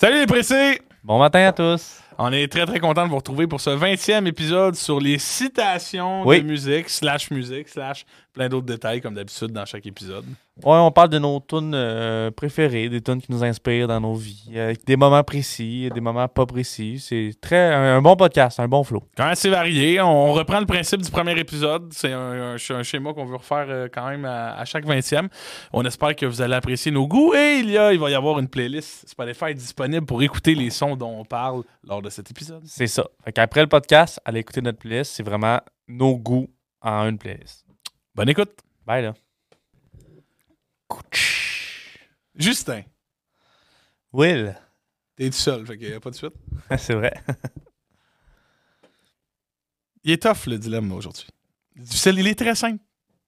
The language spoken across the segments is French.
Salut les pressés! Bon matin à tous. On est très très content de vous retrouver pour ce 20e épisode sur les citations Oui. de musique, slash musique, slash plein d'autres détails comme d'habitude dans chaque épisode. Ouais, on parle de nos tunes euh, préférées, des tunes qui nous inspirent dans nos vies, avec des moments précis, des moments pas précis. C'est très un, un bon podcast, un bon flow. Quand même assez varié. On reprend le principe du premier épisode. C'est un, un sch- un schéma qu'on veut refaire euh, quand même à, à chaque 20e. On espère que vous allez apprécier nos goûts. Et il, y a, il va y avoir une playlist Spotify disponible pour écouter les sons dont on parle lors de cet épisode. C'est ça. Fait qu'après le podcast, allez écouter notre playlist. C'est vraiment nos goûts en une playlist. Bonne écoute. Bye là. Justin, Will. t'es tout seul, fait qu'il n'y a pas de suite. C'est vrai. Il est tough le dilemme aujourd'hui. Il est très simple.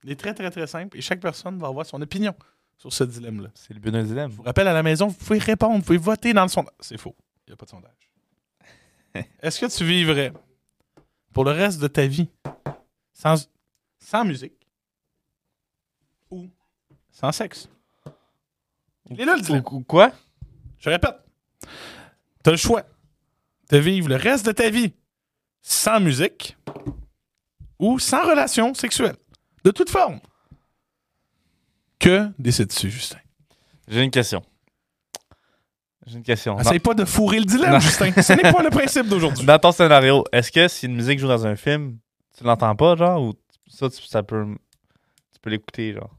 Il est très très très simple et chaque personne va avoir son opinion sur ce dilemme-là. C'est le but d'un dilemme. Je vous rappelle à la maison, vous pouvez répondre, vous pouvez voter dans le sondage. C'est faux. Il n'y a pas de sondage. Est-ce que tu vivrais pour le reste de ta vie sans, sans musique ou sans sexe? Il est là le dilemme. Ou- ou quoi? Je répète, tu as le choix de vivre le reste de ta vie sans musique ou sans relation sexuelle, de toute forme. Que décides-tu, Justin? J'ai une question. J'ai une question. Essaye pas de fourrer le dilemme, Non. Justin. Ce n'est pas le principe d'aujourd'hui. Dans ton scénario, est-ce que si une musique joue dans un film, tu l'entends pas, genre, ou ça, tu, ça peut, tu peux l'écouter, genre?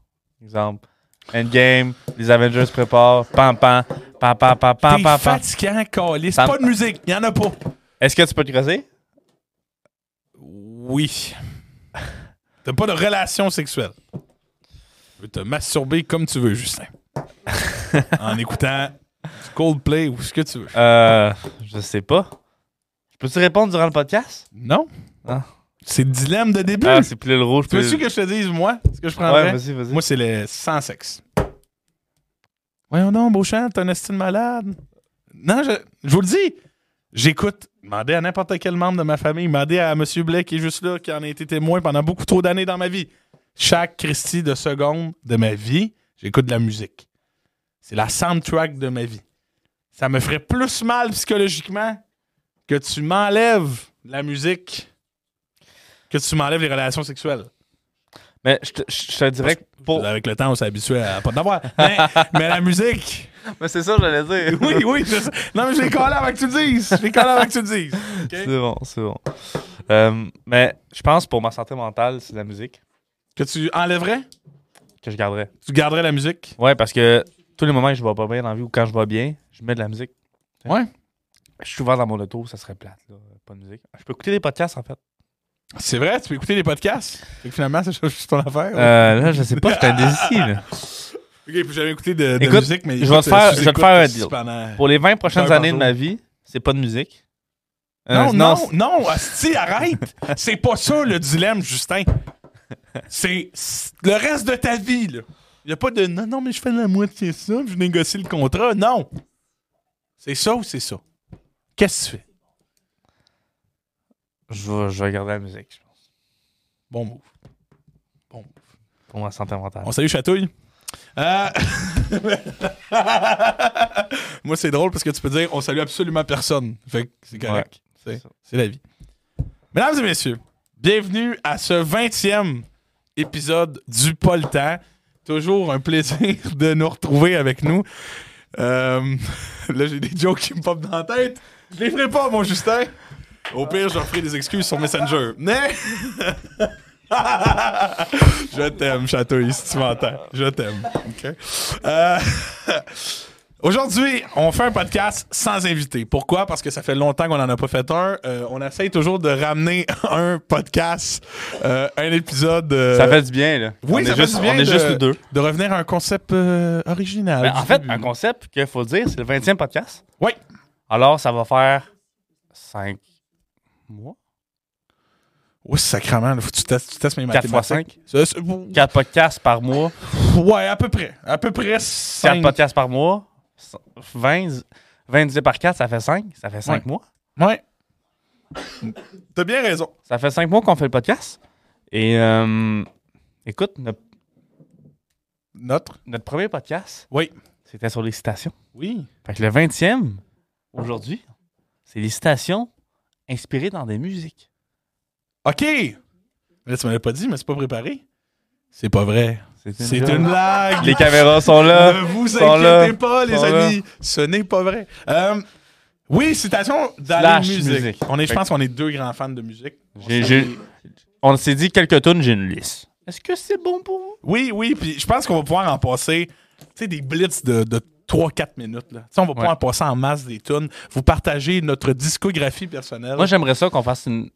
Exemple, Endgame, les Avengers se préparent, pam pam, pam pam pam pam pam fatigant. Pam. Pas de musique, il n'y en a pas. Est-ce que tu peux te creuser? Oui. T'as pas de relation sexuelle. Tu peux te masturber comme tu veux, Justin. en écoutant du Coldplay ou ce que tu veux? Euh, je sais pas. Peux-tu répondre durant le podcast? Non. Ah. C'est le dilemme de début. Ah, c'est plus le rouge. tu veux-tu le- que je te dise, moi, ce que je prendrais? Ouais, vas-y, vas-y. moi, c'est le sans sexe. Voyons donc, Beauchamp, t'es un estime malade. Non, je, je vous le dis. J'écoute. Demandez à n'importe quel membre de ma famille. Demandez à M. Blais qui est juste là, qui en a été témoin pendant beaucoup trop d'années dans ma vie. Chaque Christie de seconde de ma vie, j'écoute de la musique. C'est la soundtrack de ma vie. Ça me ferait plus mal psychologiquement que tu m'enlèves la musique que tu m'enlèves les relations sexuelles. Mais je te, je te dirais que pour. Avec le temps, on s'est habitué à pas d'avoir. Mais, mais la musique. Mais c'est ça, que j'allais dire. Oui, oui. non, mais je l'ai collé avant que tu le dises. Je l'ai collé avant que tu le dises. C'est bon, c'est bon. Euh, mais je pense pour ma santé mentale, c'est la musique Que tu enlèverais? Que je garderais. Tu garderais la musique? Ouais, parce que tous les moments que je vais pas bien dans la vie ou quand je vais bien, je mets de la musique. Ouais. Je suis souvent dans mon auto, ça serait plate, là. Pas de musique. Je peux écouter des podcasts, en fait. C'est vrai, tu peux écouter des podcasts? Fait que finalement, c'est juste ton affaire. Euh, là, je sais pas, je suis indécis, là. Ok, puis j'avais écouté de, de Écoute, musique, mais je vais te faire- je vais te faire un deal. pendant- Pour les 20 prochaines années de jour. ma vie, c'est pas de musique. Euh, Non, non, non, asti, arrête. C'est pas ça le dilemme, Justin. C'est le reste de ta vie, là. Il n'y a pas de non, non, mais je fais la moitié ça, puis je négocie le contrat. Non. C'est ça ou c'est ça? Qu'est-ce que tu fais? Je vais, je vais garder la musique, je pense. Bon move. Bon move. Pour ma santé mentale. On salue Chatouille. Euh, Moi, c'est drôle parce que tu peux dire on salue absolument personne. Fait que c'est correct. C'est- ça. C'est la vie. Mesdames et messieurs, bienvenue à ce 20e épisode du Pas le temps. Toujours un plaisir de nous retrouver avec nous. Euh, là, j'ai des jokes qui me popent dans la tête. Je les ferai pas, mon Justin. Au pire, je leur ferai des excuses sur Messenger. Mais. je t'aime, Chatouille, si tu m'entends. Je t'aime. OK? Euh, Aujourd'hui, on fait un podcast sans invité. Pourquoi? Parce que ça fait longtemps qu'on n'en a pas fait un. Euh, on essaye toujours de ramener un podcast, euh, un épisode. euh, Ça fait du bien, là. oui, on ça est fait juste, du bien on est de- juste les deux. de revenir à un concept euh, original. Ben, en du fait, début. un concept qu'il faut dire, c'est le 20e podcast. Oui. Alors, ça va faire 5 mois. Oui, sacrément. Faut que tu testes, tu testes mes 4 fois mathématiques. 5. Ça, c'est- 4 podcasts par mois. Ouais, à peu près. À peu près 4 5. podcasts par mois. 20, 20 divisé par 4, ça fait 5. Ça fait 5 Ouais. mois. Ouais. T'as bien raison. Ça fait 5 mois qu'on fait le podcast. Et euh, écoute, notre, Notre? notre premier podcast, Oui. c'était sur les citations. Oui. Fait que le 20e, aujourd'hui, c'est les citations inspirées dans des musiques. OK. Mais là, tu m'avais pas dit, mais c'est pas préparé. C'est pas vrai. C'est joke. une blague. Les caméras sont là. Ne vous sont inquiétez là, pas, les sont amis. Ce n'est pas vrai. Euh, oui, citation la musique. musique. On est, je pense qu'on est deux grands fans de musique. On s'est dit quelques tonnes, j'ai une liste. Est-ce que c'est bon pour vous? Oui, oui, puis je pense qu'on va pouvoir en passer, tu sais, des blitz de, de 3-4 minutes. Là. On va pouvoir Ouais. en passer en masse des tunes. Vous partagez notre discographie personnelle. Moi, j'aimerais ça qu'on fasse une,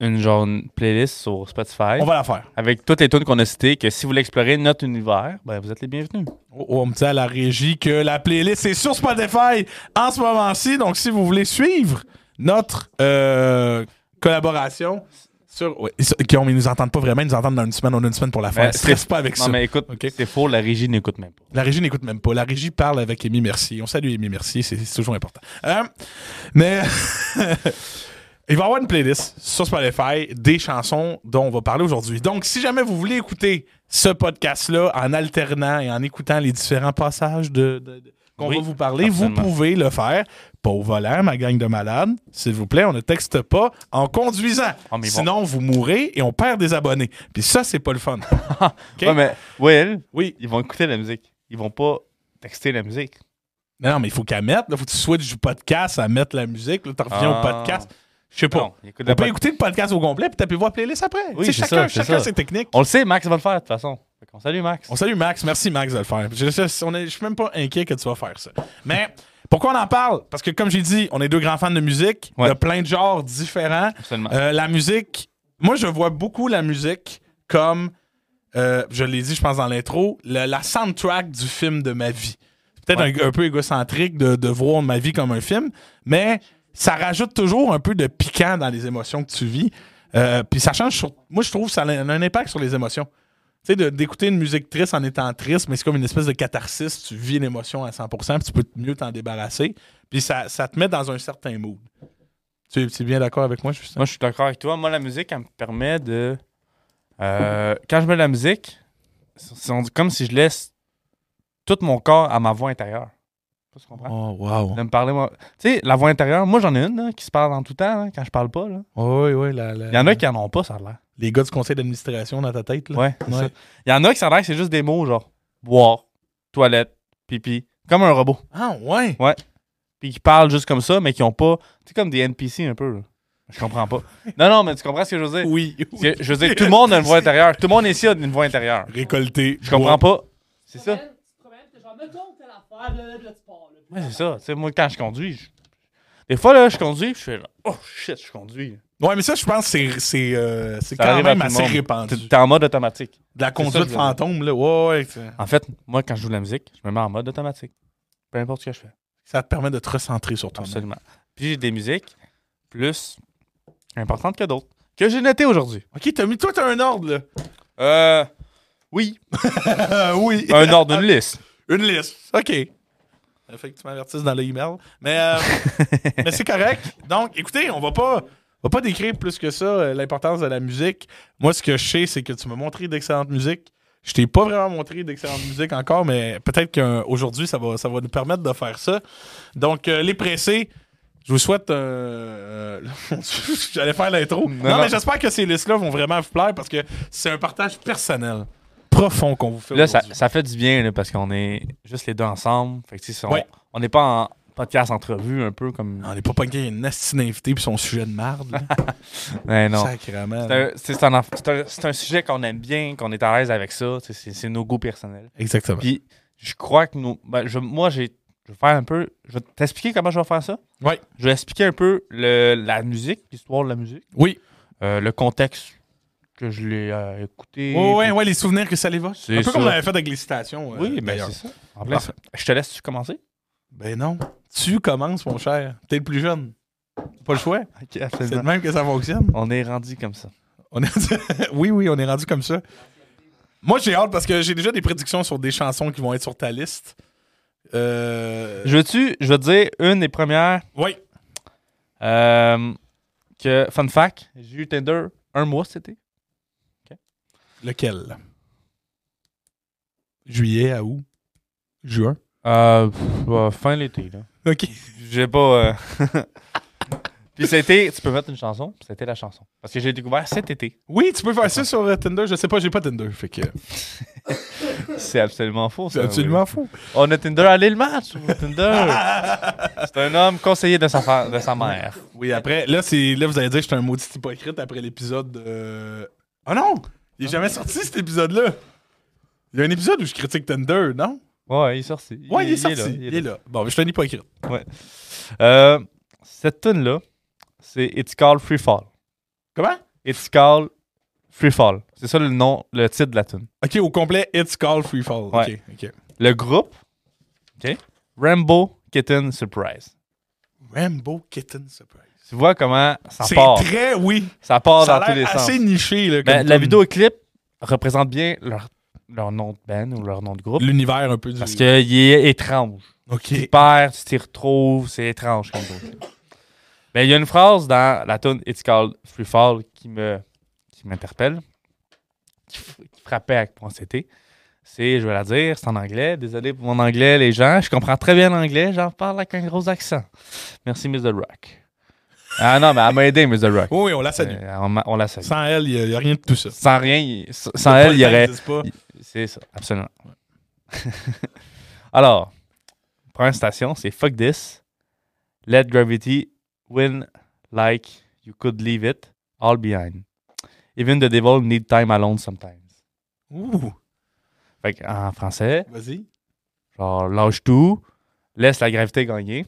une genre une playlist sur Spotify on va la faire. avec toutes les tunes qu'on a citées. Que si vous voulez explorer notre univers, ben, vous êtes les bienvenus. Oh, oh, on me dit à la régie que la playlist est sur Spotify en ce moment-ci. Donc, si vous voulez suivre notre euh, collaboration sur. Guillaume, ils nous entendent pas vraiment. Ils nous entendent dans une semaine. On a une semaine pour la faire. Ben, Stresse pas avec Non, ça. mais écoute, c'est faux, la régie n'écoute même pas. La régie n'écoute même pas. La régie parle avec Amy Mercier. On salue Amy Mercier, c'est c'est toujours important. Euh, mais il va y avoir une playlist sur Spotify des chansons dont on va parler aujourd'hui. Donc, si jamais vous voulez écouter ce podcast-là en alternant et en écoutant les différents passages de, de- de- qu'on Oui, va vous parler, vous pouvez le faire. Pas au volant, ma gang de malades. S'il vous plaît, on ne texte pas en conduisant. Ah, bon. Sinon, vous mourrez et on perd des abonnés. Puis ça, c'est pas le fun. OK? Ouais, mais Will, Oui. ils vont écouter la musique. Ils vont pas texter la musique. Non, non, mais il faut qu'elle mette. Il faut que tu switches du podcast à mettre la musique. Là, tu reviens au Ah. podcast. Je sais pas. Non, ils écoutent on peut écouter le podcast au complet puis taper voir playlist après. Oui, chacun, ça, chacun ça. ses techniques. On le sait, Max va le faire de toute façon. Qu'on salue Max. On salue Max. Merci Max de le faire. Je, je- on est- je suis même pas inquiet que tu vas faire ça. Mais pourquoi on en parle? Parce que comme j'ai dit, on est deux grands fans de musique. Il y Ouais. a plein de genres différents. Absolument. Euh, la musique, moi je vois beaucoup la musique comme, euh, je l'ai dit je pense dans l'intro, la soundtrack du film de ma vie. C'est Peut-être Ouais. un, un peu égocentrique de, de voir ma vie comme un film, mais ça rajoute toujours un peu de piquant dans les émotions que tu vis. Euh, Puis ça change sur... Moi je trouve que ça a un impact sur les émotions. Tu sais, d'écouter une musique triste en étant triste, mais c'est comme une espèce de catharsis. Tu vis l'émotion à 100%, puis tu peux mieux t'en débarrasser. Puis ça, ça te met dans un certain mood. Tu es bien d'accord avec moi, Justin? Moi, je suis d'accord avec toi. Moi, la musique, elle me permet de. Euh, quand je mets la musique, c'est comme si je laisse tout mon corps à ma voix intérieure. Je comprends. Oh, wow. De me parler, moi. Tu sais, la voix intérieure, moi, j'en ai une là, qui se parle en tout temps hein, quand je parle pas. là. oui, oui. la- la- Il y en a qui en ont pas, ça a l'air. Les gars du conseil d'administration dans ta tête. Là. Ouais, Ouais. ça. Il y en a qui ça a l'air que c'est juste des mots genre boire, toilette, pipi. Comme un robot. Ah, ouais. Puis qui parlent juste comme ça, mais qui ont pas. Tu sais, comme des NPC un peu. là. Je comprends pas. Non, non, mais tu comprends ce que je veux dire? Oui. Que, je veux dire, tout le monde a une voix intérieure. Tout le monde ici a une voix intérieure. Récolté. Je comprends pas. C'est ça. Tu te promènes, t'es genre, mettons telle affaire, là, là, tu pars, là. Puis Ouais, c'est ça. Tu sais, moi, quand je conduis, je- des fois, là, je conduis, je fais là, oh shit, je conduis. Ouais, mais ça, je pense que c'est, c'est, euh, quand même assez monde. répandu. T'es en mode automatique. De la conduite fantôme, là. Ouais, ouais. En fait, moi, quand je joue de la musique, je me mets en mode automatique. Peu importe ce que je fais. Ça te permet de te recentrer sur toi. Absolument. Puis j'ai des musiques plus importantes que d'autres. Que j'ai notées aujourd'hui. Ok, t'as mis. Toi, t'as un ordre, là. Euh. Oui. oui. Un ordre, une liste. Une liste. OK. Fait que tu m'avertisses dans l'email. Mais, euh, mais c'est correct. Donc, écoutez, on va pas, on va pas décrire plus que ça euh, l'importance de la musique. Moi, ce que je sais, c'est que tu m'as montré d'excellentes musiques. Je t'ai pas vraiment montré d'excellentes musiques encore, mais peut-être qu'aujourd'hui, ça va, ça va nous permettre de faire ça. Donc, euh, les pressés, je vous souhaite. euh, euh, J'allais faire l'intro. Non, Non, non. mais j'espère que ces listes-là vont vraiment vous plaire parce que c'est un partage personnel, profond qu'on vous fait. Là, ça, fait du bien là, parce qu'on est juste les deux ensemble. Fait que, on- Ouais. n'est pas en podcast entrevue un peu comme. On n'est pas pogné une astine invité puis son sujet de marde. là. Mais non. Sacrément. C'est un, sujet qu'on aime bien, qu'on est à l'aise avec ça. C'est c'est nos goûts personnels. Exactement. Puis je crois que nous. ben, je- moi, j'ai. Je vais faire un peu. Je vais t'expliquer comment je vais faire ça. Ouais. Je vais expliquer un peu le, la musique, l'histoire de la musique, Oui. euh, le contexte que je l'ai euh, écouté. Ouais, ouais, puis- ouais, les souvenirs que ça l'évoque. C'est Un peu comme on avait fait avec les citations. euh, Oui, ben d'ailleurs. c'est ça. En plein. Je te laisse commencer? Ben non. Tu commences, mon cher. T'es le plus jeune. Pas le choix. Ok, C'est absolument. de même que ça fonctionne. On est rendu comme ça. On est... oui, oui, on est rendu comme ça. Moi, j'ai hâte parce que j'ai déjà des prédictions sur des chansons qui vont être sur ta liste. Euh... Je veux-tu, je veux te dire, une des premières, Oui. euh, que, fun fact, j'ai eu Tinder un mois cet été. Lequel? Juillet à août? Juin? Euh, pff, euh, fin l'été, là. OK. J'ai pas. euh, Puis c'était. Tu peux mettre une chanson, puis c'était la chanson. Parce que j'ai découvert cet été. Oui, tu peux faire ça sur euh, Tinder. Je sais pas, j'ai pas Tinder. Fait que C'est absolument faux, ça. c'est absolument fou. On a Tinder, allez le match Tinder. C'est un homme conseiller de sa, fa- de sa mère. Oui, après, là, c'est là vous allez dire que je suis un maudit hypocrite après l'épisode de. Oh non! Il est jamais sorti cet épisode-là. Il y a un épisode où je critique Tinder, non? Ouais, il est sorti. Ouais, il, est sorti. là, il, est là. Bon, je suis un hypocrite. Euh, cette tune là c'est It's Called Free Fall. Comment? It's Called Free Fall. C'est ça le nom, le titre de la tune. Ok, au complet, It's Called Free Fall. Ouais. Ok, ok. Le groupe, OK, Rambo Kitten Surprise. Rainbow Kitten Surprise. Tu vois comment ça C'est part. très, oui. Ça part Ça dans tous les sens. assez niché, là. Ben, la vidéoclip représente bien leur, leur nom de band ou leur nom de groupe. L'univers un peu du. Parce qu'il est étrange. Ok. Tu perds, tu t'y retrouves, c'est étrange comme groupe. Ben, il y a une phrase dans la tune It's Called Free Fall qui me qui m'interpelle, qui, frappait avec point CT. C'est, je vais la dire, c'est en anglais. Désolé pour mon anglais, les gens. Je comprends très bien l'anglais. J'en parle avec un gros accent. Merci, Miss The Rock. Ah non, mais elle m'a aidé, Miss The Rock. Oui, on la salue. Euh, on, la salue. Sans elle, il n'y a, rien de tout ça. Sans rien, sans sans elle, il y aurait. C'est ça, absolument. Alors, première station, c'est Fuck This. Let gravity win like you could leave it all behind. Even the devil need time alone sometimes. Ouh, Fait en français, vas-y. genre, lâche tout, laisse la gravité gagner.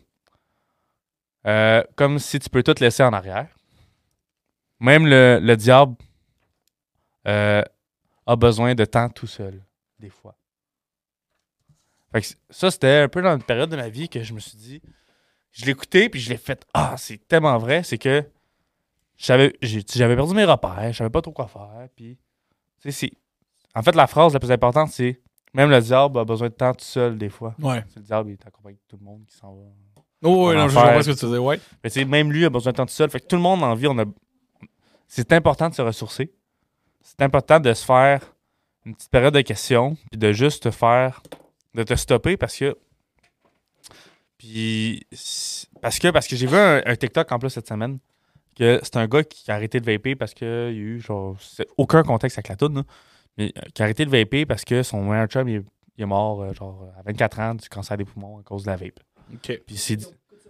Euh, comme si tu peux tout laisser en arrière. Même le, le diable euh, a besoin de temps tout seul, des fois. Fait que ça, c'était un peu dans une période de ma vie que je me suis dit, je l'ai écouté, puis je l'ai fait, ah, c'est tellement vrai, c'est que j'avais perdu mes repères, je savais pas trop quoi faire, puis. En fait, la phrase la plus importante, c'est, même le diable a besoin de temps tout seul, des fois. Ouais. Le diable, il est accompagné de tout le monde qui s'en va. Oh, oui, non, je comprends ce que tu disais, ouais. Mais tu sais, même lui a besoin de temps tout seul. Fait que tout le monde en vie, on a. C'est important de se ressourcer. C'est important de se faire une petite période de questions, puis de juste te faire. de te stopper parce que. Puis. Parce que, parce que j'ai vu un, un TikTok en plus cette semaine, que c'est un gars qui a arrêté de vaper parce qu'il y a eu, genre. aucun contexte avec la toune, là, mais euh, qui a arrêté de vaper parce que son meilleur chum, il est, il est mort, euh, genre, à 24 ans du cancer des poumons à cause de la vape.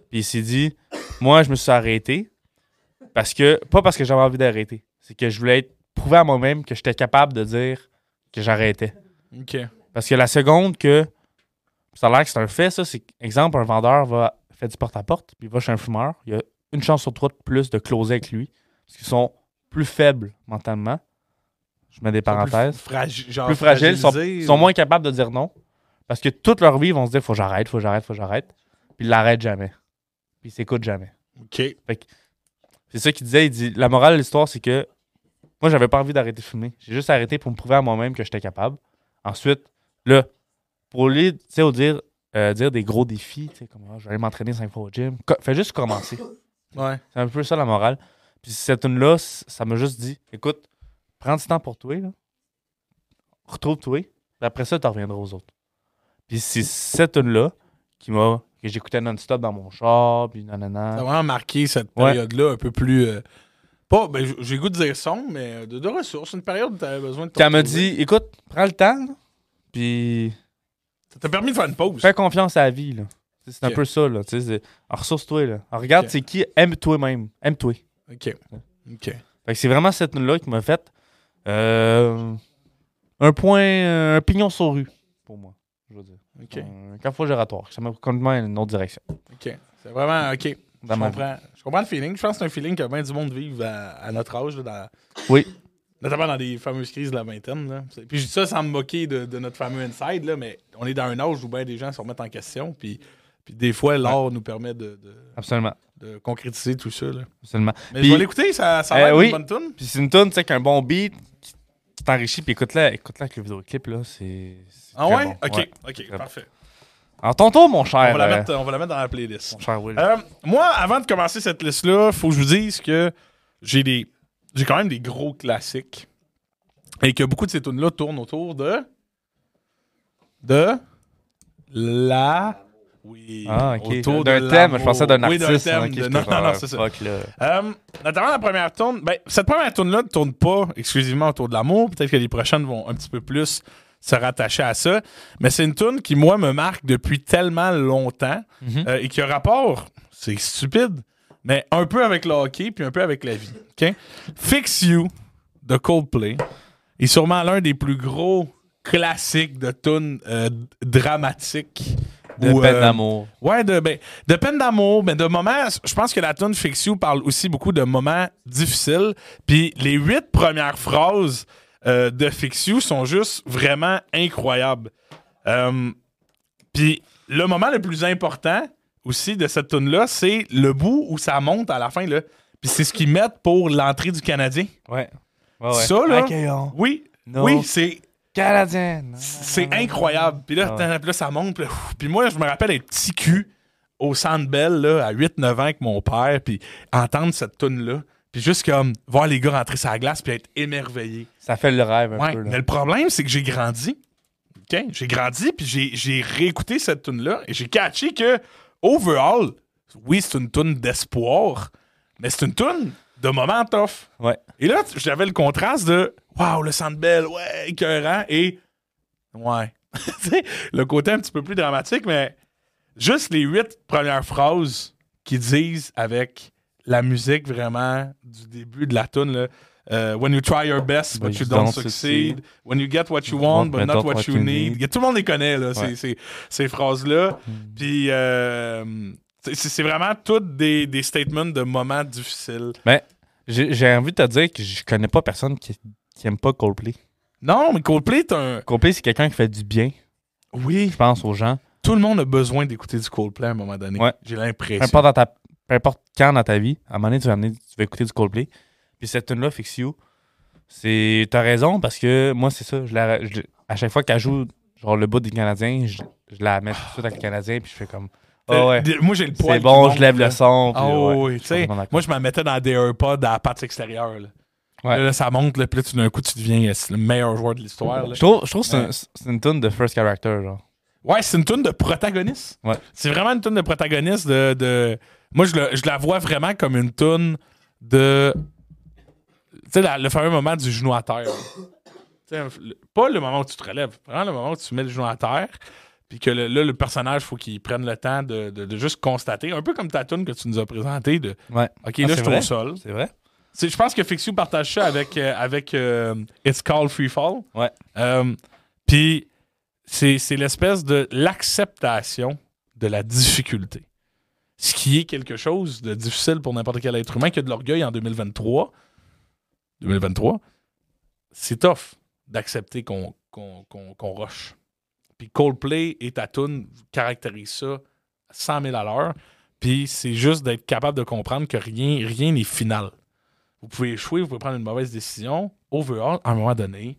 Puis il s'est dit, moi, je me suis arrêté parce que, pas parce que j'avais envie d'arrêter, c'est que je voulais être, prouver à moi-même que j'étais capable de dire que j'arrêtais. Parce que la seconde que, ça a l'air que c'est un fait, ça, c'est exemple, un vendeur va faire du porte-à-porte, puis il va chez un fumeur, il y a une chance sur trois de plus de closer avec lui, parce qu'ils sont plus faibles mentalement. Je mets des parenthèses Plus, fragi- genre plus fragiles, sont, sont moins capables de dire non. Parce que toute leur vie, ils vont se dire faut que j'arrête, faut que j'arrête, faut que j'arrête. Puis ils l'arrêtent jamais. Puis ils s'écoutent jamais. OK. C'est ça qu'il disait. Il dit la morale de l'histoire, c'est que moi, j'avais pas envie d'arrêter de fumer. J'ai juste arrêté pour me prouver à moi-même que j'étais capable. Ensuite, là, pour lui, tu sais, au dire, euh, dire des gros défis, tu sais, comme Ah, je vais aller m'entraîner cinq fois au gym. Co- fais juste commencer. Ouais. C'est un peu ça la morale. Puis cette tune-là, c- ça m'a juste dit écoute, prends du temps pour toi, là. retrouve-toi, puis après ça, tu reviendras aux autres. Puis c'est cette tune-là qui m'a. Que j'écoutais non-stop dans mon char, puis Ça a nanana. vraiment marqué cette Ouais. période-là un peu plus. euh, pas, ben, j'ai goût de dire son, mais de, de ressources. Une période où tu avais besoin de. M'a retrouver. dit écoute, prends le temps, là, puis Ça t'a permis de faire une pause. fais confiance à la vie, là. C'est un peu ça, là. Ressource-toi, là. Alors, regarde, c'est qui aime-toi même. Aime-toi. OK. OK. Fait que c'est vraiment cette tune-là qui m'a fait euh, un point, euh, un pignon sur rue pour moi, je veux dire. OK. Un carrefour gératoire. Ça m'a complètement une autre direction. OK. C'est vraiment. OK. Je, comprends, je comprends le feeling. Je pense que c'est un feeling que bien du monde vive à, à notre âge. là, dans- Oui. Notamment dans les fameuses crises de la vingtaine. Là. Puis je dis ça sans me moquer de, de notre fameux inside, là, mais on est dans un âge où bien des gens se remettent en question. Puis, puis des fois, l'art nous permet de, de- Absolument. de concrétiser tout ça. Là. Absolument. Mais Puis- je vais l'écouter, ça, ça a Euh, l'air oui. une bonne tune. Puis c'est une tune, tu sais, avec un bon beat qui, qui t'enrichit. Puis écoute-la, écoute-la avec le vidéoclip, là. C'est. Ah ouais? bon. OK. Ouais. OK, bon. parfait. Alors, ton tour, mon cher. On va, la euh, mettre, on va la mettre dans la playlist. Mon cher Will. Euh, moi, avant de commencer cette liste-là, faut que je vous dise que j'ai des. J'ai quand même des gros classiques. Et que beaucoup de ces tunes là tournent autour de. De. La. Oui. Ah, ok. D'un thème, je pensais d'un Oui, artiste. d'un thème. de- Non, non, non, c'est ça. Euh, notamment la première tourne. Ben, cette première tourne-là ne tourne pas exclusivement autour de l'amour. Peut-être que les prochaines vont un petit peu plus se rattacher à ça. Mais c'est une tourne qui, moi, me marque depuis tellement longtemps Mhm. euh, et qui a rapport, c'est stupide, mais un peu avec le hockey puis un peu avec la vie. OK? Fix You de Coldplay est sûrement l'un des plus gros classiques de tunes euh, dramatiques. De ou, peine euh, d'amour. Ouais, de, ben, de peine d'amour, mais de moments. Je pense que la tune Fix You parle aussi beaucoup de moments difficiles. Puis les huit premières phrases euh, de Fix You sont juste vraiment incroyables. Euh, puis le moment le plus important aussi de cette tune là c'est le bout où ça monte à la fin. Là. Puis c'est ce qu'ils mettent pour l'entrée du Canadien. Ouais. Ouais, ouais. Ça, là-. Oui, No oui, c'est C'est incroyable. Puis là, ouais. ça monte. Puis, là, ouf. Puis moi, je me rappelle être petit cul au Centre Bell là, à 8-9 ans avec mon père, puis entendre cette tune-là. Puis juste comme voir les gars rentrer sur la glace, puis être émerveillé. Ça fait le rêve un Ouais, peu. là. mais le problème, c'est que j'ai grandi. OK? J'ai grandi, puis j'ai, j'ai réécouté cette tune-là, et j'ai catché que, overall, oui, c'est une tune d'espoir, mais c'est une tune de moment tough. Ouais. Et là, j'avais le contraste de Waouh, le Centre Bell, ouais, écœurant, et ouais. Le côté un petit peu plus dramatique, mais juste les huit premières phrases qui disent avec la musique vraiment du début de la tune là. Euh, when you try your best, but, you don't don't succeed. succeed. When you get what you want, but not what you need. Tout le monde les connaît, là, ces, Ouais. ces- ces phrases-là. Mm. Puis, euh, c'est vraiment toutes des, des statements de moments difficiles. J'ai j'ai envie de te dire que je connais pas personne qui, qui aime pas Coldplay. Non, mais Coldplay est un. Coldplay, c'est quelqu'un qui fait du bien, Oui, je pense, aux gens. tout le monde a besoin d'écouter du Coldplay à un moment donné. Ouais. J'ai Peu l'impression. importe, dans ta, peu importe quand dans ta vie, à un moment donné, tu vas, amener- tu vas écouter du Coldplay. Puis cette tune-là, Fix You, c'est. T'as raison, parce que moi, c'est ça. Je la- je- à chaque fois qu'elle joue, genre le bout des Canadiens, je, je la mets tout de suite avec le Canadien, puis je fais comme. Oh ouais. Euh, Moi, j'ai le poil. C'est bon, je lève là. le son. Ah ouais, oui, moi je m'en mettais dans des AirPods à la patte extérieure. Là. Ouais. Là, ça monte, là, puis là, tout d'un coup, tu deviens euh, le meilleur joueur de l'histoire. Je trouve, je trouve que c'est une tune de first character, genre. Ouais, c'est une tune de protagoniste. C'est vraiment une tune de protagoniste. De, de- Moi, je, le- je la vois vraiment comme une tune de. Tu sais, le fameux moment du genou à terre. Pas le moment où tu te relèves, vraiment le moment où tu mets le genou à terre. Puis que le- là, le personnage, faut qu'il prenne le temps de, de- de juste constater, un peu comme ta tune que tu nous as présentée, de Ouais. OK, Ah, là, je suis au sol. C'est vrai? Je pense que Fix You partage ça avec, euh, avec euh, It's Called Free Fall. Ouais. Euh, Puis c'est l'espèce de l'acceptation de la difficulté. Ce qui est quelque chose de difficile pour n'importe quel être humain qui a de l'orgueil en 2023. 2023, c'est tough d'accepter qu'on qu'on qu'on- qu'on rush. Puis Coldplay et ta tune caractérisent ça à 100 000 à l'heure. Puis c'est juste d'être capable de comprendre que rien rien n'est final. Vous pouvez échouer, vous pouvez prendre une mauvaise décision. Overall, à un moment donné,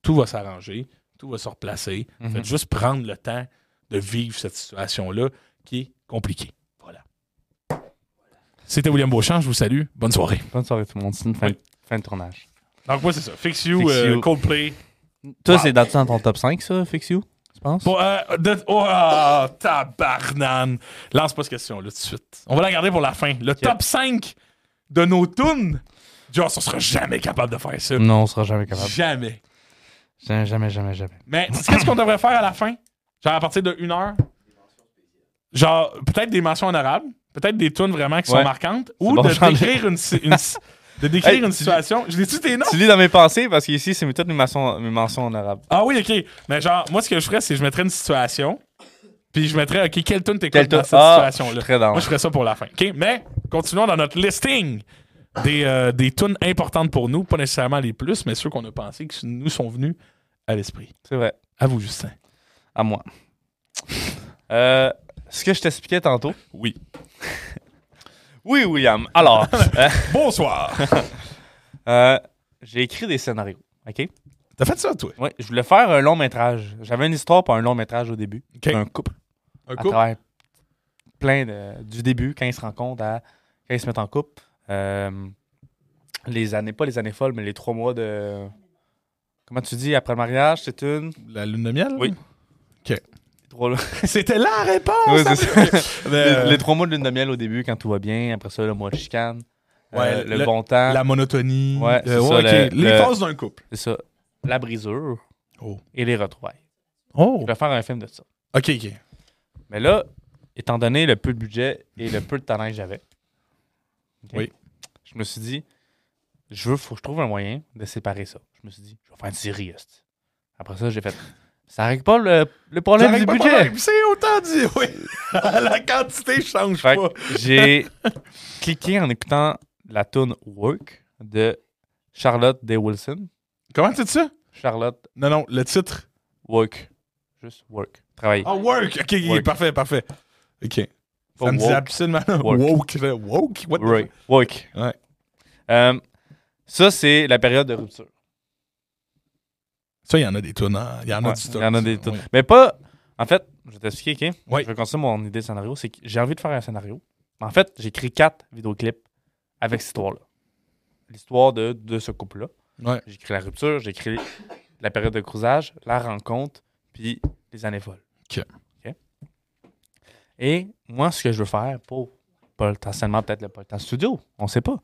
tout va s'arranger, tout va se replacer. Mhm. Faites juste prendre le temps de vivre cette situation-là qui est compliquée. Voilà. C'était William Beauchamp, je vous salue. Bonne soirée. Bonne soirée tout le monde. C'est une fin, Oui. fin de tournage. Donc, moi, c'est ça. Fix You, Fix euh. Coldplay. Toi, Wow. c'est dans ton top 5, ça, Fix You, tu penses? Bon, euh, de- oh, ah, tabarnane. Lance pas cette question-là tout de suite. On va la garder pour la fin. Le top 5 de nos tunes. Genre, on sera jamais capable de faire ça. Non, on sera jamais capable. Jamais. Jamais, jamais, jamais, jamais. Mais qu'est-ce qu'on devrait faire à la fin? Genre à partir de une heure? Genre, peut-être des mentions honorables, peut-être des tunes vraiment qui sont marquantes, ou bon, de décrire une, de décrire Hey, une tu- situation. Je l'ai-tu tes noms? Tu lis dans mes pensées parce qu'ici, c'est toutes mes mentions, mes mentions honorables. Ah oui, ok. Mais genre, moi, ce que je ferais, c'est que je mettrais une situation, puis je mettrais, ok, quelle tune t'écoutes dans cette Ah, je situation-là? Moi, je ferais ça pour la fin. OK? Mais continuons dans notre listing des, euh, des tunes importantes pour nous. Pas nécessairement les plus, mais ceux qu'on a pensé qui nous sont venus à l'esprit. C'est vrai. À vous, Justin. À moi. Euh, ce que je t'expliquais tantôt. Oui. Oui, William. Alors, euh, Bonsoir. euh, j'ai écrit des scénarios. OK? T'as fait ça, toi? Ouais, je voulais faire un long métrage. J'avais une histoire pour un long métrage au début. OK. Un couple. Un à couple? travers plein de, du début, quand ils se rencontrent, à, quand ils se mettent en couple. Euh, les années, pas les années folles, mais les trois mois de. Comment tu dis, après le mariage, c'est une? La lune de miel? Oui. Trois, C'était la réponse! Ouais, ça. Mais, les, euh, les trois mois de lune de miel au début, quand tout va bien. Après ça, le mois de chicane. Ouais, euh, le, le- bon temps. La monotonie. Ouais, ça, le- Les le- phases d'un couple. C'est ça. La brisure Oh. et les retrouvailles. Oh. Je vais faire un film de ça. Ok, ok. Mais là, étant donné le peu de budget et le peu de talent que j'avais, Oui. je me suis dit, je veux, faut que je trouve un moyen de séparer ça. Je me suis dit, je vais faire une série. Après ça, j'ai fait, ça règle pas le, le problème Ça du budget. C'est autant dit, oui. la quantité change Fait pas. j'ai cliqué en écoutant la tune Work de Charlotte Day Wilson. Comment tu dis ça? Charlotte Non, non, le titre. Work. Juste Work. Travailler. Ah, work. Ok, Work. parfait, parfait. Ok. Pas Ça me dit woke. absolument Work. woke. Woke? What the. Work. Ouais. Euh, ça, c'est la période de rupture. Ça, il y en a des tunes. hein. Il y en a Ouais, du il y en a des tunes. oui. Mais pas. En fait, je vais t'expliquer, OK? Oui. Je vais continuer mon idée de scénario. C'est que j'ai envie de faire un scénario. En fait, j'ai écrit quatre vidéoclips avec cette histoire-là. L'histoire de, de ce couple-là. Ouais. J'ai écrit la rupture, j'ai écrit la période de cruisage, la rencontre, puis les années folles. OK. Et moi, ce que je veux faire pour potentiellement peut-être le podcast studio, on sait pas.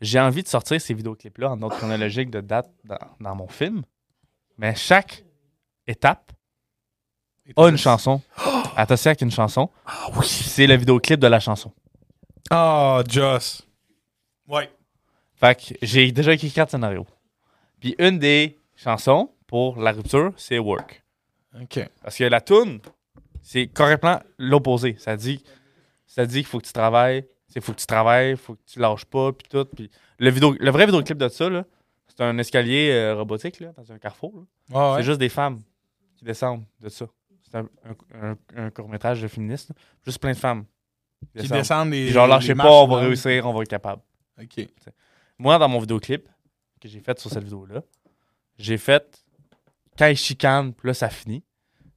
J'ai envie de sortir ces vidéoclips-là en ordre chronologique de date dans, dans mon film. Mais chaque étape a une chanson. Attention avec une chanson. Ah oui. C'est le vidéoclip de la chanson. Ah, Joss. Ouais. Fait que j'ai déjà écrit quatre scénarios. Puis une des chansons pour la rupture, c'est Work. OK. Parce que la tune, c'est complètement l'opposé. Ça dit, ça dit qu'il faut que tu travailles, il faut que tu travailles, faut que tu lâches pas, puis tout. Puis le, vidéo, le vrai vidéoclip de ça, là, c'est un escalier euh, robotique là, dans un carrefour. là. Ah, ouais? C'est juste des femmes qui descendent de ça. C'est un, un- un- un court-métrage de féministe. là. Juste plein de femmes. Qui descendent les. Puis genre, les lâchez pas, marches on va réussir, on va être capable. OK. Moi, dans mon vidéoclip que j'ai fait sur cette vidéo-là, j'ai fait quand ils chicanent, puis là, ça finit.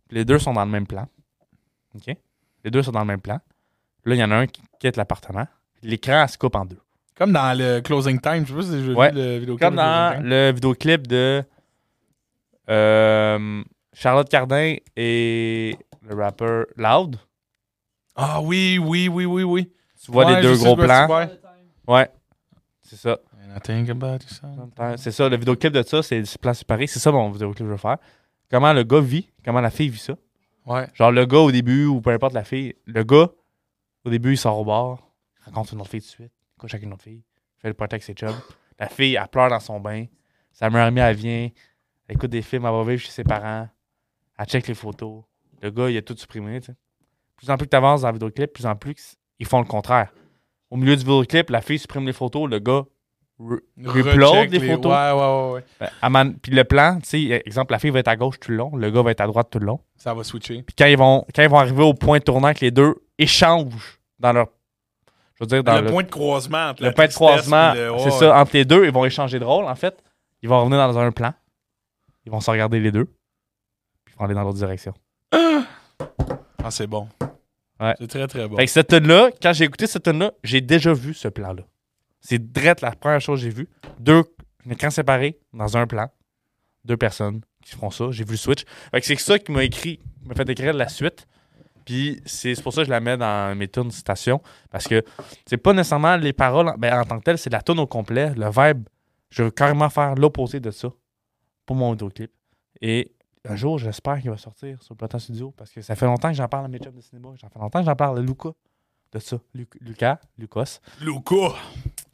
Puis les deux sont dans le même plan. OK? Les deux sont dans le même plan. Là, il y en a un qui quitte l'appartement. L'écran, elle se coupe en deux. Comme dans le Closing Time. Je sais pas si j'ai Ouais. vu le vidéo Comme dans le vidéoclip de euh, Charlotte Cardin et le rappeur Loud. Ah oui, oui, oui, oui, oui. Tu vois Ouais, les deux gros plans? Ouais. C'est ça. C'est ça. Le vidéoclip de ça, c'est des plans séparés. C'est ça mon vidéoclip que je veux faire. Comment le gars vit, comment la fille vit ça. Ouais. Genre, le gars, au début, ou peu importe la fille, le gars, au début, il sort au bar, il rencontre une autre fille tout de suite, couche avec une autre fille, il fait le party avec ses chums. La fille, elle pleure dans son bain. Sa meilleure amie, elle vient, elle écoute des films, elle va vivre chez ses parents, elle check les photos. Le gars, il a tout supprimé. Plus en plus que tu avances dans le vidéoclip, plus en plus ils font le contraire. Au milieu du vidéoclip, la fille supprime les photos, le gars re- Recheck les photos. Ouais, ouais, ouais, ouais. Ben, man- Puis le plan, tu sais, exemple, la fille va être à gauche tout le long, le gars va être à droite tout le long. Ça va switcher. Puis quand ils vont quand ils vont arriver au point tournant que les deux échangent dans leur je veux dire dans le, le, point de croisement. entre le point de croisement, c'est ouais, ça entre les deux, ils vont échanger de rôle en fait. Ils vont revenir dans un plan. Ils vont se regarder les deux. Puis ils vont aller dans l'autre direction. Ah, c'est bon. Ouais. C'est très, très bon. Fait que cette là, quand j'ai écouté cette tune là, j'ai déjà vu ce plan là. C'est direct la première chose que j'ai vue. Deux un écran séparé dans un plan. Deux personnes qui font ça. J'ai vu le switch. Fait que c'est ça qui m'a écrit, m'a fait écrire la suite. Puis c'est pour ça que je la mets dans mes tunes citation. Parce que c'est pas nécessairement les paroles en, ben, en tant que tel, c'est la tune au complet. Le vibe, je veux carrément faire l'opposé de ça pour mon vidéoclip. Et un jour, j'espère qu'il va sortir sur le Plateau Studio. Parce que ça fait longtemps que j'en parle à mes chums de cinéma. Ça fait longtemps que j'en parle à Luca de ça. Lu- Lucas, Lucas. Luca.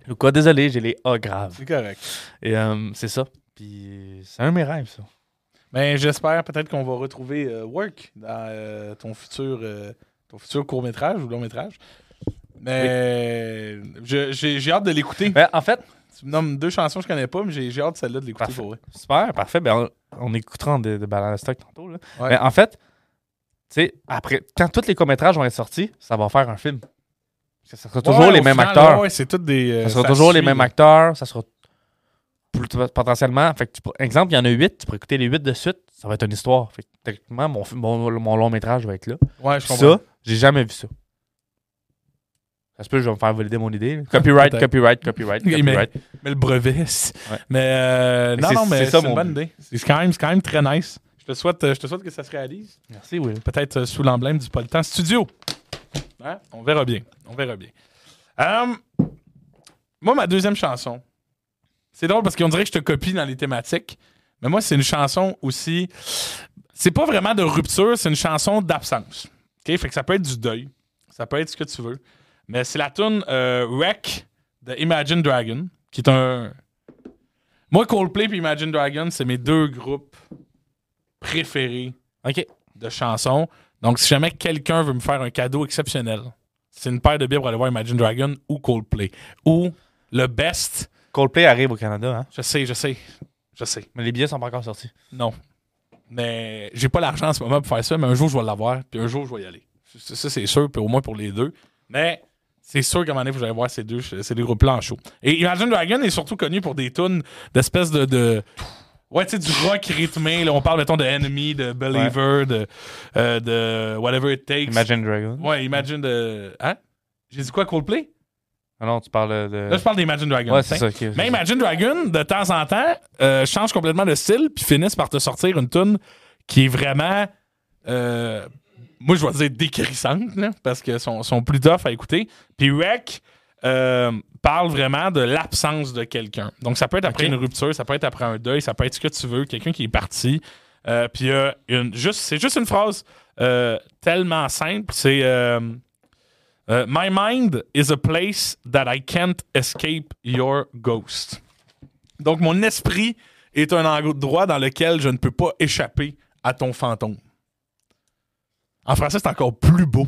Lucas, désolé, j'ai les A graves. C'est correct. Et euh, c'est ça. Puis c'est un de mes rêves, ça. Ben, j'espère peut-être qu'on va retrouver euh, Work dans euh, ton futur, euh, ton futur court-métrage ou long-métrage. Mais je- j'ai j'ai hâte de l'écouter. Ben, en fait, Tu me nommes deux chansons que je connais pas, mais j'ai j'ai hâte celle-là de l'écouter Parfait. pour vrai. super, parfait. Ben, on, on écoutera de, de de stock tantôt. Là. Ouais. Mais en fait, tu sais, après, quand tous les courts-métrages vont être sortis, ça va faire un film. Ça sera toujours Ouais, les au mêmes final, acteurs. ouais, ouais, c'est tout des. euh, ça sera toujours les suit, mêmes acteurs. Ça sera potentiellement. Fait que tu exemple, il y en a huit. Tu pourrais écouter les huit de suite. Ça va être une histoire. Fait que techniquement, mon, mon, mon long métrage va être là. Ouais, je comprends. Ça, j'ai jamais vu ça. Ça se peut que je vais me faire valider mon idée. Copyright, copyright, copyright, mais- copyright. Mais le brevet, Ouais. Mais, euh, non, non, mais c'est une bonne idée. C'est quand, quand même très nice. Je te souhaite, euh, je te souhaite que ça se réalise. Merci, Will. Peut-être euh, sous l'emblème du Politan Studio. Hein? On verra bien. On verra bien. Euh, moi, ma deuxième chanson, c'est drôle parce qu'on dirait que je te copie dans les thématiques, mais moi, c'est une chanson aussi. C'est pas vraiment de rupture, c'est une chanson d'absence. OK? Fait que ça peut être du deuil. Ça peut être ce que tu veux. Mais c'est la tune euh, Wreck de Imagine Dragon, qui est un. Moi, Coldplay et Imagine Dragon, c'est mes deux groupes préférés OK. de chansons. Donc, si jamais quelqu'un veut me faire un cadeau exceptionnel, c'est une paire de billets pour aller voir Imagine Dragon ou Coldplay. Ou le best, Coldplay arrive au Canada, hein? je sais, je sais, je sais. Mais les billets sont pas encore sortis. Non. Mais j'ai pas l'argent en ce moment pour faire ça, mais un jour, je vais l'avoir, puis un jour, je vais y aller. Ça, ça, c'est sûr, puis au moins pour les deux. Mais c'est sûr qu'à un moment donné, vous allez voir ces deux, ces deux groupes-là en show. Et Imagine Dragon est surtout connu pour des tunes d'espèces de, de. Ouais, tu sais, du rock rythmé. Là, on parle, mettons, de Enemy, de Believer, de, euh, de Whatever It Takes. Imagine Dragon. Ouais, Imagine de. Hein? J'ai dit quoi, Coldplay? Ah non, tu parles de. Là, je parle d'Imagine Dragon. ouais, c'est ça. Mais Imagine Dragon, de temps en temps, euh, change complètement de style, puis finissent par te sortir une tune qui est vraiment. euh, moi, je vais dire décrissante, là, parce qu'elles sont, sont plus tough à écouter. Puis Wreck euh, parle vraiment de l'absence de quelqu'un. Donc, ça peut être après une rupture, ça peut être après un deuil, ça peut être ce que tu veux, quelqu'un qui est parti. Euh, puis une- juste, c'est juste une phrase tellement simple. C'est euh, My mind is a place that I can't escape your ghost. Donc, mon esprit est un endroit dans lequel je ne peux pas échapper à ton fantôme. En français, c'est encore plus beau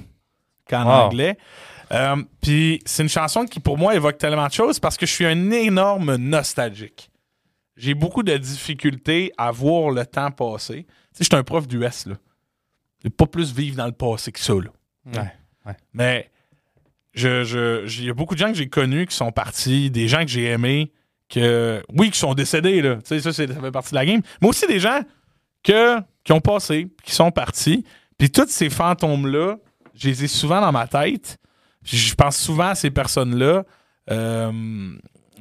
qu'en Wow. anglais. Euh, Puis, c'est une chanson qui, pour moi, évoque tellement de choses parce que je suis un énorme nostalgique. J'ai beaucoup de difficultés à voir le temps passer. Tu sais, je suis un prof d'US, là. Je pas plus vivre dans le passé que ça, là. Ouais, ouais. Mais je, je, y a beaucoup de gens que j'ai connus qui sont partis, des gens que j'ai aimés, que oui, qui sont décédés, là. Tu sais, ça, ça fait partie de la game. Mais aussi des gens qui ont passé, qui sont partis. Puis tous ces fantômes-là, je les ai souvent dans ma tête. Je pense souvent à ces personnes-là. Euh,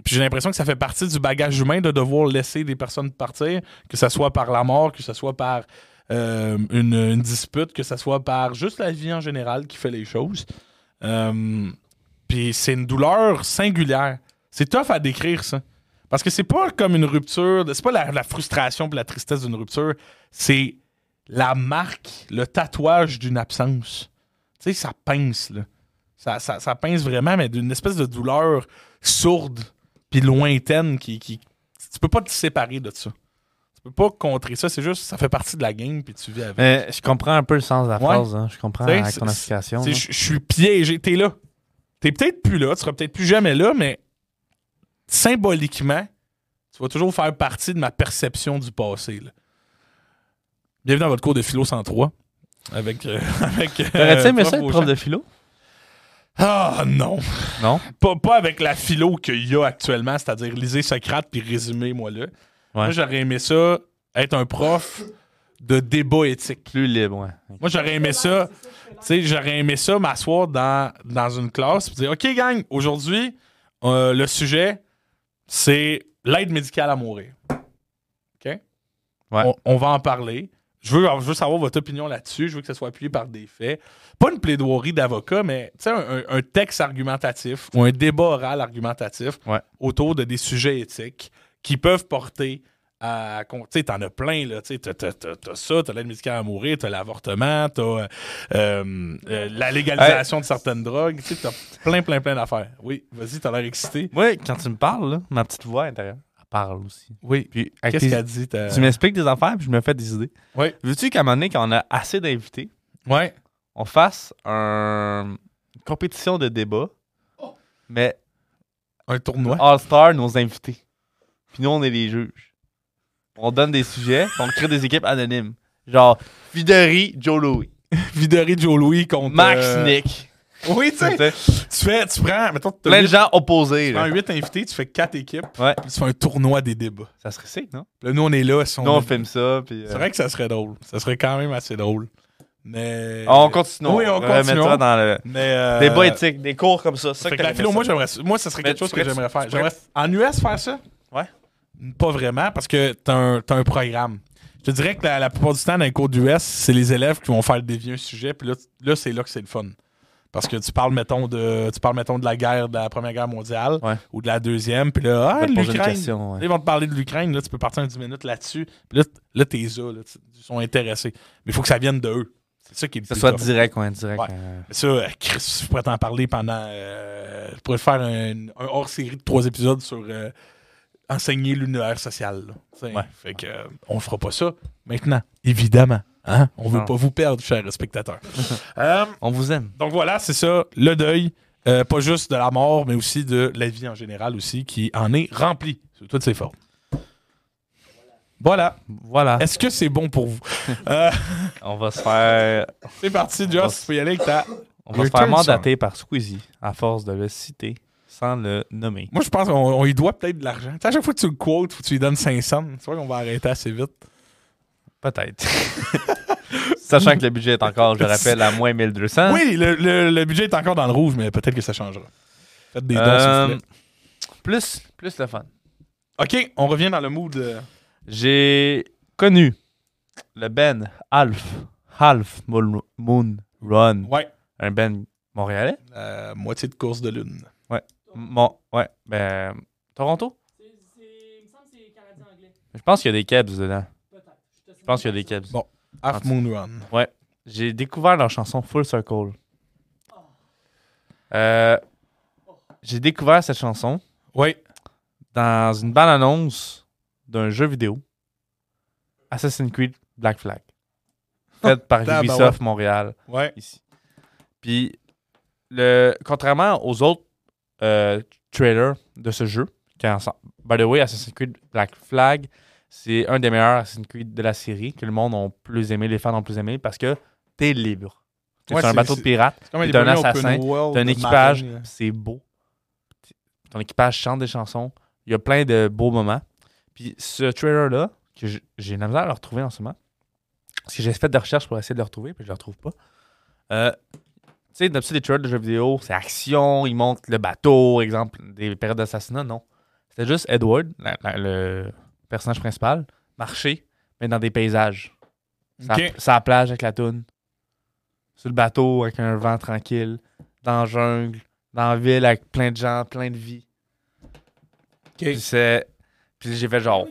puis j'ai l'impression que ça fait partie du bagage humain de devoir laisser des personnes partir, que ce soit par la mort, que ce soit par euh, une, une dispute, que ce soit par juste la vie en général qui fait les choses. Euh, puis c'est une douleur singulière. C'est tough à décrire ça. Parce que c'est pas comme une rupture, c'est pas la, la frustration et la tristesse d'une rupture, c'est la marque, le tatouage d'une absence. Tu sais, ça pince, là. Ça, ça, ça pince vraiment, mais d'une espèce de douleur sourde puis lointaine qui, qui. Tu peux pas te séparer de ça. Tu peux pas contrer ça, c'est juste, ça fait partie de la game puis tu vis avec. Mais je comprends un peu le sens de la Ouais. phrase. hein. Je comprends. Tu là. sais, Je je suis piégé. T'es là. T'es peut-être plus là. Tu seras peut-être plus jamais là, mais symboliquement, tu vas toujours faire partie de ma perception du passé. là. Bienvenue dans votre cours de philo 103. Avec. euh, avec euh, T'aurais-tu aimé ça, être prof de philo? Ah non. Non? Pas, pas avec la philo qu'il y a actuellement, c'est-à-dire lisez Socrate puis résumez-moi là. Moi, j'aurais aimé ça, être un prof de débat éthique. Plus libre, ouais. Moi, j'aurais aimé ça. Tu sais, j'aurais aimé ça m'asseoir dans, dans une classe et dire OK, gang, aujourd'hui, euh, le sujet, c'est l'aide médicale à mourir. OK? Ouais. On, on va en parler. Je veux, je veux savoir votre opinion là-dessus. Je veux que ça soit appuyé par des faits. Pas une plaidoirie d'avocat, mais tu sais, un, un- un texte argumentatif ou un débat oral argumentatif Ouais. autour de des sujets éthiques qui peuvent porter à. Tu sais, t'en as plein, là. Tu sais, t'as, ça, t'as l'aide médicale à mourir, t'as l'avortement, t'as euh, euh, euh, la légalisation de certaines drogues. Tu sais, t'as plein, plein, plein d'affaires. Oui, vas-y, t'as l'air excité. Moi, quand tu me parles, là, ma petite voix intérieure, elle parle aussi. Oui. Puis, Qu'est-ce qu'elle dit? tu m'expliques des affaires, puis je me fais des idées. Ouais. Veux-tu qu'à un moment donné, quand on a assez d'invités, Ouais. on fasse un- une compétition de débat, mais Un tournoi. All-Star, nos invités? Puis nous, on est les juges. On donne des sujets, puis on crée des équipes anonymes. Genre, Fideri, Joe Louis. Viderie Joe Louis contre. Max euh, Nick. Oui, tu sais. Tu fais, tu prends, mettons, Plein de gens opposés. tu prends 8 invités, tu fais 4 équipes, Ouais. puis tu fais un tournoi des débats. Ça serait sick, non? Là, nous, on est là. si Nous, on filme ça, puis... euh, C'est vrai que ça serait drôle. Ça serait quand même assez drôle. Mais. On continue. Oui, on continue. dans le... Mais. euh, Débat éthique, des cours comme ça. ça Fait que que la philo, ça. moi, j'aimerais ça. Moi, ça serait Mais quelque chose que j'aimerais faire. J'aimerais en US faire ça? Ouais. Pas vraiment, parce que t'as un, t'as un programme. Je te dirais que la, la plupart du temps, dans les cours d'US, c'est les élèves qui vont faire dévier un sujet, puis là, là c'est là que c'est le fun. Parce que tu parles, mettons, de, tu parles, mettons, de la guerre, de la Première Guerre mondiale, Ouais. ou de la Deuxième, puis là, ah, va te poser une l'Ukraine. question, ouais. Ils vont te parler de l'Ukraine, là, tu peux partir en 10 minutes là-dessus, puis là, t- là t'es là, là, tu- ils sont intéressés. Mais il faut que ça vienne de eux. C'est ça qui est le Que ce plus soit tough. direct ou indirect. Ouais. euh, Ça, euh, Chris, je pourrais t'en parler pendant. euh, je pourrais faire un, un hors-série de trois épisodes sur euh, enseigner l'univers social. là. Ouais. Fait que, euh, on fera pas ça maintenant, évidemment. Hein? On veut Non. pas vous perdre, chers spectateurs. Euh, On vous aime. donc voilà, c'est ça, le deuil. euh, pas juste de la mort, mais aussi de la vie en général aussi, qui en est remplie sous toutes ses formes. Voilà. Voilà. Est-ce que c'est bon pour vous? On va se faire, c'est parti, Joss. Tu peux y aller avec ta. on va se faire mandater par Squeezie à force de le citer sans le nommer. Moi, je pense qu'on on lui doit peut-être de l'argent. Tu sais, à chaque fois que tu le quotes, faut que tu lui donnes 500. Tu vois qu'on va arrêter assez vite. Peut-être. Sachant que le budget est encore, je rappelle, à moins 1200. Oui, le, le- le budget est encore dans le rouge, mais peut-être que ça changera. Faites des dons, Euh, s'il vous plaît. plus, plus le fun. OK, on revient dans le mood. euh, J'ai connu le Ben Half, Half Moon, Moon Run, Ouais, un Ben montréalais? la moitié de course de lune. Mon, ouais, ben, Toronto? C'est- c'est- Il me semble que c'est canadien-anglais. Je pense qu'il y a des Kebs dedans. Peut-être. te Je pense qu'il y a des Kebs. Bon. Half Moon Run. J'ai découvert leur chanson Full Circle. Euh, J'ai découvert cette chanson Oui. dans une bande-annonce d'un jeu vidéo Assassin's Creed Black Flag. Fait par Ah, bah Ubisoft Montréal. Ouais. ici. Puis, le, contrairement aux autres euh, trailers de ce jeu, qui est ensemble, by the way, Assassin's Creed Black Flag, c'est un des meilleurs Assassin's Creed de la série, que le monde a plus aimé, les fans ont plus aimé, parce que t'es libre. C'est Ouais, un c'est- bateau de pirate, T'es un assassin, t'as un équipage, c'est beau. Ton équipage chante des chansons, il y a plein de beaux moments. Puis ce trailer-là, que j'ai la misère à le retrouver en ce moment, parce que j'ai fait des recherches pour essayer de le retrouver, puis je le retrouve pas. Euh, sais, d'habitude, les trailers de jeux vidéo, c'est action, ils montrent le bateau, exemple, des périodes d'assassinat, non. C'était juste Edward, la- la- le personnage principal, marcher, mais dans des paysages. Ça, Ok. ça à la plage avec la toune. Sur le bateau avec un vent tranquille. Dans la jungle. Dans la ville avec plein de gens, plein de vie. Puis c'est. Puis j'ai fait genre.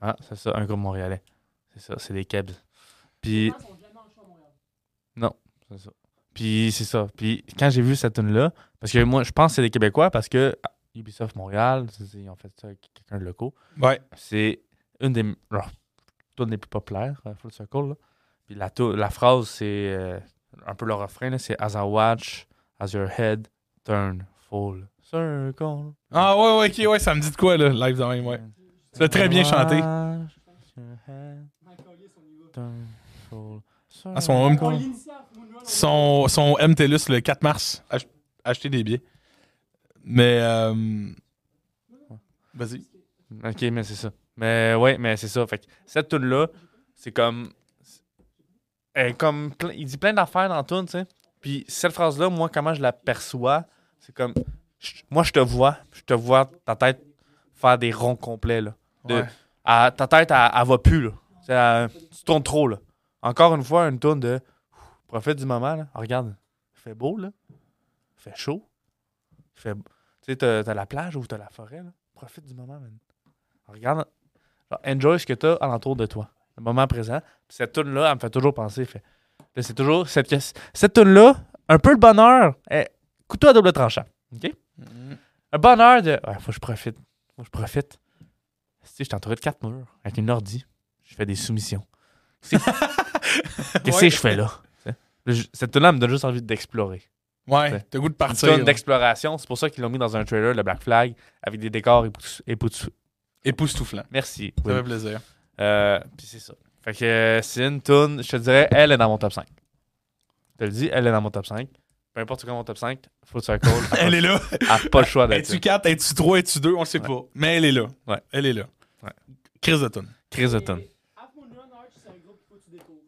Ah, c'est ça, un groupe montréalais. C'est ça, c'est des Kebs. Puis. Les à. C'est ça. Puis c'est ça. Puis quand j'ai vu cette tune là parce que moi, je pense que c'est des Québécois parce que Ubisoft Montréal, c'est- c'est- ils ont fait ça avec quelqu'un de locaux. Ouais. C'est une des tunes les plus populaires, euh, Full Circle. Là. Puis la, la phrase, c'est euh, un peu le refrain, c'est As I watch, as your head turn full circle. Ah ouais, ouais, ok, ouais, ça me dit de quoi, là, live de même, ouais. L'as très bien chanté. Ah, son home- Son, son MTLUS le 4 mars. Ach- acheter des billets. Mais. euh, Vas-y. Ok, mais c'est ça. Mais ouais, mais c'est ça. Fait que cette tune là c'est comme. elle comme il dit plein d'affaires dans tune, tu sais. Puis cette phrase-là, moi, comment je la perçois, c'est comme. je- moi, je te vois, je te vois ta tête faire des ronds complets, là. De- Ouais. à- ta tête, elle, elle va plus, là. Elle- tu tournes trop, là. Encore une fois, une tune de. Profite du moment, là. Ah, regarde, il fait beau, là. Il fait chaud. Il fait. Tu sais, t'as t'as la plage ou t'as la forêt, là. Profite du moment, man. Regarde. genre, enjoy ce que t'as alentour de toi. Le moment présent. Puis cette tune là elle me fait toujours penser. Fait, là, c'est toujours cette, cette tune là un peu le bonheur, est couteau à double tranchant. OK? Un bonheur de. Ouais, faut que je profite. Faut que je profite. Tu sais, je suis entouré de quatre murs avec une ordi. Je fais des soumissions. Qu'est-ce que Ouais. je fais là? Tu sais? Là, je- Cette tune là me donne juste envie d'explorer. Ouais, t'as goût de Une partir. tune d'exploration. C'est pour ça qu'ils l'ont mis dans un trailer, le Black Flag, avec des décors épous- épous- Époustouflant. Merci. Ça Will. fait plaisir. Euh, puis c'est ça. Fait que euh, c'est une tune, je te dirais, elle est dans mon top 5. Je te le dis, elle est dans mon top 5. Peu importe quoi mon top 5, Full Circle, Elle est là. elle a pas le choix d'être Es-tu là. 4, es-tu 3, es-tu 2, on le sait pas. Mais elle est là. Ouais. Elle est là. Ouais. Crise de tune. Chris de tune. Half Moon Run Arch, c'est un groupe qu'il faut que tu découvres.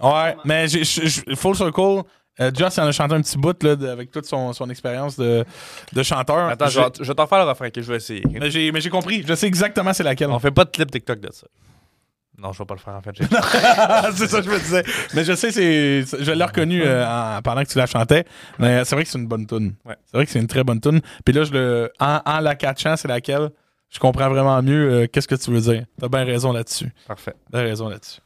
Ouais, mais j'ai- Full Circle, euh, Joss il en a chanté un petit bout là, de- avec toute son, son expérience de, de chanteur. Attends, je je vais t'en faire le refrain que je vais essayer. mais j'ai mais j'ai compris. Je sais exactement c'est laquelle. On fait pas de clip TikTok de ça. Non, je vais pas le faire en fait. C'est ça que je me disais. Mais je sais, c'est, c'est- je l'ai reconnu euh, en- pendant que tu la chantais. Mais c'est vrai que c'est une bonne tune. Ouais. C'est vrai que c'est une très bonne tune. Puis là, je le, en, en la catchant, c'est laquelle, je comprends vraiment mieux euh, qu'est-ce que tu veux dire. T'as bien raison là-dessus. Parfait. T'as raison là-dessus.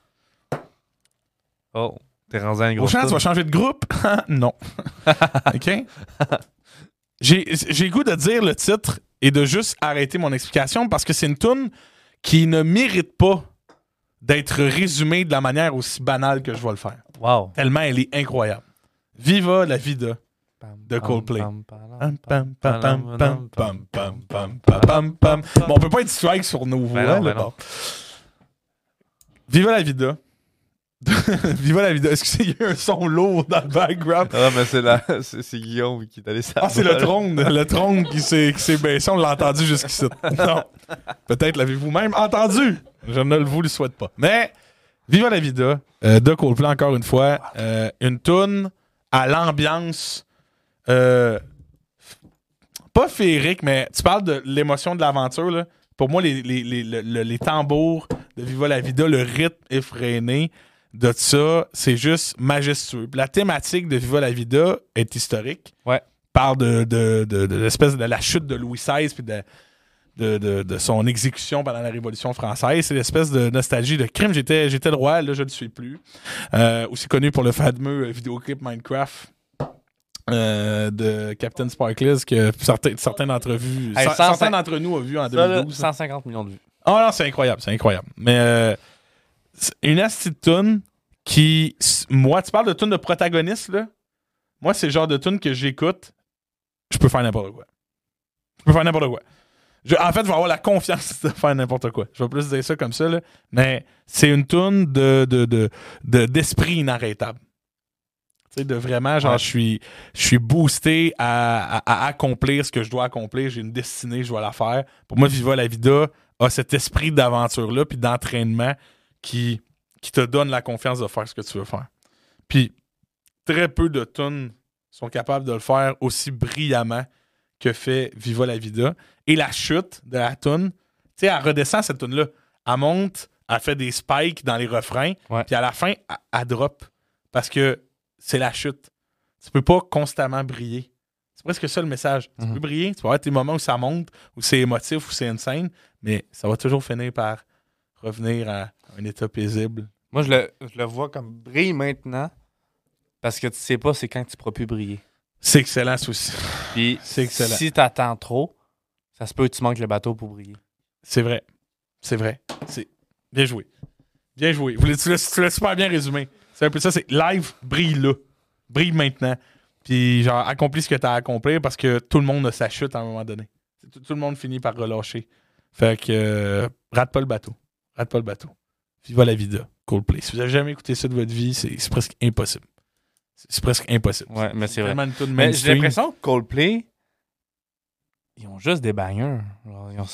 Oh, t'es rendu un groupe. Au tu vas changer de groupe? non. OK? J'ai goût de dire le titre et de juste arrêter mon explication parce que c'est une tune qui ne mérite pas d'être résumée de la manière aussi banale que je vais le faire. Wow. Tellement elle est incroyable. Viva la vida de Coldplay. Bon, on peut pas être swag sur nos voix. Ben ben Viva la vida Viva la vida. Est-ce que c'est il y a un son lourd dans le background? Ah, mais c'est la... c'est Guillaume qui est allé Ah, c'est le trône, le trône qui s'est, baissé. On l'a entendu jusqu'ici. Non. Peut-être l'avez-vous même entendu. Je ne le vous le souhaite pas. Mais, Viva la vida euh, de Coldplay, encore une fois. Euh, une toune à l'ambiance. euh, pas féerique, mais tu parles de l'émotion de l'aventure. là. Pour moi, les, les, les, le- le- les tambours de Viva la vida, le rythme effréné de ça, c'est juste majestueux. La thématique de Viva la vida est historique. Ouais. Parle de, de, de, de l'espèce de la chute de Louis XVI puis de, de, de, de son exécution pendant la Révolution française. C'est l'espèce de nostalgie de crime. J'étais, j'étais le roi, là, je ne le suis plus. Euh, aussi connu pour le fameux vidéoclip Minecraft. euh, de Captain Sparkles que certains, certains d'entre vous Hey, cer- 105 certains d'entre nous ont vu en Ça, là, 2012 150 millions de vues. ah non, c'est incroyable, c'est incroyable. Mais euh, une astuce de tune qui. Moi, tu parles de tune de protagoniste, là. Moi, c'est le genre de tune que j'écoute. Je peux faire n'importe quoi. Je peux faire n'importe quoi. Je- en fait, je vais avoir la confiance de faire n'importe quoi. Je vais plus dire ça comme ça, là. Mais c'est une tune de, de, de, de- d'esprit inarrêtable. Tu sais, de vraiment, genre, Ouais. je suis je suis boosté à, à- à accomplir ce que je dois accomplir. J'ai une destinée, je dois la faire. Pour moi, Viva la Vida a cet esprit d'aventure-là puis d'entraînement qui, qui te donne la confiance de faire ce que tu veux faire. Puis, très peu de tunes sont capables de le faire aussi brillamment que fait Viva la Vida. Et la chute de la tune, tu sais, elle redescend cette tune-là. Elle monte, elle fait des spikes dans les refrains, Ouais. puis à la fin, elle, elle drop. Parce que c'est la chute. Tu peux pas constamment briller. C'est presque ça le message. Tu Mhm. peux briller, tu vas avoir tes moments où ça monte, où c'est émotif, où c'est insane, mais ça va toujours finir par revenir à un état paisible. Moi, je le, je le vois comme brille maintenant parce que tu sais pas c'est quand tu pourras plus briller. C'est excellent, aussi. Puis C'est excellent. si t'attends trop, ça se peut que tu manques le bateau pour briller. C'est vrai. C'est vrai. C'est bien joué. Bien joué. Vous Tu l'as super bien résumé. C'est un peu ça, c'est live, brille là. Brille maintenant. Puis genre, accomplis ce que tu as à accomplir parce que tout le monde a sa chute à un moment donné. Tout, tout le monde finit par relâcher. Fait que euh, rate pas le bateau. Rate pas le bateau. Viva la vida. Coldplay. Si vous avez jamais écouté ça de votre vie, c'est presque impossible. C'est presque impossible. Ouais, mais c'est vrai. Mais j'ai l'impression que Coldplay, ils ont juste des bangers. Genre, ils ont-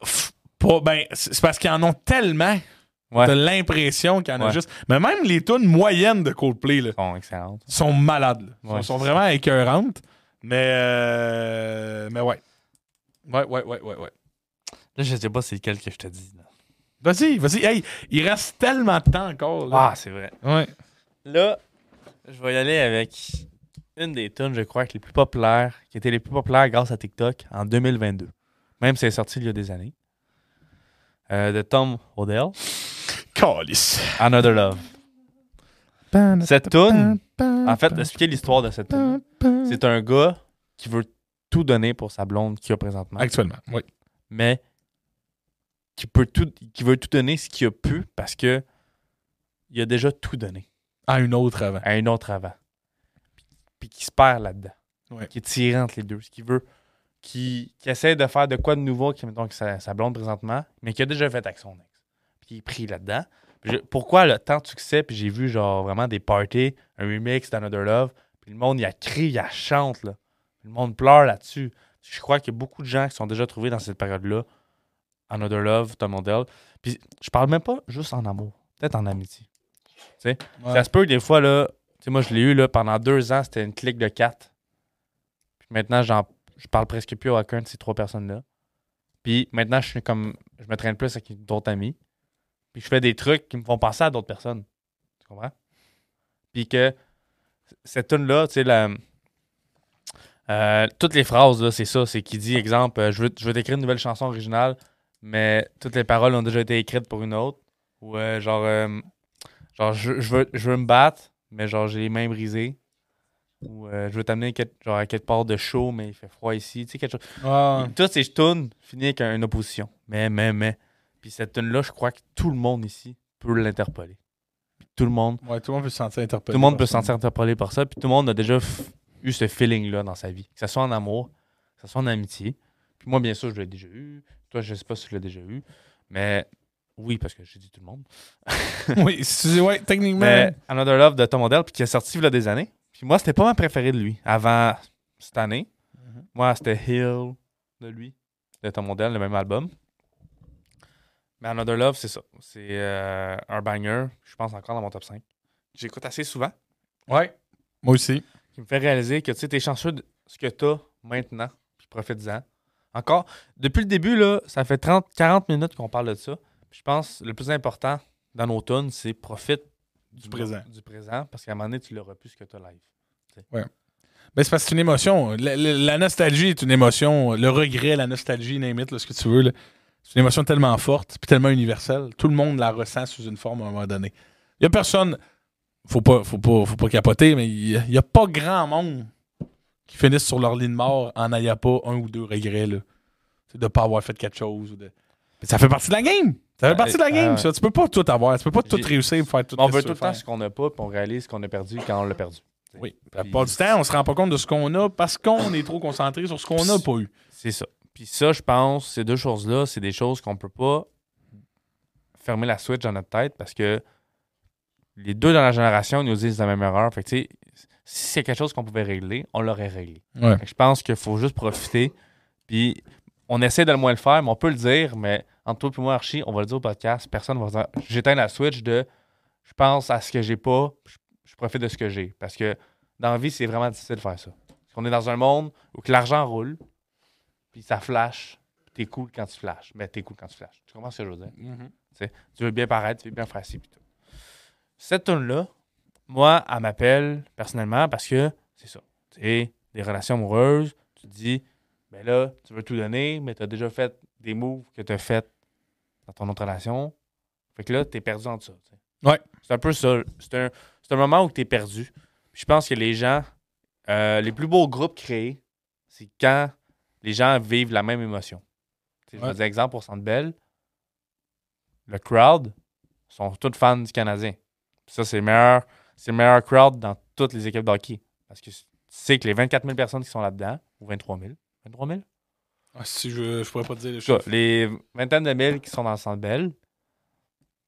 Pff, pas- ben, c'est parce qu'ils en ont tellement. Ouais. T'as l'impression qu'il y en a Ouais. juste. Mais même les tunes moyennes de Coldplay là, sont excellentes. sont malades. là. Sont, Ouais, sont vraiment écœurantes. Mais, euh, mais ouais. Ouais, ouais, ouais, ouais, ouais. Là, je sais pas c'est lequel que je te dis. Vas-y, vas-y. Hey, il reste tellement de temps encore. Là. Ah, c'est vrai. Ouais. Là, je vais y aller avec une des tunes, je crois, que les plus populaires, qui était les plus populaires grâce à TikTok en 2022. Même si elle est sortie il y a des années. Euh, de Tom Odell, Calice. Another Love. Cette tune, en fait, expliquer l'histoire de cette tune. C'est un gars qui veut tout donner pour sa blonde qu'il a présentement, Actuellement, oui. mais qui, peut tout, qui veut tout donner ce qu'il a pu parce que il a déjà tout donné À une autre avant. à un autre avant. Puis, puis qui se perd là-dedans. Ouais. Qui est tiré entre les deux. Ce qu'il veut. Qui, qui essaie de faire de quoi de nouveau, qui mettons que sa, sa blonde présentement, mais qui a déjà fait avec son ex. Puis il est pris là-dedans. Pourquoi a tant de succès, puis j'ai vu genre vraiment des parties, un remix d'Another Love, puis le monde il a crie, il a chante là. Le monde pleure là-dessus. Je crois qu'il y a beaucoup de gens qui sont déjà trouvés dans cette période-là. Another Love, Tom Odell. Puis je parle même pas juste en amour, peut-être en amitié. Ouais. Ça se peut que des fois, là, tu sais, moi, je l'ai eu là, pendant deux ans, c'était une clique de quatre. Puis maintenant, j'en, je parle presque plus à aucun de ces trois personnes-là. Puis maintenant, je suis comme, je me traîne plus avec d'autres amis. puis je fais des trucs qui me font penser à d'autres personnes. Tu comprends? Puis que cette tune-là, tu sais, la. euh, toutes les phrases, là, c'est ça. C'est qui dit, exemple, euh, je veux, je veux t'écrire une nouvelle chanson originale, mais toutes les paroles ont déjà été écrites pour une autre. Ou euh, genre, euh, genre je, je veux, je veux me battre, mais genre, j'ai les mains brisées. Ou euh, je veux t'amener genre, à quelque part de chaud, mais il fait froid ici. Tu sais, quelque chose. Ouais. Toutes ces tunes finissent avec un- une opposition. Mais, mais, mais. Puis cette tune-là, je crois que tout le monde ici peut l'interpeller. Tout le monde. Ouais, tout le monde peut se sentir interpellé. Tout le monde peut se sentir interpellé par ça. Puis tout le monde a déjà eu ce feeling-là dans sa vie. Que ce soit en amour, que ce soit en amitié. Puis moi, bien sûr, je l'ai déjà eu. Toi, je sais pas si je l'ai déjà eu. Mais oui, parce que j'ai dit tout le monde. oui, ouais, techniquement. Mais Another Love de Tom Odell, puis qui est sorti il y a des années. Puis moi, c'était pas ma préférée de lui avant cette année. Mhm. Moi, c'était Hill de lui, de Tom Odell, le même album. Mais Another Love, c'est ça. C'est euh, un banger, je pense encore dans mon top 5. J'écoute assez souvent. Ouais. Moi aussi. Qui me fait réaliser que tu sais, t'es chanceux de ce que t'as maintenant, puis profite-en. Encore, depuis le début, là, ça fait 30, 40 minutes qu'on parle de ça. Puis je pense que le plus important dans nos tunes, c'est profite Du présent. Du présent, parce qu'à un moment donné, tu l'auras plus ce que tu as live. Ben, c'est parce que c'est une émotion. La, la- la nostalgie est une émotion. Le regret, la nostalgie, là, ce que tu veux. C'est une émotion tellement forte puis tellement universelle. Tout le monde la ressent sous une forme à un moment donné. Il n'y a personne. Faut pas, faut pas, faut pas capoter, mais il n'y a, pas grand monde qui finissent sur leur lit de mort en n'ayant pas un ou deux regrets. Là. De ne pas avoir fait quelque chose. ou de- Mais ça fait partie de la game. Ça fait partie de la game, ça. Tu peux pas tout avoir. Tu peux pas tout réussir pour faire tout on veut tout le temps faire. ce qu'on n'a pas, puis on réalise ce qu'on a perdu quand on l'a perdu. Oui. La Puis- plupart du temps, on se rend pas compte de ce qu'on a parce qu'on est trop concentré sur ce qu'on n'a pas eu. C'est ça. Puis ça, je pense, ces deux choses-là, c'est des choses qu'on peut pas fermer la switch dans notre tête parce que les deux dans la génération nous disent la même erreur. Fait que, tu sais, si c'est quelque chose qu'on pouvait régler, on l'aurait réglé. Ouais. Je pense qu'il faut juste profiter. Puis on essaie de le moins le faire, mais on peut le dire, mais entre toi et moi, Archie, on va le dire au podcast, personne va dire j'éteins la switch de je pense à ce que j'ai pas, je, je profite de ce que j'ai. Parce que dans la vie, c'est vraiment difficile de faire ça. Parce qu'on est dans un monde où l'argent roule, puis ça flash, puis t'es cool quand tu flashes. Mais t'es cool quand tu flashes. Tu comprends ce que je veux dire? Tu veux bien paraître, tu veux bien faire ci, puis tout. Cette tune-là, moi, elle m'appelle personnellement parce que c'est ça. Tu sais, des relations amoureuses, tu te dis, ben là, tu veux tout donner, mais tu as déjà fait des moves que tu as fait dans ton autre relation. Fait que là, tu es perdu en ça. tu sais. Ouais. C'est un peu ça. C'est un, c'est un moment où tu es perdu. Puis je pense que les gens, euh, les plus beaux groupes créés, c'est quand les gens vivent la même émotion. Tu sais, Je Ouais. vais dire exemple pour Centre Bell. Le crowd sont tous fans du Canadien. Puis ça, c'est le meilleur, c'est le meilleur crowd dans toutes les équipes de hockey. Parce que tu sais que les 24 000 personnes qui sont là-dedans, ou 23 000, 23 000? Ah, si je, je pourrais pas te dire les choses. les vingtaines de mille qui sont dans le Centre Bell,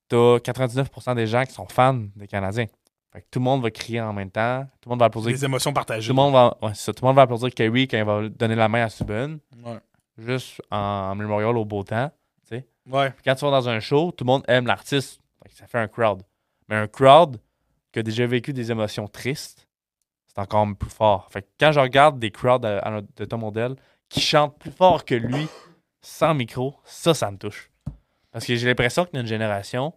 t'as 99% des gens qui sont fans des Canadiens. Fait que tout le monde va crier en même temps, tout le monde va applaudir. Les émotions partagées. Tout le monde va, ouais, c'est ça, tout le monde va applaudir Kerry quand il va donner la main à Subban, Ouais. juste en, en mémorial au beau temps. Ouais. Puis quand tu vas dans un show, tout le monde aime l'artiste. Ça fait un crowd. Mais un crowd qui a déjà vécu des émotions tristes, c'est encore plus fort. Fait que quand je regarde des crowds à- à notre- de Tom Odell qui chantent plus fort que lui, sans micro, ça, ça me touche. Parce que j'ai l'impression que notre génération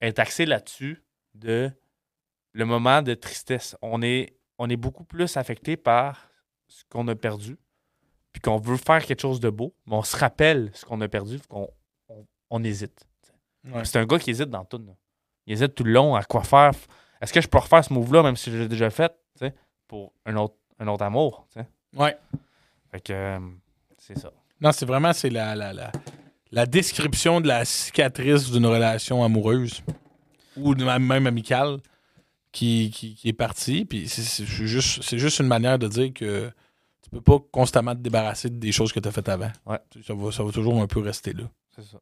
est axée là-dessus de le moment de tristesse. On est, on est beaucoup plus affecté par ce qu'on a perdu, puis qu'on veut faire quelque chose de beau, mais on se rappelle ce qu'on a perdu, qu'on on, on hésite. Ouais. C'est un gars qui hésite dans tout. là. Il hésite tout le long à quoi faire. Est-ce que je peux refaire ce move-là, même si je l'ai déjà fait, pour un autre, un autre amour, tu sais? Ouais. Fait que euh, c'est ça. Non, c'est vraiment c'est la, la, la, la description de la cicatrice d'une relation amoureuse ou même amicale qui, qui, qui est partie. Puis c'est- juste, c'est juste une manière de dire que tu peux pas constamment te débarrasser des choses que tu as faites avant. Ouais. Ça va, ça va toujours un peu rester là. C'est ça.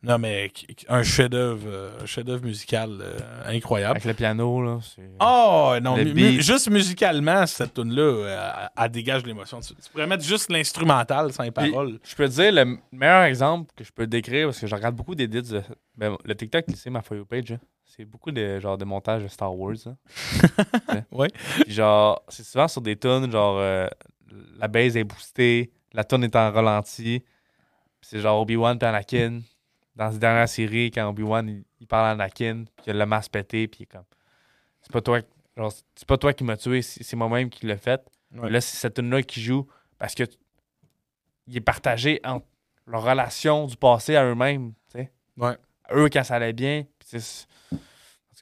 Non, mais un chef-d'œuvre euh, chef-d'œuvre musical euh, incroyable. Avec le piano, là. Oh non, mu- mu- juste musicalement, cette tune là elle dégage l'émotion. Tu, pourrais mettre juste l'instrumental sans les paroles. Je peux te dire, le meilleur exemple que je peux décrire, parce que je regarde beaucoup d'édits, de- ben, le TikTok, c'est ma For page, hein. c'est beaucoup de, genre, de montage de Star Wars. hein. Ouais. Ouais. Puis genre, c'est souvent sur des tunes, genre, euh, la base est boostée, la tune est en ralenti, c'est genre Obi-Wan Anakin, dans cette dernière série, quand Obi-Wan il, il parle à Anakin, puis il a le masque pété, puis il est comme C'est pas toi, genre, c'est pas toi qui m'as tué, c'est moi-même qui l'ai fait. Ouais. Là, c'est cette tune-là qui joue parce que il est partagé entre leur relation du passé à eux-mêmes, tu sais. Ouais. Eux quand ça allait bien. Parce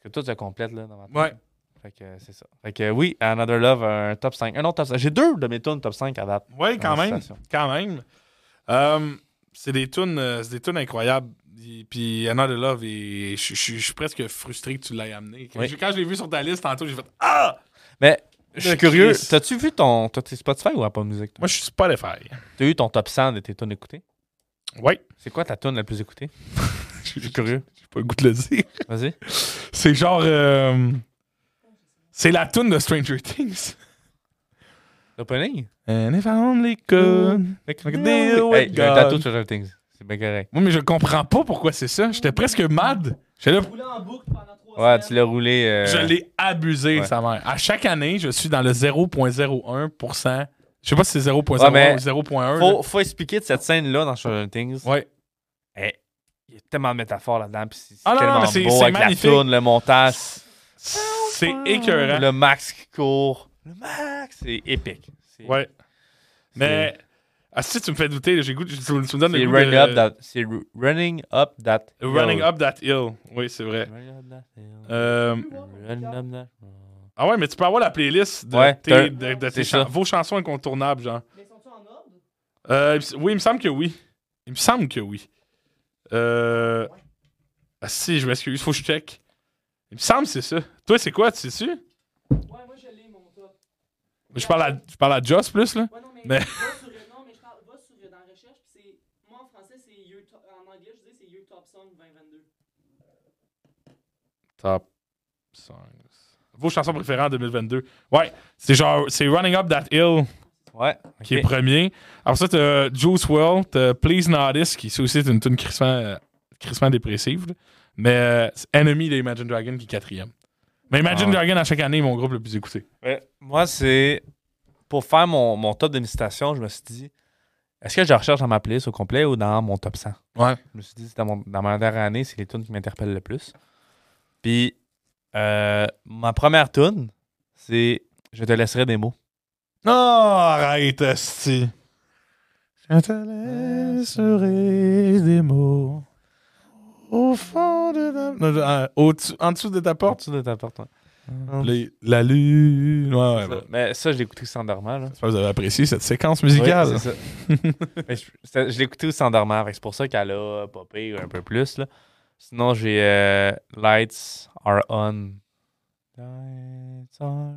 que tout se complète là dans ma tête. Ouais. Fait que c'est ça. Fait que oui, Another Love, un top 5. Un autre top 5. J'ai deux de mes tunes top 5 à date. Ouais, quand même. Quand même. Euh, c'est des tunes, euh, c'est des tunes incroyables. Puis Another Love, et je suis presque frustré que tu l'aies amené. Quand Oui. je- quand je l'ai vu sur ta liste tantôt, j'ai fait Ah! Mais je suis curieux. T'as-tu vu ton. Tes Spotify ou Apple Music? toi? Moi, je suis Spotify. T'as eu ton top 100 de tes tunes écoutées? Ouais. C'est quoi ta tune la plus écoutée? Je suis curieux. J'ai pas le goût de le dire. Vas-y. C'est genre. euh, c'est la tune de Stranger Things. L'opening? And if I only could. deal with Hey, j'ai un God. tatou sur Stranger Things. C'est bien correct. Moi, mais je comprends pas pourquoi c'est ça. J'étais presque mad. J'étais là, Roulé en boucle pendant trois Ouais, tu semaines. l'as roulé. euh, Je l'ai abusé, ouais. sa mère. À chaque année, je suis dans le 0.01%. Je sais pas si c'est 0.01 Ouais, mais ou 0.1. Faut, faut expliquer de cette scène-là dans Stranger Things. là. Ouais. Eh, il y a tellement de métaphores là-dedans. Puis c'est c'est Ah non, non, tellement mais c'est- beau c'est avec magnifique. la toune, le montage. C'est écœurant. Le Max qui court. Le Max, c'est épique. C'est Ouais. Mais. Ah, si tu me fais douter, j'ai goût, tu, tu me donnes le goût running, de- up that, c'est ru- running Up That Hill. Running Up That Hill. Oui, c'est vrai. Running Up That Hill. Euh, Running Up That ah ouais, mais tu peux avoir la playlist de, Ouais, tes- de- de tes chan- vos chansons incontournables, genre. Mais sont-ils en ordre? Euh, oui, il me semble que oui. Il me semble que oui. Euh... Ah si, je m'excuse, faut que je check. Il me semble que c'est ça. Toi, c'est quoi, tu sais-tu? Ouais, moi je l'ai mon top. Je parle à, je parle à Joss plus, là. Ouais, non, mais, Mais- va sur, non, mais je parle, va sur dans la recherche, puis c'est. Moi en français, c'est Your Top. En anglais, je dis c'est Your Top Song 2022. Top songs. Vos chansons préférées en 2022. Ouais, c'est genre, c'est Running Up That Hill Ouais. qui est premier. Après ça, t'as Juice WRLD, t'as Please Notice, qui c'est aussi une tune crissement, crissement dépressive. là. Mais euh, c'est Enemy de Imagine Dragon qui est quatrième. Mais Imagine Ah ouais. Dragon, à chaque année, est mon groupe le plus écouté. Ouais. Moi, c'est. Pour faire mon, mon top de je me suis dit est-ce que je recherche dans ma playlist au complet ou dans mon top 100 Ouais. Je me suis dit, dans, mon- dans ma dernière année, c'est les tunes qui m'interpellent le plus. Puis, euh, ma première tune, c'est Je te laisserai des mots. Oh, arrête, esti. Je te laisserai des mots au fond de ta... Au-dessus- en dessous de ta En porte. dessous de ta porte, ouais. Les- la lune. Ouais, ouais, Ça. ouais. Mais ça, je l'ai écouté aussi en dormant. Là. J'espère que vous avez apprécié cette séquence musicale. Oui, c'est ça. Mais je je l'ai écouté que C'est pour ça qu'elle a popé un peu plus. Là. Sinon, j'ai euh, Lights Are On. Lights Are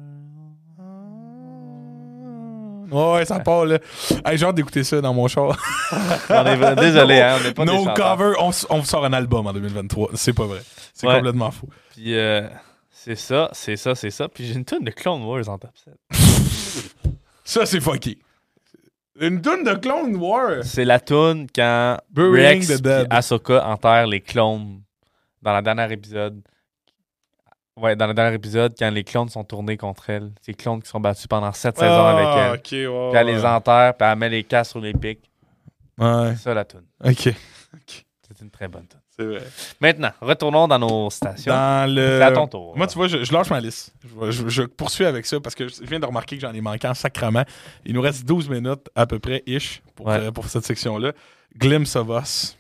Ouais, ouais, ça part, là. Hey, j'ai hâte d'écouter ça dans mon char. On est- Désolé, hein, on n'est pas des no cover, on, on sort un album en 2023. C'est pas vrai. C'est Ouais. complètement faux. Puis euh, c'est ça, c'est ça, c'est ça. Puis j'ai une tonne de Clone Wars en top 7. Ça, c'est fucké. Une tune de Clone War. C'est la tune quand Rex Dead. Ahsoka enterrent les clones dans le dernier épisode. Ouais, dans le dernier épisode, quand les clones sont tournés contre elle. Ces clones qui sont battus pendant sept saisons avec elle. Ah. Puis elle les enterre, puis elle met les casques sur les pics. Ouais, C'est ça la tune. ok. C'est une très bonne tune. Vrai. Maintenant, retournons dans nos stations. Dans le... C'est à ton tour. Moi, tu vois, je, je lâche ma liste. Je, vais- je- je poursuis avec ça parce que je viens de remarquer que j'en ai manqué en sacrement. Il nous reste 12 minutes à peu près, ish, pour, Ouais. euh, pour cette section-là. Glimpse of Us.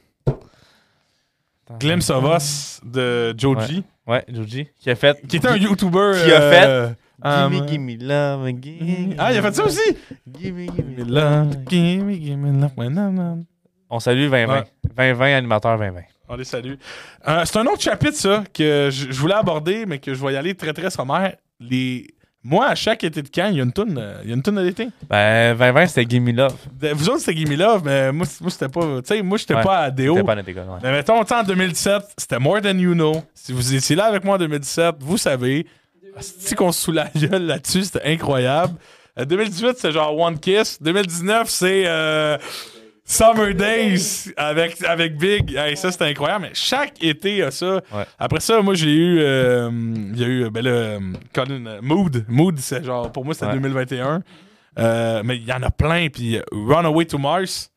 Glimpse of Us de Joji, Ouais, Joji. Qui a fait. qui était un YouTuber. Qui a fait euh, um, Gimme, gimme love, gimme. Ah, il a fait ça aussi? Gimme, Gimme gimme love, love. gimme, gimme love, On salue 2020. Ouais. 2020, animateur 2020. On les salue. Euh, c'est un autre chapitre, ça, que je, voulais aborder, mais que je vais y aller très, très sommaire. Les... Moi, à chaque été de camp, il y a une toune, euh, il y a une toune de l'été. Ben, 2020, c'était Gimme Love. De- Vous autres, c'était Gimme Love, mais moi, moi c'était pas. Tu sais, moi, j'étais Ouais. pas à Déo. Pas ouais. Mais mettons, en 2017, c'était More Than You Know. Si vous étiez là avec moi en 2017, vous savez. Si qu'on se sous la gueule là-dessus, c'était incroyable. Euh, 2018, c'est genre One Kiss. 2019, c'est euh, Summer Days avec, avec Big. Hey, ça, c'était incroyable. Mais chaque été, il y a ça. Ouais. Après ça, moi, j'ai eu. euh, Il y a eu. Ben Colin, euh, Mood. Mood, c'est genre. Pour moi, c'était Ouais. 2021. Euh, mais il y en a plein. Puis Runaway to Mars,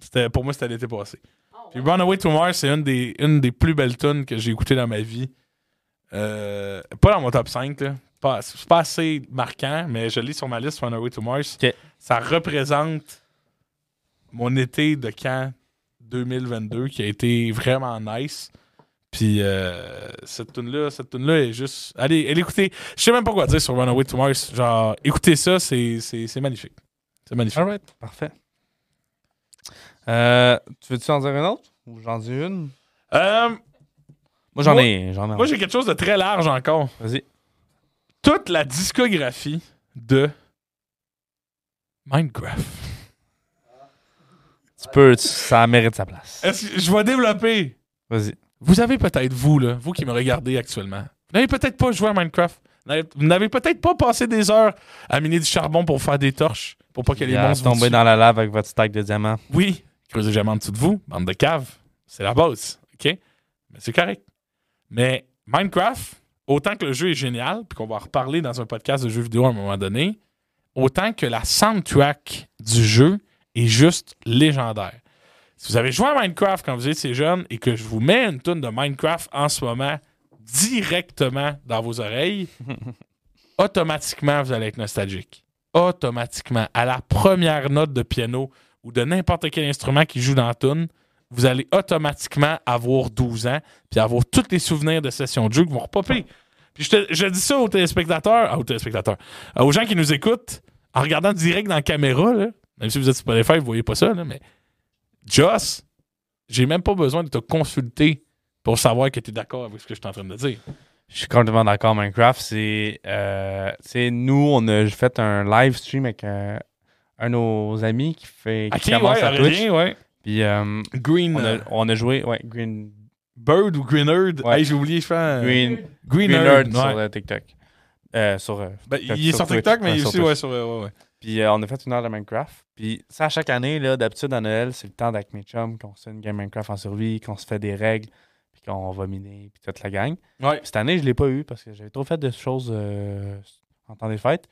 c'était, pour moi, c'était l'été passé. Ah Puis Runaway to Mars, c'est une des, une des plus belles tunes que j'ai écoutées dans ma vie. Euh, pas dans mon top 5, là. Pas, c'est pas assez marquant, mais je lis sur ma liste Runaway to Mars. Ça représente mon été de camp 2022 qui a été vraiment nice. Puis euh, cette tune-là, cette tune-là est juste. Allez, allez écouter. Je sais même pas quoi dire sur Runaway to Mars. Genre, écoutez ça, c'est, magnifique. C'est magnifique. Alright, parfait. Euh, tu veux-tu en dire une autre? Ou j'en dis une? Euh, Moi, j'en ai. J'en ai. moi, j'ai quelque chose de très large encore. Vas-y. toute la discographie de Minecraft. Tu peux, tu- ça mérite sa place. Est-ce que je vais développer? Vas-y. Vous avez peut-être, vous, là, vous qui me regardez actuellement, vous n'avez peut-être pas joué à Minecraft. Vous n'avez- Vous n'avez peut-être pas passé des heures à miner du charbon pour faire des torches, pour pas que les Il a monstres vous tombé tuent. dans la lave avec votre stack de diamants. Oui, creusez jamais en dessous de vous, bande de caves. C'est la base, OK? Mais c'est correct. Mais Minecraft, autant que le jeu est génial, puis qu'on va en reparler dans un podcast de jeux vidéo à un moment donné, autant que la soundtrack du jeu est juste légendaire. Si vous avez joué à Minecraft quand vous étiez jeune et que je vous mets une tonne de Minecraft en ce moment directement dans vos oreilles, automatiquement, vous allez être nostalgique. Automatiquement. À la première note de piano ou de n'importe quel instrument qui joue dans la tune, vous allez automatiquement avoir 12 ans puis avoir tous les souvenirs de sessions de jeu qui vont repopper. Puis je, te- je dis ça aux téléspectateurs, ah, aux téléspectateurs, euh, aux gens qui nous écoutent en regardant direct dans la caméra, là, même si vous êtes sur Spotify, vous voyez pas ça, là, mais Joss, j'ai même pas besoin de te consulter pour savoir que tu es d'accord avec ce que je suis en train de dire. Je suis complètement d'accord. Minecraft, c'est. Euh, nous, on a fait un live stream avec un de nos amis qui, fait, qui Ok, commence ouais, à Twitch. rien, ouais. Puis euh, Green on, a, on a joué. Ouais, Green, Bird ou Greenerd. Ouais. Hey, j'ai oublié, je fais Green, Green Green Nerd, Nerd sur TikTok. Euh, sur, euh, Ben, TikTok, il est sur. TikTok, mais il est aussi ouais, sur. ouais, ouais. Puis euh, on a fait une heure de Minecraft. Puis ça, à chaque année, là, d'habitude à Noël, c'est le temps avec mes chums qu'on se fait une game Minecraft en survie, qu'on se fait des règles, puis qu'on va miner, puis toute la gang. Ouais. Puis cette année, je l'ai pas eu parce que j'avais trop fait de choses euh, en temps des fêtes.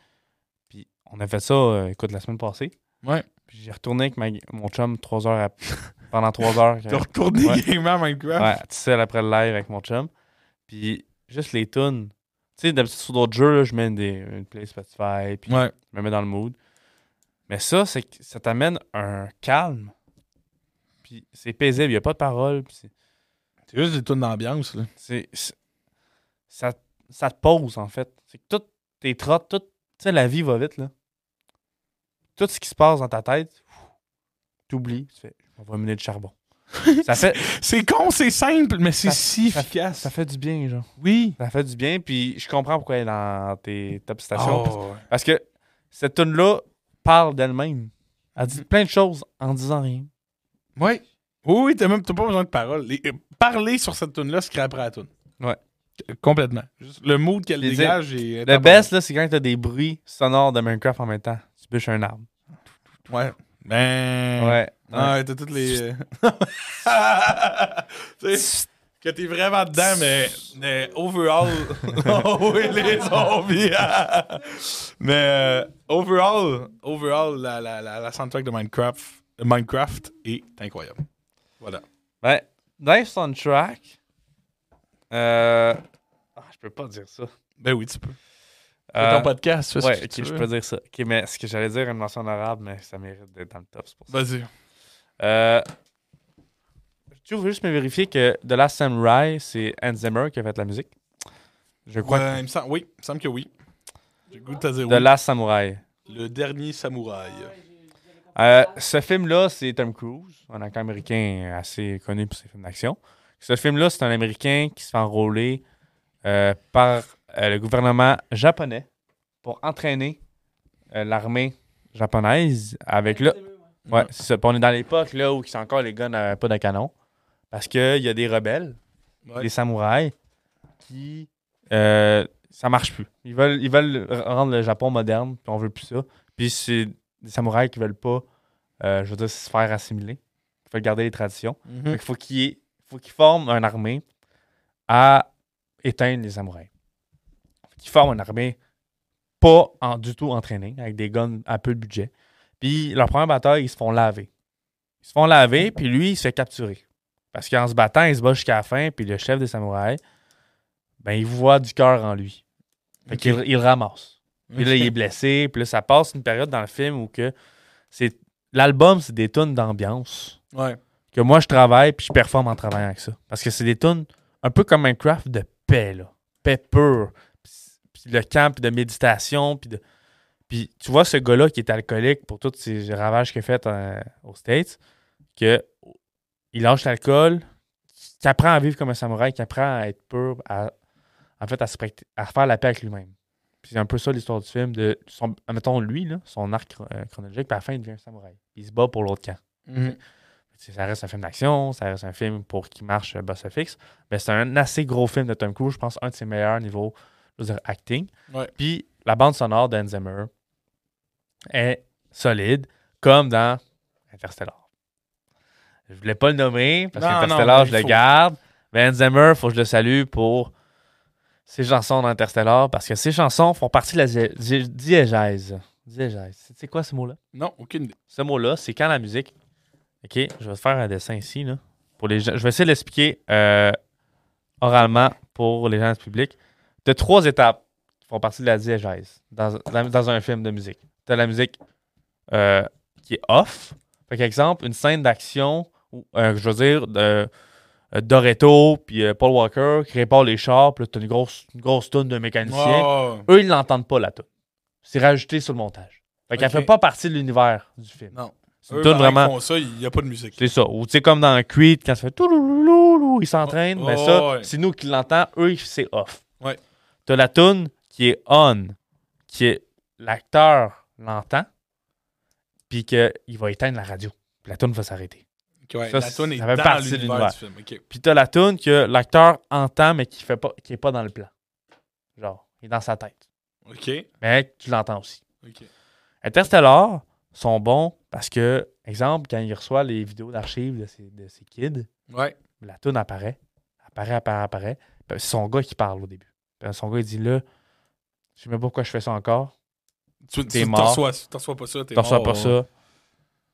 Puis on a fait ça, euh, écoute, la semaine passée. Ouais. Puis j'ai retourné avec ma- mon chum trois heures pendant trois heures. De retourner Ouais. gamer Minecraft? Ouais, tout seul après le live avec mon chum. Puis juste les tunes. Tu sais, d'habitude sur d'autres jeux, là, je mets des, une play Spotify, puis Ouais. je me mets dans le mood. Mais ça, c'est ça t'amène un calme. Puis c'est paisible, il n'y a pas de parole. puis c'est- juste des tunes d'ambiance, là. c'est c'est- ça, ça te pose, en fait. C'est que toutes tes trottes, tout, tu sais, la vie va vite, là. Tout ce qui se passe dans ta tête, t'oublies, tu fais, on va mener du charbon. Ça fait, C'est con, c'est simple, mais c'est si ça- efficace. ça fait du bien, genre. Oui. Ça fait du bien, puis je comprends pourquoi elle est dans tes top stations. Oh, Parce que cette tune là parle d'elle-même. Elle dit plein de choses en disant rien. Oui, oui, t'as même t'as pas besoin de paroles. Les- euh, parler sur cette tune-là, c'est après la tune. Ouais. Euh, Complètement. Juste le mood qu'elle dégage est. Le best, là, c'est quand t'as des bruits sonores de Minecraft en même temps. Tu bûches un arbre. Ouais. Ben. Ouais. Ah, ouais, t'as toutes les. tu sais, que t'es vraiment dedans, mais, mais overall. oh, oui, les zombies. mais euh, overall, overall la, la, la, la soundtrack de Minecraft, Minecraft est incroyable. Voilà. Ben, dans soundtrack, euh... ah, je peux pas dire ça. Ben oui, tu peux. C'est Euh, ton podcast, tu fais Ouais, ce que ok, tu je peux dire ça. Ok, mais ce que j'allais dire, une mention honorable, mais ça mérite d'être dans le top, c'est pour ça. Vas-y. Euh, tu veux juste me vérifier que The Last Samurai, c'est Hans Zimmer qui a fait la musique? Je crois Ouais, il me semble, oui, il me semble que oui. J'ai le goût de que The. Last Samurai. Le dernier samouraï. Euh, ce film-là, c'est Tom Cruise, un acteur américain assez connu pour ses films d'action. Ce film-là, c'est un Américain qui se fait enrôler euh, par euh, le gouvernement japonais pour entraîner euh, l'armée japonaise avec le, Ouais, c'est ça. Puis on est dans l'époque là où c'est encore les gars n'avaient pas de canon. Parce qu'il y a des rebelles, Ouais. des samouraïs, qui. euh, ça marche plus. Ils veulent, ils veulent rendre le Japon moderne, puis on veut plus ça. Puis c'est des samouraïs qui veulent pas, euh, je veux dire, se faire assimiler. Ils veulent garder les traditions. Mhm. Fait qu'il faut qu'ils faut forment une armée à éteindre les samouraïs. Qu'ils forment une armée pas en, du tout entraînée, avec des guns à peu de budget. Puis leur première bataille, ils se font laver. Ils se font laver, puis lui, il se fait capturer. Parce qu'en se battant, il se bat jusqu'à la fin, puis le chef des samouraïs, ben, il voit du cœur en lui. Fait qu'il il le ramasse. Puis là, il est blessé. Puis là, ça passe une période dans le film où que c'est l'album, c'est des tunes d'ambiance Ouais. que moi, je travaille puis je performe en travaillant avec ça. Parce que c'est des tunes un peu comme Minecraft de paix, là. Paix pure. Puis, puis le camp, puis de méditation, puis de... Puis tu vois ce gars-là qui est alcoolique pour tous ces ravages qu'il a fait euh, aux States, que il lâche l'alcool, qui apprend à vivre comme un samouraï, qui apprend à être pur, à, en fait, à, se à faire la paix avec lui-même. Puis c'est un peu ça l'histoire du film, de son, mettons lui, là, son arc euh, chronologique, puis à la fin, il devient un samouraï. Puis il se bat pour l'autre camp. Mhm. Ça reste un film d'action, ça reste un film pour qui marche euh, box office. Mais c'est un assez gros film de Tom Cruise, je pense, un de ses meilleurs niveaux je veux dire, acting. Ouais. Puis la bande sonore d'Hans Zimmer est solide, comme dans Interstellar. Je voulais pas le nommer parce qu'Interstellar, je le faut. garde. Hans Zimmer, faut que je le salue pour ses chansons d'Interstellar parce que ses chansons font partie de la di- di- diégèse. Diégèse. C'est- quoi ce mot-là? Non, aucune idée. Ce mot-là, c'est quand la musique. Ok, je vais te faire un dessin ici. Là, pour les gens. Je vais essayer de l'expliquer euh, oralement pour les gens du public. As trois étapes qui font partie de la diégèse dans, dans- dans un film de musique. Tu as la musique euh, qui est off. Par exemple, une scène d'action, euh, je veux dire, de, euh, Doretto puis Paul Walker qui répare les chars, puis là, tu as une grosse, une grosse toune de mécanicien. Oh, Eux, ils l'entendent pas, la toune. C'est rajouté sur le montage. Fait qu'elle fait pas partie de l'univers du film. non. C'est une toune vraiment. font ça, il n'y a pas de musique. C'est ça. Ou tu sais, comme dans Creed, quand ça fait toulouloulou, ils s'entraînent, mais oh, ça, ouais. c'est nous qui l'entendons, eux, c'est off. Ouais. T'as la toune qui est on, qui est l'acteur l'entend, puis qu'il va éteindre la radio. Puis la toune va s'arrêter. Ouais, Ça, la toune est ça fait dans partie de l'univers l'univers. du film. ok. Puis t'as la toune que l'acteur entend, mais qui fait pas, qui est pas dans le plan. Genre, il est dans sa tête. Ok. Mais tu l'entends aussi. Ok. Interstellar sont bons parce que, exemple, quand il reçoit les vidéos d'archives de ses, de ses kids, Ouais. la toune apparaît, apparaît, apparaît, apparaît. Puis C'est son gars qui parle au début. Son gars, il dit là, je sais même pas pourquoi je fais ça encore. Tu T'es mort. t'en reçois, t'en pas ça, t'es mort, pas ouais. ça.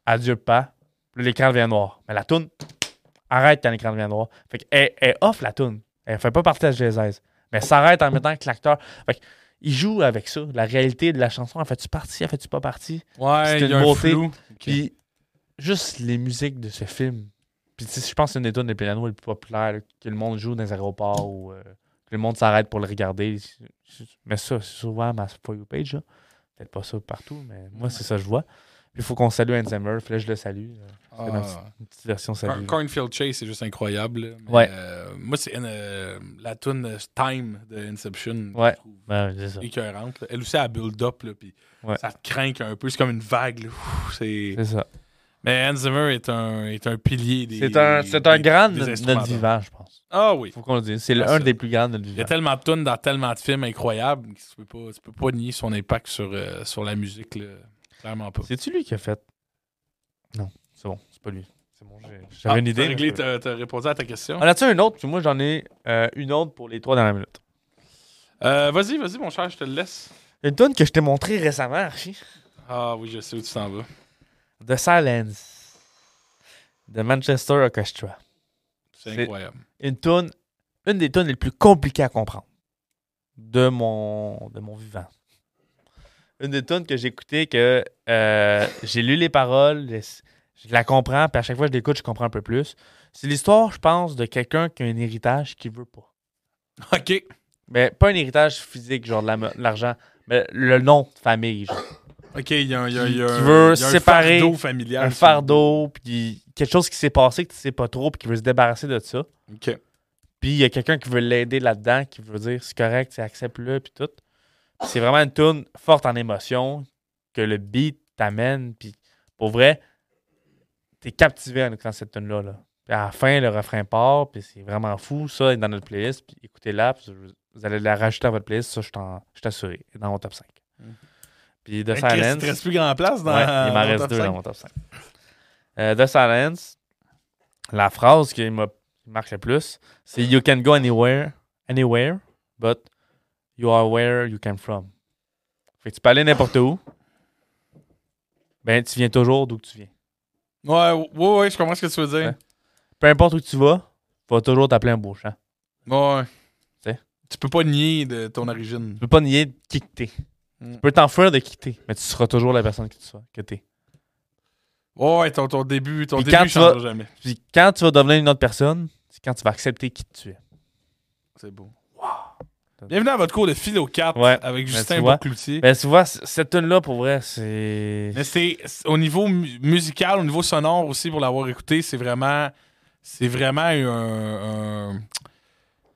Adieu, pas. L'écran devient noir. Mais la toune, arrête quand l'écran devient noir. Fait qu'elle elle off la toune. Elle fait pas partie de la GSS. Mais elle s'arrête en mettant que l'acteur. Fait il joue avec ça. La réalité de la chanson, en fait-tu partie, en fait-tu pas partie? Ouais, C'est il y une a un beauté. flou. Puis juste les musiques de ce film. Puis tu sais, je pense que c'est une des tunes des pianos les plus populaires là, que le monde joue dans les aéroports ou euh, que le monde s'arrête pour le regarder. Mais ça, c'est souvent ma For You page. là. Peut-être pas ça partout, mais moi, c'est ça que je vois. Puis il faut qu'on salue Hans Zimmer. Puis là, je le salue. euh, Ah. ma une petite version salut. Cornfield Chase, c'est juste incroyable. Mais, Ouais. euh, moi, c'est euh, la tune Time de Inception. Ouais. Ben, c'est ça. écœurante. là. Elle aussi, elle build-up. là, puis Ouais. Ça te craint un peu. C'est comme une vague. C'est ça. Mais Hans Zimmer est un, est un pilier des. C'est un, c'est un des- grand des de notre vivant, je pense. Ah oui. Faut qu'on le dise. C'est le- Ah, des plus grands de notre Il y a vivant. tellement de tunes dans tellement de films incroyables que tu peux pas, tu peux pas nier son impact sur, euh, sur la musique. Là. Clairement pas. C'est-tu lui qui a fait? Non, c'est bon, c'est pas lui. C'est bon, j'ai- j'avais Ah, une idée. Réglé, t'as, t'as répondu à ta question. On a-tu un autre? Puis moi, j'en ai euh, une autre pour les trois dernières minutes. Euh, vas-y, vas-y, mon cher, je te le laisse. Une tune que je t'ai montrée récemment, Archie. Ah oui, je sais où tu t'en vas. The Silence. De Manchester Orchestra. C'est incroyable. Une tune, une des tunes les plus compliquées à comprendre de mon, de mon vivant. Une des tunes que j'ai écoutées, que euh, j'ai lu les paroles, les- je la comprends, puis à chaque fois que je l'écoute, je comprends un peu plus. C'est l'histoire, je pense, de quelqu'un qui a un héritage qu'il veut pas. OK. Mais pas un héritage physique, genre de l'argent, mais le nom de famille. genre. OK, il y a, un- il y a, il y a Qui veut il y a un séparer fardeau familial. un fardeau, puis quelque chose qui s'est passé que tu sais pas trop, puis qui veut se débarrasser de ça. OK. Puis il y a quelqu'un qui veut l'aider là-dedans, qui veut dire c'est correct, tu acceptes-le, puis tout. C'est vraiment une tune forte en émotion, que le beat t'amène, puis pour vrai, t'es captivé en écoutant cette tune-là. Là. Puis à la fin, le refrain part, puis c'est vraiment fou, ça est dans notre playlist, puis écoutez-la, puis vous allez la rajouter à votre playlist, ça je t'en- je t'assure, elle est dans mon top 5. Mm. Puis The Silence... Il te reste plus grand place dans Ouais, il m'en reste deux dans mon top 5. Euh, The Silence, la phrase qui m'a qui marque le plus, c'est You can go anywhere, anywhere, but you are where you came from. Fait que tu peux aller n'importe où, ben tu viens toujours d'où que tu viens. Ouais, ouais, ouais, je comprends ce que tu veux dire. Ouais. peu importe où tu vas, tu vas toujours t'appeler un beau champ. Ouais. T'sais. Tu peux pas nier de ton origine. Tu peux pas nier de qui que t'es. Mm. Tu peux t'enfuir de qui t'es, mais tu seras toujours la personne que tu sois, que t'es. Ouais, ton, ton début, ton Puis début changera vas- jamais. Puis quand tu vas devenir une autre personne, c'est quand tu vas accepter qui tu es. C'est beau. Bienvenue à votre cours de philo 4 Ouais. avec Ben, Justin. Bocloutier. Ben, tu vois, cette tune-là, pour vrai, c'est. Mais c'est au niveau mu- musical, au niveau sonore aussi pour l'avoir écouté, c'est vraiment c'est vraiment un, un-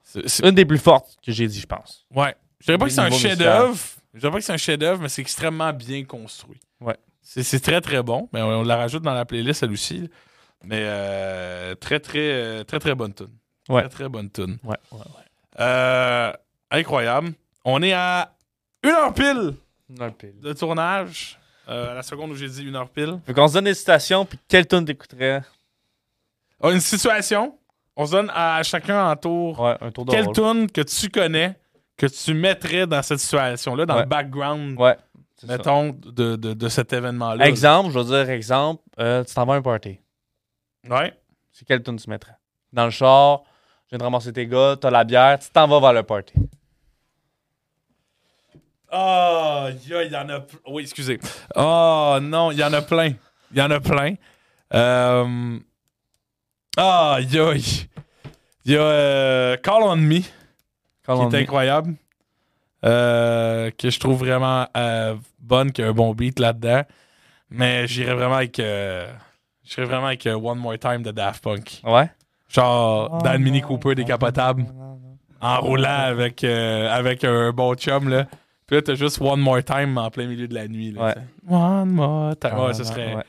c'est- c'est- une des plus fortes que j'ai dit, je pense. ouais. Je dirais pas que c'est un chef-d'œuvre. Je dirais pas que c'est un chef-d'œuvre, mais c'est extrêmement bien construit. Ouais. C'est très très bon. Mais on, on la rajoute dans la playlist elle aussi. Mais euh, très très euh, très très bonne tune. Ouais. Très très bonne tune. Ouais, ouais, ouais. Euh, incroyable. On est à une heure pile Un pile. de tournage. Euh, à la seconde où j'ai dit une heure pile. Fait qu'on se donne des citations, puis quelle tune t'écouterais? A une situation. On se donne à chacun en tour. Ouais, un tour de Quelle tune que tu connais que tu mettrais dans cette situation-là, dans Ouais. le background, Ouais. mettons, de, de, de cet événement-là? Exemple, je veux dire, exemple, euh, tu t'en vas à un party. Ouais. C'est quelle tune tu mettrais? Dans le char, je viens de ramasser tes gars, t'as la bière, tu t'en vas vers le party. Oh, il y en a. Oui, excusez. Oh, non, il y en a plein. Il y en a plein. Euh... Ah, aïe. Il y a euh, Call on Me, qui est incroyable. Euh, que je trouve vraiment euh, bonne, qui a un bon beat là-dedans. Mais j'irais vraiment avec. euh, j'irais vraiment avec euh, One More Time de Daft Punk. Ouais. Genre, dans le Mini Cooper décapotable, en roulant avec, euh, avec un bon chum, là. Puis là, t'as juste One More Time en plein milieu de la nuit. Là, Ouais. One More Time. Ouais, ce serait. Ouais.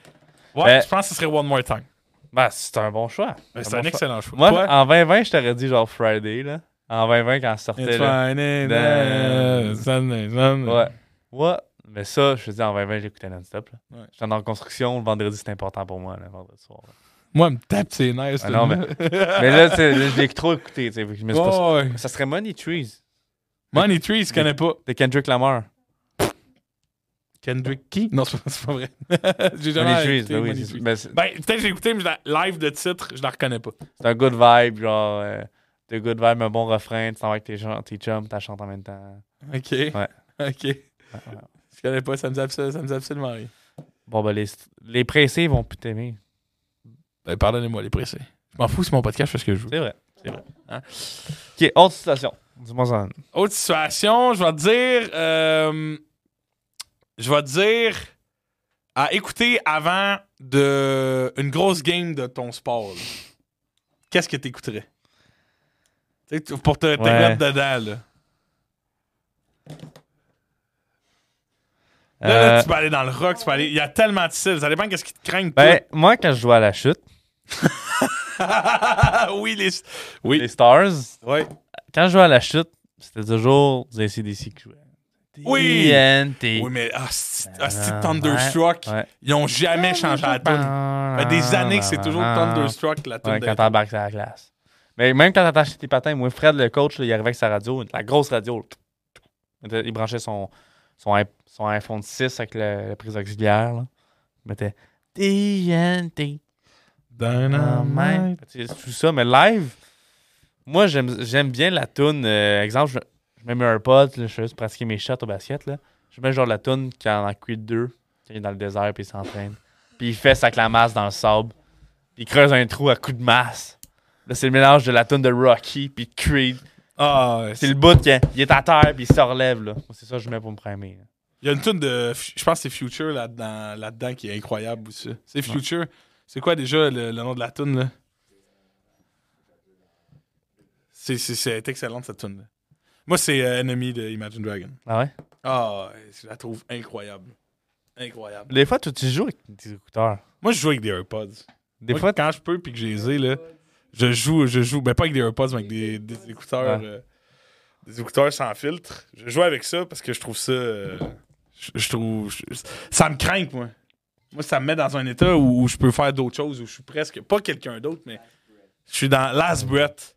Ouais, je pense que ce serait One More Time. Ben, c'est un bon choix. C'est un bon choix. excellent choix. Moi, Toi? en 2020, je t'aurais dit genre Friday, là. En 2020, quand ça sortait, It's là. Sunday, Sunday. Ouais. Ouais. Mais ça, je te dis, en 2020, j'écoutais non-stop, là. Ouais. J'étais en construction, le vendredi, c'est important pour moi, le vendredi soir. là. Moi, me tape, c'est nice. Ah non, mais sais, là, je l'ai trop écouté, je me suis pas- Ouais. Ça serait Money Trees Money Tree, je connais pas. de Kendrick Lamar. Kendrick qui? Non, c'est pas, vrai. J'ai jamais Money Trees, ben oui. Trees. ben, Ben, peut-être j'ai écouté, mais la live de titre, je la reconnais pas. c'est un good vibe, genre. euh, de good vibe, un bon refrain, tu t'en vas avec tes, tes chums, t'as chantes en même temps. Ok. Ouais. Ok. ouais. Je connais pas, ça me dit absolument, ça me dit absolument rien. Bon, ben, les, les pressés vont plus t'aimer. Ben, pardonnez-moi, les pressés. Je m'en fous, c'est mon podcast, je fais ce que je veux. C'est vrai. C'est vrai. Hein? Ok, autre situation. Dis-moi ça. Autre situation, je vais te dire. euh, je vais te dire. À écouter avant de une grosse game de ton sport. Qu'est-ce que t'écouterais? Tu sais, Pour te, te Ouais. mettre dedans, là. Là, là, Euh, tu peux aller dans le rock, tu peux aller. Il y a tellement de styles. Ça dépend qu'est-ce qui te craint. ben, moi, quand je jouais à la chute, oui, les. Oui. les Stars, Ouais. quand je jouais à la chute, c'était toujours des ACDC qui jouaient. Oui. TNT. Oui, mais ah, c'est ah, c'est Ah, Thunderstruck. ouais. Ils ont jamais changé la tune. Ça fait des années que c'est toujours Thunderstruck, la tune Ouais, quand t'embarques sur la glace. Mais même quand t'attaches tes patins, moi, Fred, le coach, là, il arrivait avec sa radio, la grosse radio. Il branchait son, son, iPhone 6 avec le- la prise auxiliaire. Là. Il mettait TNT. Dynamite. Tout ça, mais live, moi, j'aime bien la tune. euh, exemple, je, je mets mes AirPods, là, je fais juste pratiquer mes shots au basket. Là. Je mets genre la tune quand en Creed 2, quand il est dans le désert puis il s'entraîne. Puis il fait sa masse dans le sable. Puis il creuse un trou à coups de masse. Là, c'est le mélange de la tune de Rocky puis de Creed. Ah, C'est le bout qu'il il est à terre puis il se relève. là. C'est ça que je mets pour me primer. là. Il y a une tune de. Je pense que c'est Future là-dedans là-dedans qui est incroyable aussi. C'est Future. C'est quoi déjà le, le nom de la tune là? C'est, c'est, c'est excellent cette tune là. Moi, c'est euh, Enemy de Imagine Dragon. Ah ouais? Ah, je la trouve incroyable. Incroyable. Des fois, tu, tu joues avec tes écouteurs. Moi, je joue avec des AirPods. Des Moi, fois, quand je peux puis que je les ai, là, je joue, je joue, ben pas avec des AirPods, mais avec des, des écouteurs, Ouais. euh, des écouteurs sans filtre. Je joue avec ça parce que je trouve ça, euh, je, je trouve, je- ça me craint, moi. Moi, ça me met dans un état où, où je peux faire d'autres choses, où je suis presque, pas quelqu'un d'autre, mais je suis dans Last Breath.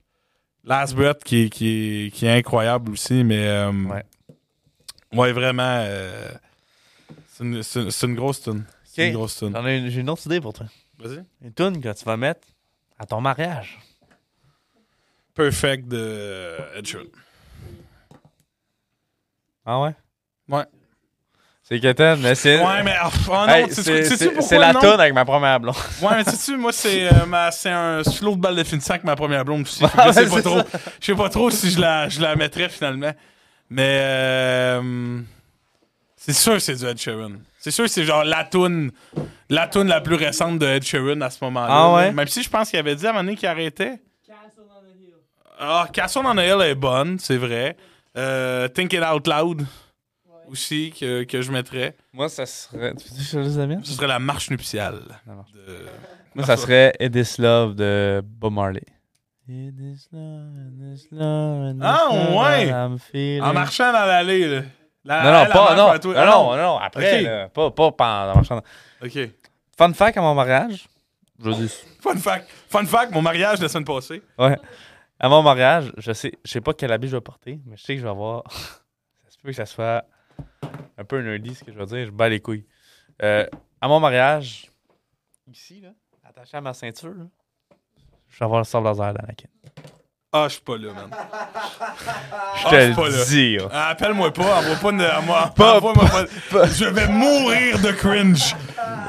Last Breath qui, est- qui, est- qui est incroyable aussi, mais euh, Ouais. ouais, vraiment, c'est une, une- grosse tune. J'ai une autre idée pour toi. Vas-y. Une tune que tu vas mettre À ton mariage. Perfect de Ed Sheeran. Ah ouais? Ouais. C'est Keten, mais c'est. Ouais, mais oh, oh non, Hey, c'est- la non? toune avec ma première blonde. Ouais, mais sais-tu, moi, c'est euh, ma- c'est un slow de balle de finissant avec ma première blonde aussi. Je sais pas trop. Je sais pas trop si je la, je la mettrais finalement. Mais euh, c'est sûr que c'est du Ed Sheeran. C'est sûr que c'est genre la toune, la toune la plus récente de Ed Sheeran à ce moment-là. Ah ouais? Même si je pense qu'il avait dit à un moment donné qu'il arrêtait. Castle on the Hill. Ah, Castle on the Hill est bonne, c'est vrai. Euh, Think It Out Loud Ouais. aussi que, que je mettrais. Moi, ça serait. Tu? Ce serait la marche nuptiale. La marche. de- Moi, ça serait It Is Love de Bob Marley. It is love, it is love, it is Ah, love ouais! I'm feeling- En marchant dans l'allée, là. La- Non, non, pas, non, vers toi. non, Ah, non, non, après, Ok. là, pas, pas pendant. OK. Fun fact à mon mariage, je dis, Fun fact. Fun fact, mon mariage la semaine passée. ouais, à mon mariage, je sais, je sais pas quel habit je vais porter, mais je sais que je vais avoir, ça se peut que ça soit un peu nerdy ce que je vais dire, je bats les couilles. Euh, à mon mariage, ici, là, attaché à ma ceinture, là, je vais avoir le sable laser d'Anakin. Ah, je suis pas là, man. Je Ah, te je là. le dis, là. Ah, Appelle-moi pas, envoie pas de. à moi- Pas- envoie-moi pas- Je vais mourir de cringe.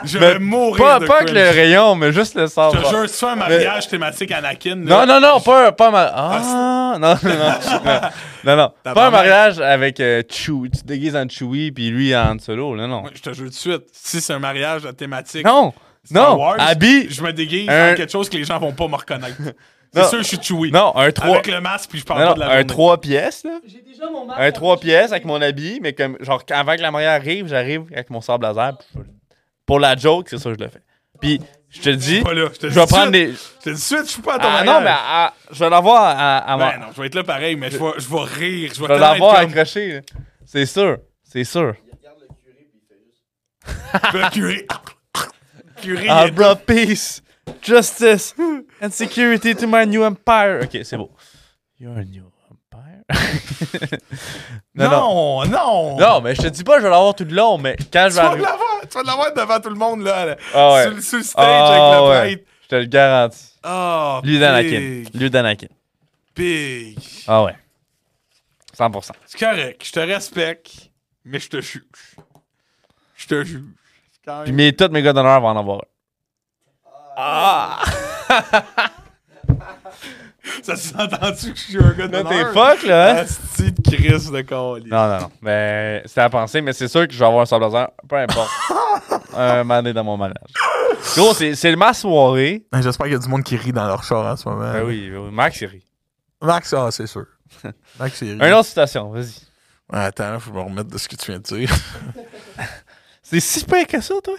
Je Mais vais mourir Pas, de pas avec cringe. le rayon, mais juste le Je sable. te jure, si tu fais un mariage thématique Anakin. Non, là, non, non, pas, pas un mariage. Ah, non, non, non. Non, non. Pas un mariage avec euh, Chewie. Tu te déguises en Chewie, puis lui en Solo. Non, non. ouais, je te jure tout de suite. Si c'est un mariage thématique. Non, Star non. Wars, Habit. Je me déguise Un- en quelque chose que les gens vont pas me reconnaître. C'est sûr que je suis Chewie. Non, un 3. Avec le masque, puis je parle Non, pas de la un journée. 3 pièces, là. J'ai déjà mon masque. Un après, 3 je- pièces avec mon habit, mais comme, genre, avant que la mariée arrive, j'arrive avec mon sable laser. puis Pour la joke, c'est ça que je le fais. Puis, je te dis, Pas là. Je te je dis vais prendre suite. des. Je te dis suite, je suis pas à ton Ah mariage. non, mais à- je vais l'avoir à, à, Ben non, je vais être là pareil, mais je vais, je vais rire. Je vais Je vais tellement l'avoir comme- accroché. C'est sûr. C'est sûr. Le curé. curé, I il est- brought peace, justice, and security to my new empire. Ok, c'est beau. Your new empire? non, non. non, non. Non, mais je te dis pas, je vais l'avoir tout le long, mais quand je Tu vais vas l'avoir, tu vas l'avoir devant tout le monde, là. là, Ah ouais. sur, le- sur le stage Ah avec le ouais. prêtre. Je te le garantis. Oh, Lui d'Anakin. big, Lui d'Anakin. big. Ah ouais. 100%. C'est correct, je te respecte, mais je te juge. Je te juge. Puis mes, tous mes gars d'honneur vont en avoir un. Ah! Ça s'est entendu que je suis un gars de Là, t'es fuck, là, hein? Asti de Chris de colis. Non, non, non. Mais c'est à penser, mais c'est sûr que je vais avoir un sable laser, peu importe. un moment donné dans mon mariage. Gros, c'est c'est ma soirée. J'espère qu'il y a du monde qui rit dans leur char en ce moment. Ben oui, ben oui. Max, il rit. Max, ah, c'est sûr. Max, il rit. Une autre citation, vas-y. Ouais, attends, faut me remettre de ce que tu viens de dire. C'est si pire que ça, toi?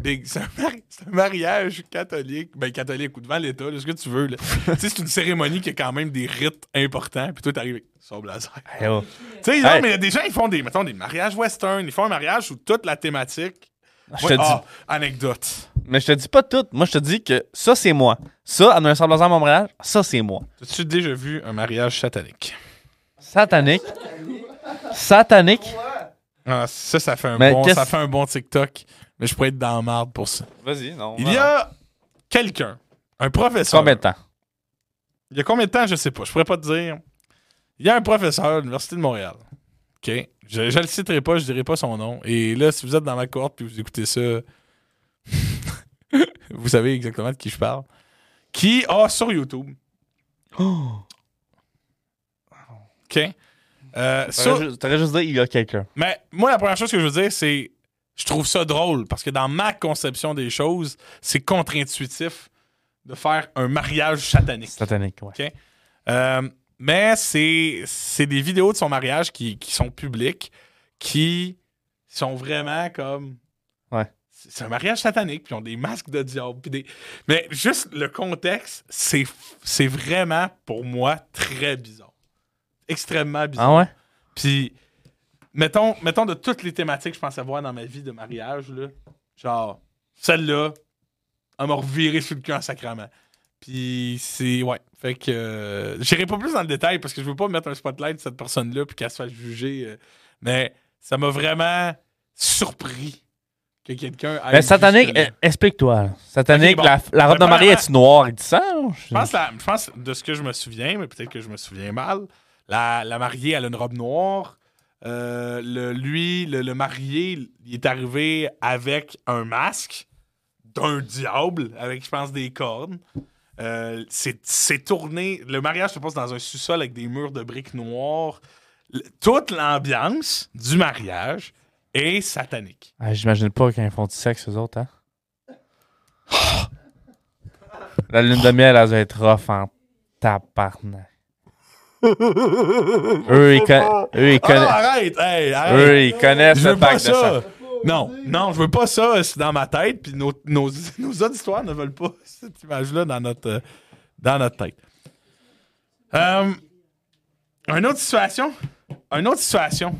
Big, c'est un, mari- c'est un mariage catholique. Ben, catholique ou devant l'État, ce que tu veux. là. tu sais, c'est une cérémonie qui a quand même des rites importants. Puis toi, t'arrives blazer. Hey, oh. Tu sais, non, Hey. mais il y a des gens, ils font des, mettons, des mariages western. Ils font un mariage où toute la thématique. Je Ouais, te dis. ah, anecdote. Mais je te dis pas tout. Moi, je te dis que ça, c'est moi. Ça, à un sable laser à mon mariage, ça, c'est moi. As-tu déjà vu un mariage satanique? Satanique? Satanique? Ah, ça, ça fait un, Mais bon, qu'est-ce- ça fait un bon TikTok. Mais je pourrais être dans la marde pour ça. Vas-y, non. Il y a quelqu'un, un professeur. Combien de temps? Il y a combien de temps, je sais pas. Je pourrais pas te dire. Il y a un professeur à l'Université de Montréal. OK? Je, je le citerai pas, je dirai pas son nom. Et là, si vous êtes dans ma cohorte puis vous écoutez ça, vous savez exactement de qui je parle. Qui a sur YouTube. OK? Euh, sur- T'aurais ju- T'aurais juste dit, il y a quelqu'un. mais moi, la première chose que je veux dire, c'est je trouve ça drôle parce que dans ma conception des choses, c'est contre-intuitif de faire un mariage satanique. Satanique, ouais. Euh, mais c'est c'est des vidéos de son mariage qui, qui sont publiques, qui sont vraiment comme. Ouais. C'est un mariage satanique, puis ils ont des masques de diable. Puis des... Mais juste le contexte, c'est vraiment, pour moi, très bizarre. Extrêmement bizarre. Ah ouais? Puis, mettons, mettons de toutes les thématiques que je pensais voir dans ma vie de mariage, là, genre, celle-là, elle m'a reviré sur le cul en sacrament. Puis, c'est. Ouais. Fait que. euh, J'irai pas plus dans le détail parce que je veux pas mettre un spotlight sur cette personne-là puis qu'elle se fasse juger. euh, mais ça m'a vraiment surpris que quelqu'un. Mais satanique, euh, explique-toi. Satanique, bon. la, la robe de mariée est-tu noire? Et du sang? Je pense, la- je pense, de ce que je me souviens, mais peut-être que je me souviens mal, la, la mariée, elle a une robe noire. Euh, le, lui, le, le marié, il est arrivé avec un masque d'un diable, avec, je pense, des cornes. Euh, c'est c'est tourné. Le mariage se passe dans un sous-sol avec des murs de briques noires. Le- toute l'ambiance du mariage est satanique. Ah, J'imagine pas quand ils font du sexe, eux autres, hein? La lune de miel, elle doit être rough en tabarnak. eux, ils, con- eux, ils Ah, connaissent. arrête! Hey, arrête! Eux, ils connaissent Je le veux pas bac de ça. Non, non, je veux pas ça c'est dans ma tête, puis nos, nos, nos auditoires ne veulent pas cette image-là dans notre, euh, dans notre tête. Euh, une autre situation. Une autre situation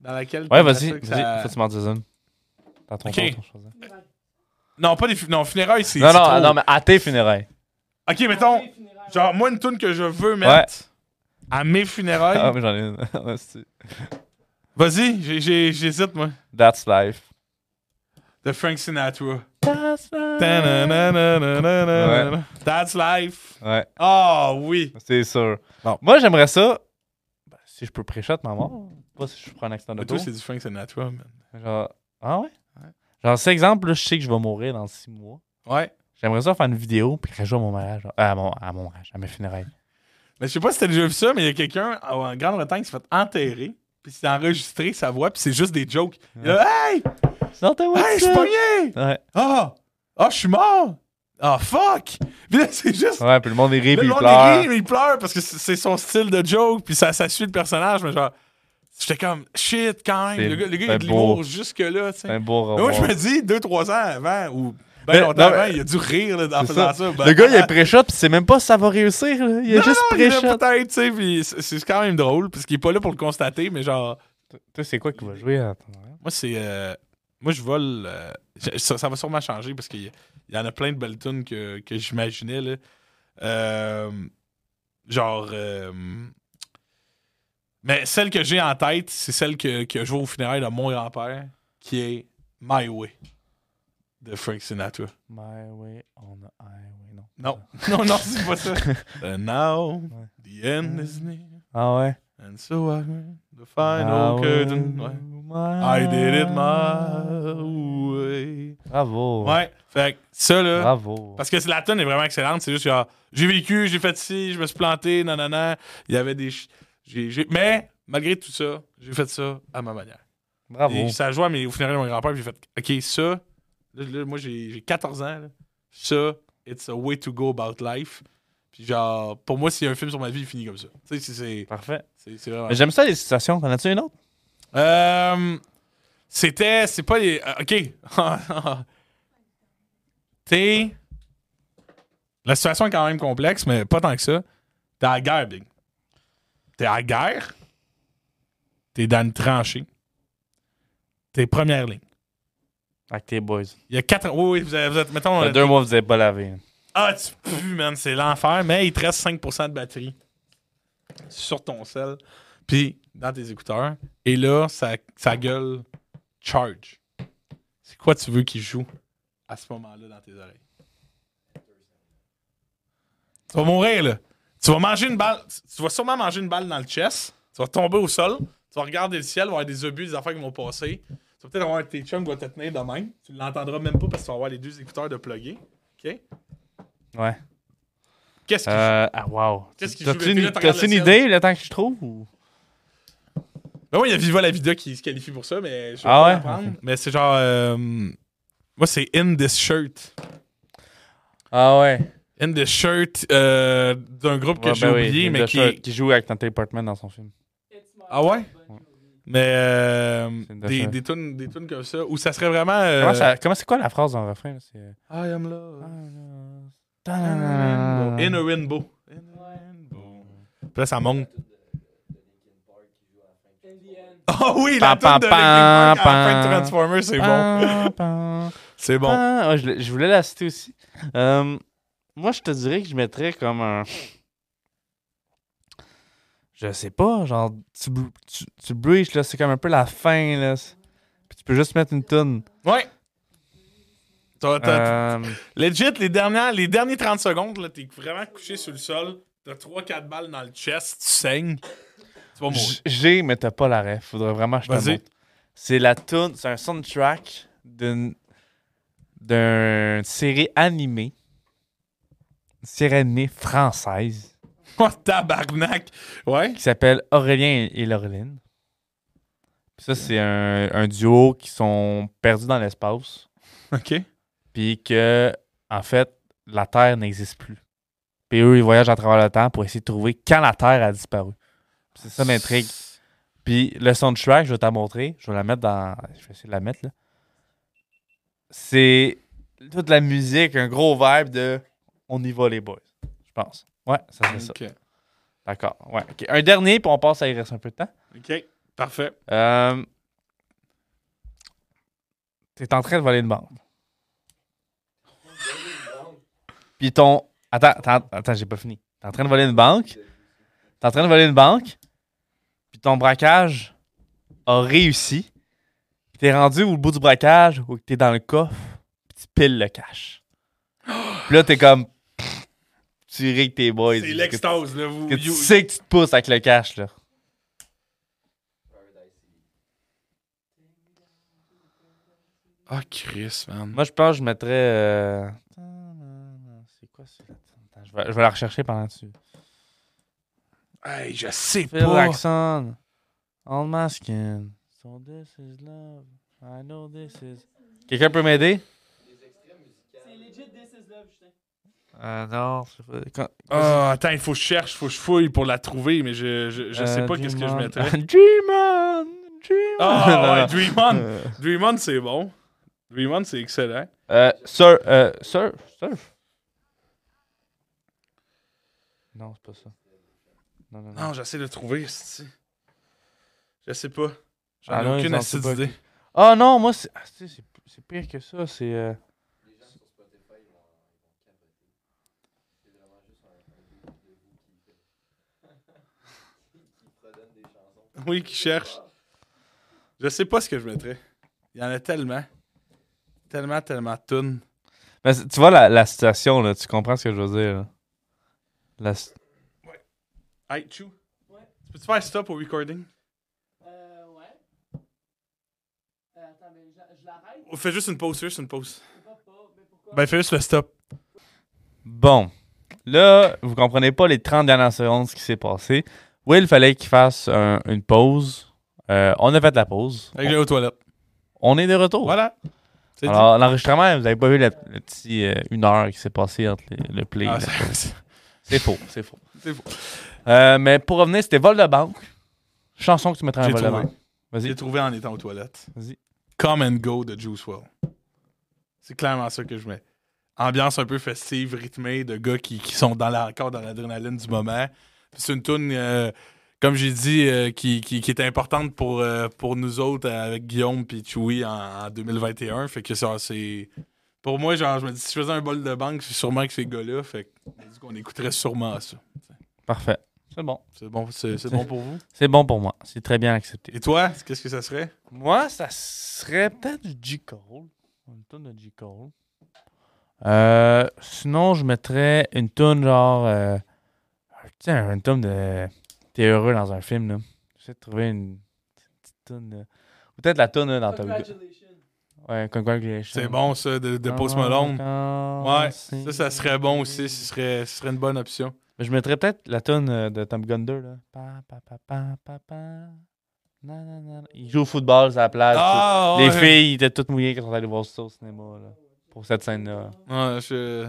dans laquelle. Ouais, vas-y, vas-y, ça- faut que tu m'en dises une. Dans ton Ok. tour, ton choix. Non, pas des non, funérailles, c'est. Non, non, trop. non, mais à tes funérailles. Ok, mettons, genre, moi, une tune que je veux mettre à mes funérailles. Ah, mais j'en ai une. Vas-y, j'hésite, moi. That's life. De Frank Sinatra. That's life. That's life. Ouais, Ah oui. c'est sûr. Bon. Moi, j'aimerais ça. ben, si je peux pré-shot ma mort. Pas si je prends un accident de Mais toi, c'est du Frank Sinatra, man. Genre, ah ouais? Ouais. Genre, cet exemple, là, je sais que je vais mourir dans six mois. Ouais. J'aimerais ça faire une vidéo puis joue à mon mariage. genre, à, mon, à mon mariage, à mes funérailles. Mais je sais pas si t'as déjà vu ça, mais il y a quelqu'un en Grande-Bretagne qui s'est fait enterrer. Puis c'est enregistré sa voix, puis c'est juste des jokes. Il est là, hey! Sortez-moi Hey, je suis pogné! Ouais. Ah! Ah, je suis mort! Ah, fuck! Puis là, c'est juste. ouais, puis le monde est Là, puis le il monde pleure. il rit, mais il pleure parce que c'est son style de joke, puis ça, ça suit le personnage, mais genre. J'étais comme, shit, quand même. Le gars, le gars, il a de l'humour jusque-là, tu sais. C'est un beau Mais Moi, je me dis, deux, trois ans avant, ou ben longtemps avant, il a dû rire là, en faisant ça. ça. Ben, Le gars, il est pré-shot puis c'est même pas si ça va réussir. là. Il est non, juste pré-shot. peut-être, tu sais, puis c'est quand même drôle, parce qu'il est pas là pour le constater, mais genre, Toi, c'est quoi qui va jouer à moi, c'est. euh, moi, je vole. euh, ça, ça va sûrement changer, parce qu'il y, en a plein de belles tunes que, que j'imaginais, là. Euh, genre. mais celle que j'ai en tête, c'est celle que, que je vois au funérailles de mon grand-père, qui est My Way de Frank Sinatra. My way on the highway. Non. Non, non, non, c'est pas ça. And now, the end is near. Ah ouais? And so I the final Ah curtain. Ouais. I did it my way. Bravo. Ouais, fait que ça là. Bravo. Parce que la tonne est vraiment excellente. C'est juste genre, j'ai vécu, j'ai fait ci, je me suis planté, nanana. Il y avait des. ch- Mais, malgré tout ça, j'ai fait ça à ma manière. Bravo. Et ça joue à mes au de mon grand-père, j'ai fait, OK, ça, là, là, moi j'ai j'ai 14 ans, là. ça, it's a way to go about life. Puis genre, pour moi, s'il y a un film sur ma vie, il finit comme ça. Tu sais, c'est- Parfait. c'est- vraiment. J'aime ça les situations. T'en as-tu une autre? Euh, C'était. C'est pas les. euh, ok. T'es. La situation est quand même complexe, mais pas tant que ça. T'es à la guerre, Big. T'es à la guerre. T'es dans une tranchée. T'es première ligne. Avec tes boys. Il y a quatre. Oui, oui, vous êtes. Vous êtes mettons. Ça fait deux mois vous n'avez pas lavé. Ah, tu pues, man, c'est l'enfer, mais il te reste 5% de batterie sur ton cell, puis dans tes écouteurs. Et là, ça, ça gueule charge. C'est quoi tu veux qu'il joue à ce moment-là dans tes oreilles? Tu vas mourir, là. Tu vas manger une balle. Tu vas sûrement manger une balle dans le chest. Tu vas tomber au sol. Tu vas regarder le ciel, il va y avoir des obus, des affaires qui vont passer. Tu vas peut-être avoir tes chums qui va te tenir de même. Tu l'entendras même pas parce que tu vas avoir les deux écouteurs de plugger. OK? Ouais. Qu'est-ce qui Euh, ah, wow. Qu'est-ce qui joue? T'as-tu une, t'as-tu une idée, le temps que je trouve? Ou... Ben oui, il y a Viva la Vida qui se qualifie pour ça, mais je vais Ah pas ouais? Mais c'est genre. euh, moi, c'est In This Shirt. Ah ouais. In This Shirt euh, d'un groupe que Ouais, j'ai ben oui, oublié, Linda mais qui. Shirt, qui joue avec Natalie Portman dans son film. Ah ouais? Mais euh, des, des, tunes, des tunes comme ça, où ça serait vraiment. euh, Comment, ça- comment c'est quoi la phrase dans le refrain? là? C'est... I am love. Ah. In a rainbow. In a rainbow. Puis là, ça monte. Ah oui, la tune de pa, Linkin Park à la pa, fin de pa. Transformers, c'est bon. C'est bon. Ouais, je, l'ai- je voulais la citer aussi. Euh, moi, je te dirais que je mettrais comme un. Je sais pas, genre, tu, tu, tu breach, là, c'est comme un peu la fin, là. Puis tu peux juste mettre une toune. Ouais. T'as- t'as- Euh, Legit, les, dernières, les derniers 30 secondes, là, t'es vraiment couché sur le sol, t'as 3-4 balles dans le chest, tu saignes, tu vas mourir. j- J'ai, mais t'as pas la ref. Faudrait vraiment que je te montre. C'est la tune, c'est un soundtrack d'une d'une série animée. Une série animée française Oh, tabarnak! Ouais? qui s'appelle Aurélien et Laureline. Puis ça, c'est un, un duo qui sont perdus dans l'espace. OK. Puis que, en fait, la Terre n'existe plus. Puis eux, ils voyagent à travers le temps pour essayer de trouver quand la Terre a disparu. C'est ça l'intrigue. Puis le soundtrack, je vais t'en montrer. Je vais la mettre dans. Je vais essayer de la mettre là. C'est toute la musique, un gros vibe de On y va les boys. Je pense. Ouais, ça serait ça. D'accord. Ouais. Un dernier, puis on passe à il reste un peu de temps. OK. Parfait. Euh... T'es en train de voler une banque. Puis ton. Attends, attends, attends, j'ai pas fini. T'es en train de voler une banque. T'es en train de voler une banque. Puis ton braquage a réussi. Puis t'es rendu au bout du braquage ou t'es dans le coffre. Puis tu piles le cash. Puis là, t'es comme. Tu ris tes boys. C'est l'extase, là. Vous, Que tu you- sais que tu te pousses avec le cash, là? Ah, Chris, man. Moi, je pense que je mettrais. euh, C'est quoi ça? Attends, je, vais, je vais la rechercher pendant dessus. Hey, je sais Phil pas. Jackson. On my skin. So this is love. I know this is. Quelqu'un peut m'aider? C'est legit This is Love, Justin. Euh, non. quand- Ah, attends, il faut que je cherche, il faut que je fouille pour la trouver, mais je, je, je sais Euh, pas qu'est-ce que je mettrais. Dream on! Ah, Non, ouais, non. Dream On. Euh, Dream On, c'est bon. Dream On, c'est excellent. Euh, sur, euh, surf, surf. Non, c'est pas ça. Non, non, non. Non, j'essaie de trouver. Je sais pas. J'en Ah ai non, aucune savent pas d'idée. Ah non, moi, c'est ah, c'est- pire que ça. C'est. Oui, qui cherche. Je sais pas ce que je mettrais. Il y en a tellement. Tellement, tellement de tunes. Mais tu vois la, la situation, là, tu comprends ce que je veux dire. là. La s- Hey, Chou. Ouais. Tu peux-tu faire stop au recording? Euh, ouais. Euh, attends, mais je, je l'arrête. Ou Fais juste une pause, fais juste une pause. Je sais pas, pas, mais pourquoi? Ben, fais juste le stop. Bon. Là, vous comprenez pas les 30 dernières secondes ce qui s'est passé. Will, il fallait qu'il fasse un- une pause. Euh, on a fait la pause. Avec aux toilettes. On est de retour. Voilà. C'est dit. Alors, l'enregistrement, vous avez pas vu le, le petit euh, une heure qui s'est passé entre les- le play. Ah, la c'est- pause. c'est- C'est faux, c'est faux. c'est faux. Euh, mais pour revenir, c'était vol de banque. Chanson que tu mettrais en J'ai vol de trouvé. banque. Vas-y. J'ai trouvé en étant aux toilettes. Vas-y. Come and Go de Juice WRLD. C'est clairement ça que je mets. Ambiance un peu festive, rythmée, de gars qui, qui sont dans la, encore dans l'adrénaline du moment. C'est une tune, euh, comme j'ai dit, euh, qui, qui, qui est importante pour, euh, pour nous autres euh, avec Guillaume et Chewy en, en 2021. Fait que ça, c'est. Pour moi, genre, je me dis, si je faisais un bol de banque, c'est sûrement que ces gars-là. Fait qu'on écouterait sûrement ça. Parfait. C'est bon. C'est bon, c'est, c'est bon pour vous? C'est bon pour moi. C'est très bien accepté. Et toi, qu'est-ce que ça serait? Moi, ça serait peut-être du G. Cole. Une tonne de G. Cole. Euh, sinon, je mettrais une tonne genre. Euh, sais, une tonne de. T'es heureux dans un film, là. J'essaie de trouver une petite tonne. de- Ou peut-être la tonne là, dans Top Gun. Congratulations. Ouais, Congratulations. C'est bon, ça, de, de Post Malone. Ouais, ça, ça serait bon aussi. Ce serait, ce serait une bonne option. Je mettrais peut-être la tonne euh, de Tom Gun 2, là. Pa, pa, pa, pa, pa, pa. Na, na, na, na. Il joue au football sur la plage. Ah, Les ouais. filles étaient toutes mouillées quand on allait voir ça au cinéma, là. Pour cette scène-là. Ouais, je...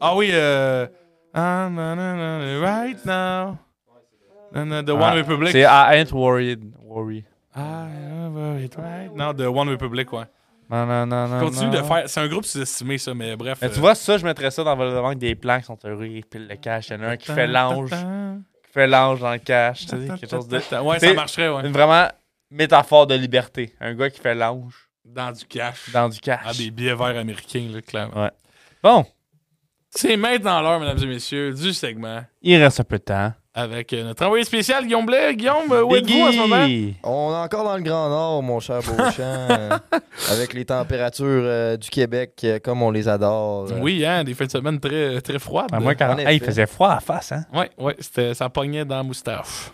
Ah oui, euh... Ah, na, na, na, na, right now. The One Ah, Republic. C'est I ain't worried. Worry. I am worried right now. The One Republic, ouais. Non, non, non, non. Continue de faire... C'est un groupe sous-estimé, ça, mais bref. Mais euh, tu vois, ça, je mettrais ça dans le banque des plans qui sont heureux, ils pilent le cash. Il y en a un qui fait l'ange, qui fait l'ange dans le cash. Tu sais, quelque chose de. Ouais, ça marcherait, ouais. Une vraiment métaphore de liberté. Un gars qui fait l'ange Dans du cash. dans du cash. Ah, des billets verts américains, là, clairement. Bon, C'est maintenant l'heure, mesdames et messieurs, du segment. il reste un peu de temps. avec euh, notre envoyé spécial Guillaume Blais. Guillaume, euh, où êtes-vous en ce moment? On est encore dans le Grand Nord, mon cher Beauchamp, euh, avec les températures euh, du Québec euh, comme on les adore. Oui, hein, des fins de semaine très, très froides. À moins 40. En Hey, il faisait froid à la face, hein? Ouais, ouais, c'était, ça pognait dans la moustache.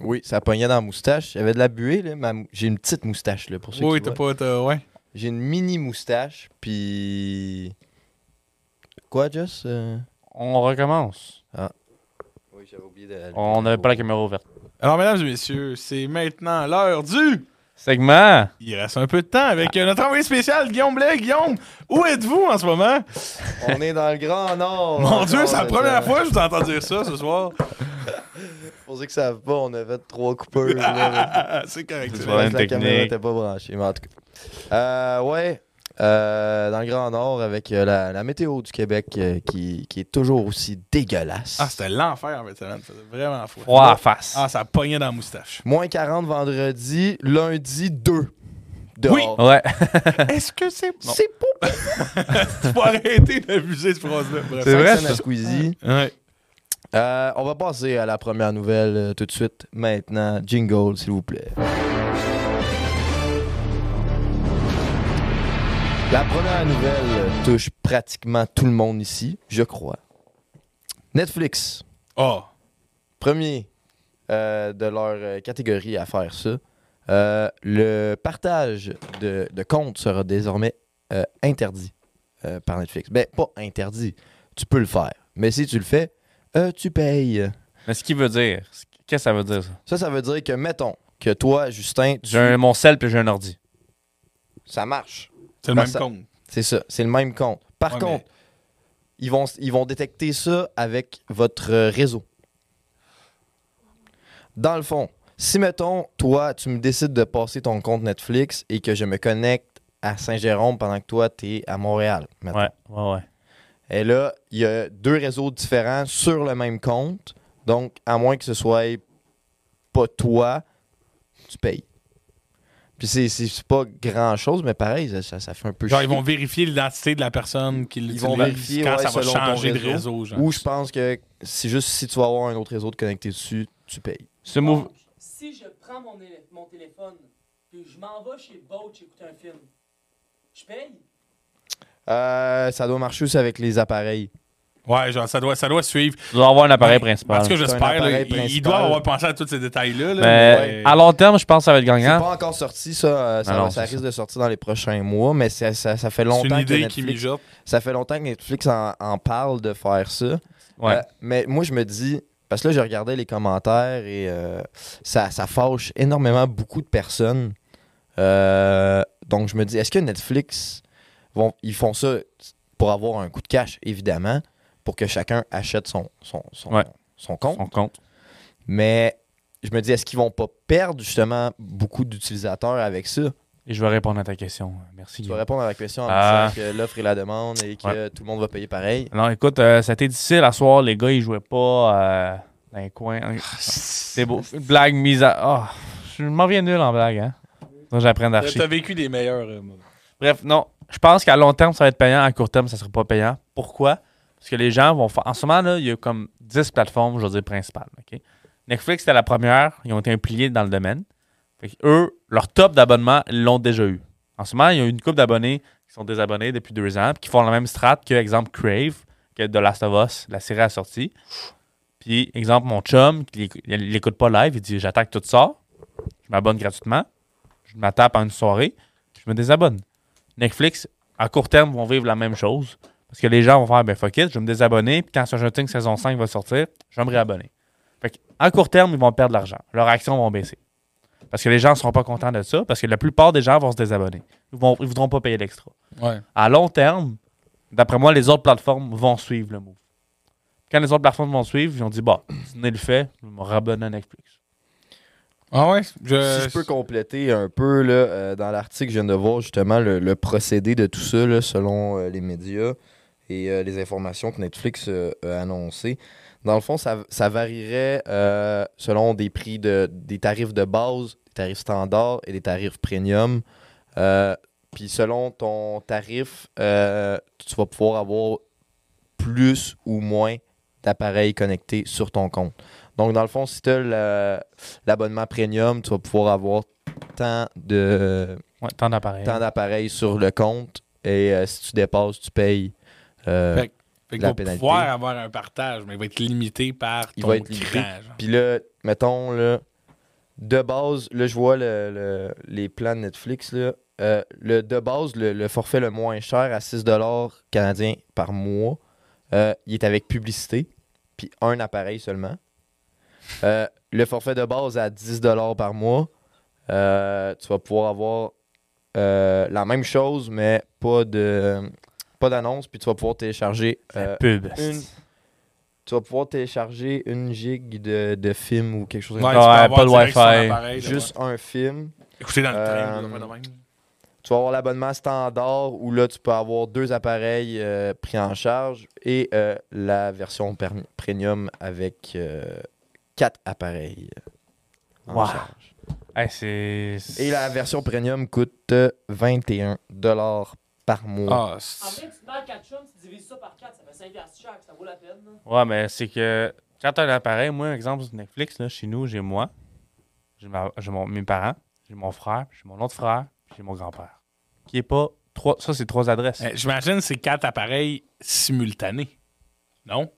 Oui, ça pognait dans la moustache. Il y avait de la buée, là. ma J'ai une petite moustache, là, pour ceux Oui, qui t'as voient. pas. t'as- ouais. J'ai une mini moustache, puis... Quoi, Just? Euh? On recommence. Oui, j'avais oublié de... On n'avait pas la caméra ouverte. Alors, mesdames et messieurs, c'est maintenant l'heure du. Segment! Il reste un peu de temps avec euh, notre envoyé spécial Guillaume Blais. Guillaume, où êtes-vous en ce moment? On est dans le Grand Nord. Mon Dieu, c'est la première fois que je vous entends dire ça ce soir. Pour ceux qui savent pas, on a fait trois coupeurs. là. c'est correct. C'est la caméra n'était pas branchée, mais en tout cas. Euh, ouais, euh, dans le Grand Nord, avec euh, la, la météo du Québec euh, qui, qui est toujours aussi dégueulasse. Ah, c'était l'enfer en fait, semaine. C'était vraiment fou. Froid à face. Ah, ça pognait dans la moustache. Moins 40 vendredi, lundi 2. Dehors. Oui. Ouais. Est-ce que c'est. C'est pas Tu peux arrêter d'abuser cette phrase-là. C'est vrai, à Squeezie. Ouais. Euh, on va passer à la première nouvelle euh, tout de suite. Maintenant, jingle, s'il vous plaît. La première nouvelle touche pratiquement tout le monde ici, je crois. Netflix, Oh. premier euh, de leur euh, catégorie à faire ça. Euh, le partage de, de comptes sera désormais euh, interdit par Netflix. Ben, pas interdit. Tu peux le faire. Mais si tu le fais, euh, tu payes. Mais ce qu'il veut dire, qu'est-ce que ça veut dire, ça? Ça, ça veut dire que, mettons, que toi, Justin, tu- J'ai un- mon sel puis j'ai un ordi. ça marche. C'est le même ça- compte. C'est ça. C'est le même compte. Par Ouais, contre, ils, vont, ils vont détecter ça avec votre euh, réseau. Dans le fond, si, mettons, toi, tu me décides de passer ton compte Netflix et que je me connecte à Saint-Jérôme pendant que toi, tu es à Montréal. mettons. Ouais, ouais, ouais. Et là, il y a deux réseaux différents sur le même compte. Donc, à moins que ce soit pas toi, tu payes. Puis c'est- pas grand chose, mais pareil, ça, ça- ça fait un peu Genre, chier. ils vont vérifier l'identité de la personne qui l'utilise vont vérifier, quand ouais, ça va changer de réseau. Genre. Ou je pense que c'est juste si tu vas avoir un autre réseau de connecté dessus, tu payes. Ce move. Si je prends mon, mon téléphone puis je m'en vais chez Boach écouter un film, je paye? Euh, ça doit marcher aussi avec les appareils. Ouais, genre, ça doit, ça doit suivre. Tu dois avoir un appareil Ouais. principal. C'est un j'espère. Il, il doit avoir pensé à tous ces détails-là. là, Mais à long terme, je pense que ça va être C'est gagnant. pas encore sorti, ça. euh, ça, Non, non, ça c'est risque de sortir dans les prochains mois, mais ça, ça, ça fait c'est longtemps une que idée qui Netflix, mijote. ça fait longtemps que Netflix en, en parle de faire ça. Ouais. Euh, mais moi, je me dis, parce que là, je regardais les commentaires et euh, ça, ça fâche énormément beaucoup de personnes. Euh, donc, je me dis, est-ce que Netflix, vont, ils font ça pour avoir un coup de cash, évidemment, pour que chacun achète son, son, son, Ouais. son compte. Son compte. Mais je me dis, est-ce qu'ils vont pas perdre justement beaucoup d'utilisateurs avec ça? Et je vais répondre à ta question. Merci. Tu vas répondre à la question en Ah. disant que l'offre et la demande et que tout le monde va payer pareil. Non, écoute, euh, ça a été difficile à soir. Les gars, ils jouaient pas euh, dans les coins. C'est beau. Une blague mise à. Ah, je m'en viens nul en blague, hein. Donc, j'apprends d'archi. T'as vécu des meilleurs. euh. Bref, non. Je pense qu'à long terme, ça va être payant. À court terme, ça sera pas payant. Pourquoi? Parce que les gens vont faire. En ce moment, là, il y a comme 10 plateformes, je veux dire, principales. Netflix, c'était la première. Ils ont été impliqués dans le domaine. Eux, leur top d'abonnement, ils l'ont déjà eu. En ce moment, il y a une couple d'abonnés qui sont désabonnés depuis deux ans, puis qui font la même strat que, exemple, Crave, que The Last of Us, la série a sorti. Puis, exemple, mon chum, qui l'écoute pas live, il dit J'attends que tout sort, je m'abonne gratuitement, je m'attape à une soirée, je me désabonne. Netflix, à court terme, vont vivre la même chose. Parce que les gens vont faire, ben fuck it, je vais me désabonner, puis quand Stranger Things saison 5 va sortir, je vais me réabonner. Fait que, à court terme, ils vont perdre de l'argent. Leurs actions vont baisser. Parce que les gens ne seront pas contents de ça, parce que la plupart des gens vont se désabonner. Ils ne voudront pas payer l'extra. Ouais. À long terme, d'après moi, les autres plateformes vont suivre le move. Quand les autres plateformes vont suivre, ils ont dit, bah, ce n'est le fait, je vais me rabonner à Netflix. Ah ouais? Je... si je peux compléter un peu, là, euh, dans l'article, je viens de voir justement le, le procédé de tout ça, là, selon euh, les médias et euh, les informations que Netflix euh, a annoncées. Dans le fond, ça, ça varierait euh, selon des prix de des tarifs de base, des tarifs standards et des tarifs premium. Puis selon ton tarif, tu vas pouvoir avoir plus ou moins d'appareils connectés sur ton compte. Donc, dans le fond, si tu as l'abonnement premium, tu vas pouvoir avoir tant de Ouais, tant d'appareils. tant d'appareils sur le compte et euh, si tu dépasses, tu payes. Euh, Fait La va pénalité. pouvoir avoir un partage, mais il va être limité par Il ton va être limité. cran, genre. Puis là, mettons, là, de base, là, je vois le- le- les plans de Netflix. Là, Euh, le, de base, le, le forfait le moins cher à 6 canadiens par mois, euh, il est avec publicité, puis un appareil seulement. Euh, le forfait de base à 10 par mois, tu vas pouvoir avoir la même chose, mais pas de pas d'annonce, puis tu vas pouvoir télécharger euh, Pub. une- tu vas pouvoir télécharger une gig de, de film ou quelque chose Ouais, comme Ouais, pas de Wi-Fi. Juste un film. ouais. Écouter dans le train, Euh, même. Tu vas avoir l'abonnement standard où là, tu peux avoir deux appareils euh, pris en charge et euh, la version premium avec euh, quatre appareils en Wow. charge. Hey. Et la version premium coûte euh, 21 par mois. Ah, En vrai, tu te mets à 4 chums, tu divises ça par 4, ça fait 5 piastres chaque, ça vaut la peine. là. Ouais, mais c'est que quand t'as un appareil, moi, exemple, sur Netflix, là, chez nous, j'ai moi, j'ai ma- j'ai mon- mes parents, j'ai mon frère, j'ai mon autre frère, j'ai mon grand-père. Qui est pas. Trois, ça, c'est trois adresses. Eh, J'imagine que c'est quatre appareils simultanés. Non?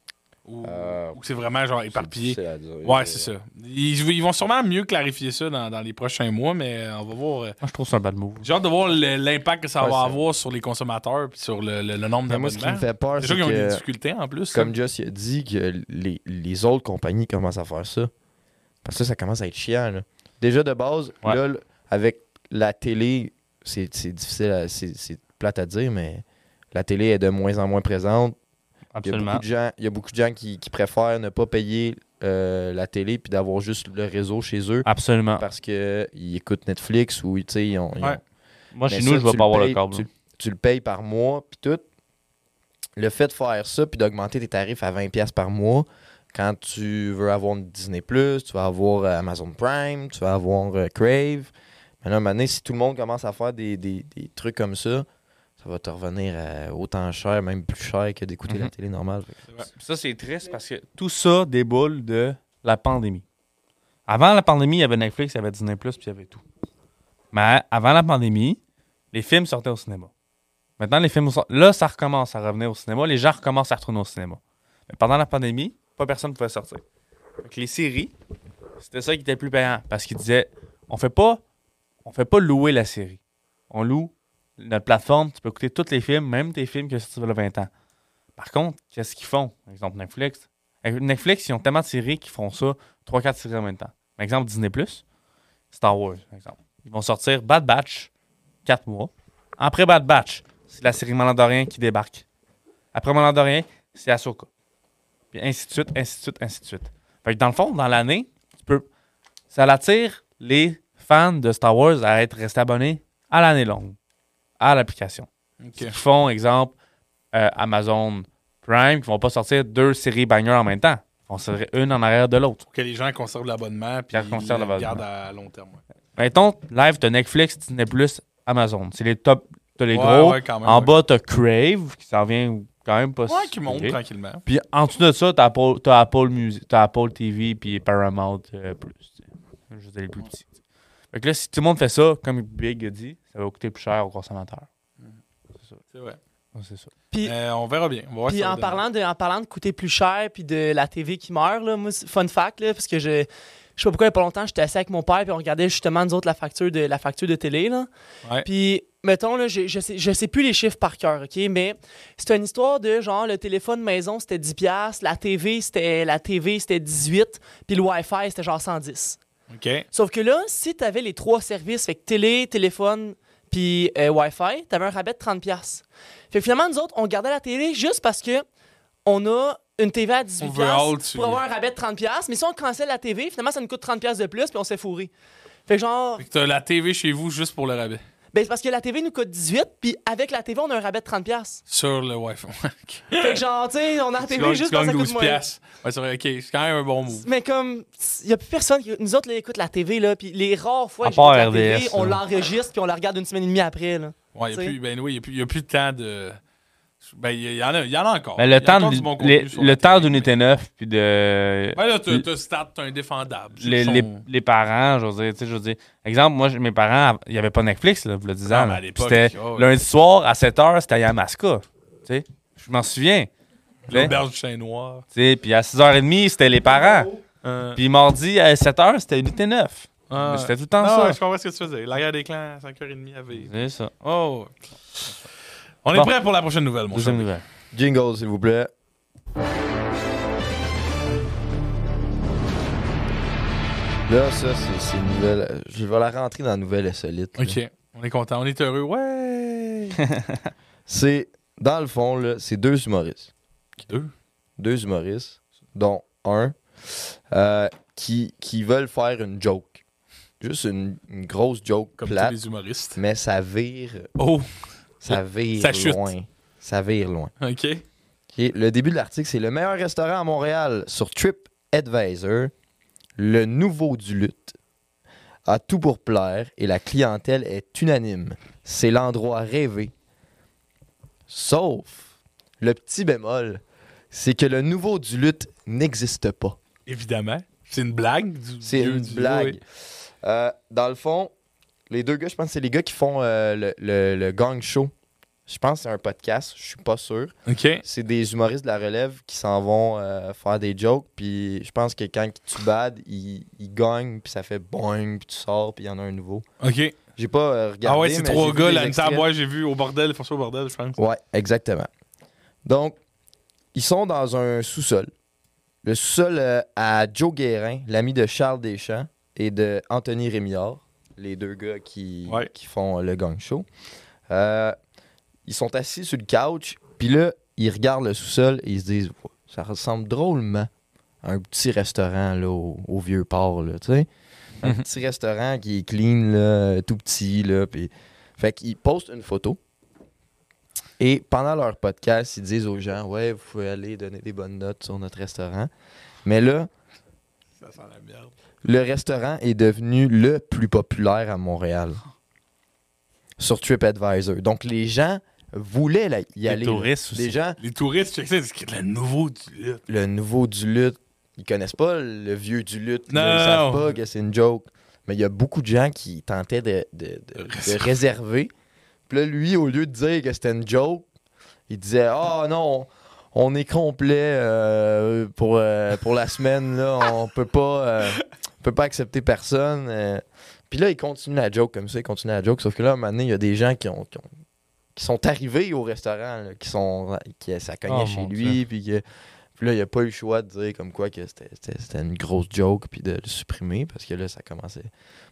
Ou, Euh, ou c'est vraiment genre éparpillé? dire. Ouais, c'est ça. Ils, ils vont sûrement mieux clarifier ça dans, dans les prochains mois, mais euh, on va voir. euh, Moi, je trouve ça un bad move. J'ai hâte de voir l'impact que ça Ouais, va avoir sur les consommateurs et sur le, le- le nombre Mais moi, ce qui me d'abonnements. fait peur, C'est qu'ils ont des difficultés en plus. comme Joss il a dit, que les, les autres compagnies commencent à faire ça. Parce que ça commence à être chiant. là. Déjà, de base, Ouais. là, avec la télé, c'est difficile, c'est plate à dire, mais la télé est de moins en moins présente. Il y a Absolument. beaucoup de gens, il y a beaucoup de gens qui, qui préfèrent ne pas payer euh, la télé puis d'avoir juste le réseau chez eux Absolument. parce qu'ils écoutent Netflix ou ils ont, ils ont- Ouais. Moi, mais chez ça, nous, je vais tu pas avoir le câble. Tu, tu le payes par mois, puis tout. Le fait de faire ça, puis d'augmenter tes tarifs à 20$ par mois, quand tu veux avoir une Disney, tu vas avoir euh, Amazon Prime, tu vas avoir euh, Crave. Mais là, maintenant, si tout le monde commence à faire des, des- des trucs comme ça, ça va te revenir à autant cher, même plus cher que d'écouter la Mhm. télé normale. Ça, c'est triste parce que tout ça déboule de la pandémie. Avant la pandémie, il y avait Netflix, il y avait Disney, puis il y avait tout. Mais avant la pandémie, les films sortaient au cinéma. Maintenant, les films. Là, ça recommence à revenir au cinéma. Les gens recommencent à retourner au cinéma. Mais pendant la pandémie, pas personne ne pouvait sortir. Que les séries, c'était ça qui était le plus payant. Parce qu'ils disaient on fait pas on fait pas louer la série. On loue notre plateforme, tu peux écouter tous les films, même tes films que si tu veux 20 ans. Par contre, qu'est-ce qu'ils font? Par exemple, Netflix. Euh, Netflix, ils ont tellement de séries qu'ils font ça 3-4 séries en même temps. Par exemple, Disney, Star Wars, par exemple. Ils vont sortir Bad Batch, 4 mois. Après Bad Batch, c'est la série Mandalorian qui débarque. Après Mandalorian, c'est Ahsoka. Puis ainsi de suite, ainsi de suite, ainsi de suite. Fait que dans le fond, dans l'année, tu peux. Ça attire les fans de Star Wars à être restés abonnés à l'année longue, à l'application. Ok. Qui font, exemple, euh, Amazon Prime, qui vont pas sortir deux séries bangers en même temps. Ils vont sortir une en arrière de l'autre. Pour que les gens conservent l'abonnement puis le l'abonnement. gardent à long terme. ouais. Mettons, live, t'as Netflix, Disney+, Amazon. C'est les top, t'as les Ouais, gros. ouais, quand même, en bas, t'as Crave, qui s'en vient quand même pas Ouais, qui monte tranquillement. Puis en dessous de ça, Apple, t'as Apple Music, t'as Apple TV puis Paramount euh, Plus. tu. Je veux dire, les plus petits. Fait que là, si tout le monde fait ça, comme Big a dit, ça va coûter plus cher aux consommateurs. C'est ça. C'est vrai. C'est ça. Puis, Euh, on verra bien. On va voir puis en, parlant de, en parlant de coûter plus cher puis de la TV qui meurt, là, moi, c'est- fun fact, là, parce que je. Je sais pas pourquoi il y a pas longtemps, j'étais assis avec mon père puis on regardait justement nous autres la facture de la facture de télé là. Ouais. Puis mettons là, je, je sais je sais plus les chiffres par cœur, OK, mais c'est une histoire de genre le téléphone maison c'était 10 pièces, la TV c'était la TV c'était 18, puis le Wi-Fi c'était genre 110. Sauf que là, si tu avais les trois services, fait que télé, téléphone, puis euh, Wi-Fi, tu avais un rabais de 30$. piastres. Fait que finalement, nous autres, on gardait la télé juste parce que on a une TV à 18$ Overall, piastres tu- pour avoir un rabais de 30$. piastres. Mais si on cancelle la TV, finalement, ça nous coûte 30$ piastres de plus, puis on s'est fourré. Fait que genre, Fait que t'as la TV chez vous juste pour le rabais. Ben c'est parce que la TV nous coûte 18$, puis avec la TV, on a un rabais de 30$. piastres. Sur le Wi-Fi. fait que genre, tu sais, on a la TV juste parce que ça 12 coûte moins. Ouais, c'est vrai. OK. C'est quand même un bon move. Mais comme, il n'y a plus personne qui. Nous autres, là, écoute la TV, là, puis les rares fois que j'écoute la TV, on l'enregistre, puis on la regarde une semaine et demie après, là. Ouais, il n'y a, plus- ben oui, y a plus- y a plus de temps de, Ben, il y, en a, il y en a encore. Y le a temps, de- bon les- le temps d'unité 9, puis de. Ben là, l- t'as Stat, t'as Indéfendable. les, parents, je veux dire, tu sais, je veux dire. Exemple, moi, mes parents, il n'y avait pas Netflix, là, il y a 10 Ah, ans. mais à là. l'époque, C'était oh, ouais. lundi soir à 7h, c'était à Yamaska. Tu sais, je m'en souviens. Tu L'auberge du chien noir. tu sais, Puis à 6h30, c'était les parents. Euh, Puis mardi à 7h, c'était unité 9. ah, Mais C'était tout le temps non, ça. ouais, je comprends ce que tu faisais. La guerre des clans, 5h30 à vivre. C'est ça. Oh. On est Bon. prêt pour la prochaine nouvelle, mon Deuxième cher. nouvelle. Jingle, s'il vous plaît. Là, ça, c'est c'est une nouvelle. Je vais la rentrer dans la nouvelle insolite. là. OK. On est content. On est heureux. Ouais. C'est, dans le fond, là, c'est deux humoristes. Deux? Deux humoristes, dont un euh, qui, qui veulent faire une joke. Juste une, une grosse joke Comme plate, tous les humoristes. mais ça vire, Oh. Ça vire Ça chute. loin. Ça vire loin. OK. Le début de l'article, c'est le meilleur restaurant à Montréal sur TripAdvisor. Le nouveau du lutte a tout pour plaire et la clientèle est unanime. C'est l'endroit rêvé. Sauf le petit bémol, c'est que le nouveau du lutte n'existe pas. Évidemment. C'est une blague. du- C'est une du- blague. Euh, dans le fond, les deux gars, je pense que c'est les gars qui font euh, le, le- le gang show. Je pense que c'est un podcast, je suis pas sûr. OK. C'est des humoristes de la relève qui s'en vont euh, faire des jokes. Puis je pense que quand tu bad, ils, ils gagnent, puis ça fait boing, puis tu sors, puis il y en a un nouveau. OK. J'ai pas euh, regardé. ah ouais, c'est trois gars, là, une table. Ouais, j'ai vu au bordel. Ça au bordel, je pense. Ouais, exactement. Donc, ils sont dans un sous-sol. Le sous-sol euh, à Joe Guérin, l'ami de Charles Deschamps et de Anthony Rémillard, les deux gars qui, Ouais. qui font le gang show. Euh, ils sont assis sur le couch, puis là, ils regardent le sous-sol et ils se disent ça ressemble drôlement à un petit restaurant là, au, au vieux port, là, tu sais. Un Mhm. petit restaurant qui est clean, là, tout petit, là, puis... Fait qu'ils postent une photo. Et pendant leur podcast, ils disent aux gens Ouais, vous pouvez aller donner des bonnes notes sur notre restaurant. Mais là, Ça sent la merde. Le restaurant est devenu le plus populaire à Montréal. Sur TripAdvisor. Donc les gens voulaient là, y Les aller. touristes aussi. Les gens, Les touristes, check ça, c'est le nouveau du lutte. le nouveau du lutte, ils connaissent pas le vieux du lutte. Non, ils non, savent non. pas que c'est une joke. Mais il y a beaucoup de gens qui tentaient de, de- de- De de réserver. Puis là, lui, au lieu de dire que c'était une joke, il disait Ah non, on est complet euh, pour, euh, pour la semaine, là. On peut pas, euh, peut pas accepter personne. euh. Puis là, il continue la joke comme ça, il continue la joke. Sauf que là, à un moment donné, il y a des gens qui ont. qui ont- qui sont arrivés au restaurant, là, qui sont. qui ça cognait Oh, chez lui, puis que. Puis là, il a pas eu le choix de dire comme quoi que c'était- une grosse joke, puis de le supprimer, parce que là, ça commençait.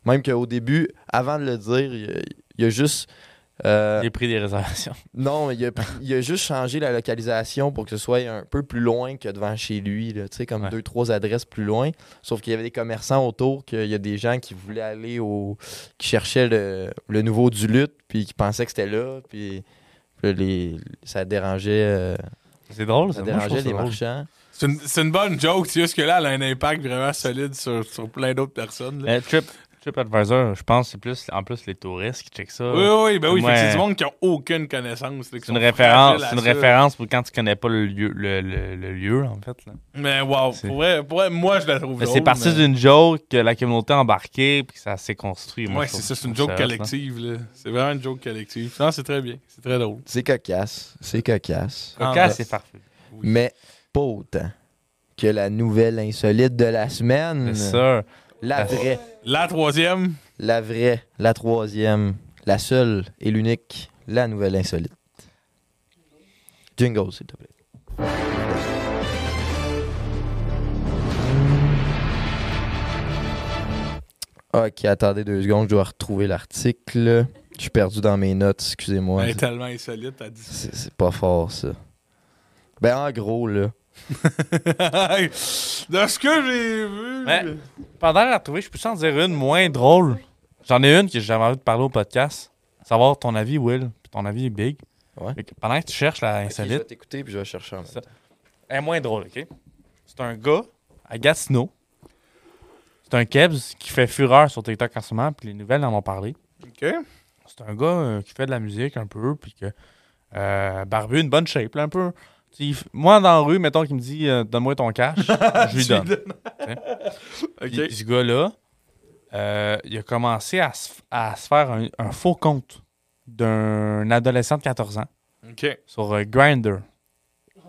Même qu'au début, avant de le dire, il il a juste. Euh, J'ai pris des réservations. non, il a, il a juste changé la localisation pour que ce soit un peu plus loin que devant chez lui, là, tu sais, comme Ouais. deux, trois adresses plus loin. Sauf qu'il y avait des commerçants autour, qu'il y a des gens qui voulaient aller au. qui cherchaient le, le nouveau du lutte, puis qui pensaient que c'était là, puis, puis là, les, ça dérangeait, euh, C'est drôle, ça dérangeait les drôle. marchands. C'est une, bonne joke, juste que là, elle a un impact vraiment solide sur, sur plein d'autres personnes. là. Euh, Trip, TripAdvisor, je pense que c'est plus, en plus les touristes qui checkent ça. Oui, oui, ben oui, Ouais. c'est du monde qui n'a aucune connaissance. C'est une référence, une référence pour quand tu connais pas le lieu, le, le- le lieu en fait. Là. Mais wow, pour vrai, pour vrai, moi, je la trouve c'est parti mais- d'une joke que la communauté a embarqué puis que ça s'est construit. Je c'est ça, c'est une joke collective. là. C'est vraiment une joke collective. Non, c'est très bien. C'est très drôle. C'est cocasse, c'est cocasse. Ah, Cocasse, ben, c'est parfait. Oui. Mais pas autant que la nouvelle insolite de la semaine. C'est ça. La vraie. La troisième, La vraie, la troisième, la seule et l'unique, la nouvelle insolite. Jingle, s'il te plaît. Ok, attendez deux secondes, je dois retrouver l'article. Je suis perdu dans mes notes, excusez-moi. elle est tellement insolite, t'as dit. C'est c'est pas fort, ça. Ben, en gros, là. de ce que j'ai vu. Ouais. Pendant la retrouver, je peux t'en dire une moins drôle. J'en ai une que j'ai jamais envie de parler au podcast. Savoir ton avis, Will. Puis ton avis, Big. Ouais. Fait que pendant que tu cherches la Ok, je vais insolite, t'écouter puis je vais chercher en même Ça. temps. elle est moins drôle, OK? C'est un gars à Gatineau. C'est un Kebs qui fait fureur sur TikTok en ce moment, puis les nouvelles en ont parlé. OK. C'est un gars euh, qui fait de la musique un peu, puis que Euh, barbu, une bonne shape, là, un peu. Moi, dans la rue, mettons qu'il me dit euh, Donne-moi ton cash, je lui donne. Puis ce gars-là, euh, il a commencé à se, à se faire un, un faux compte d'un adolescent de 14 ans sur euh, Grindr. Non.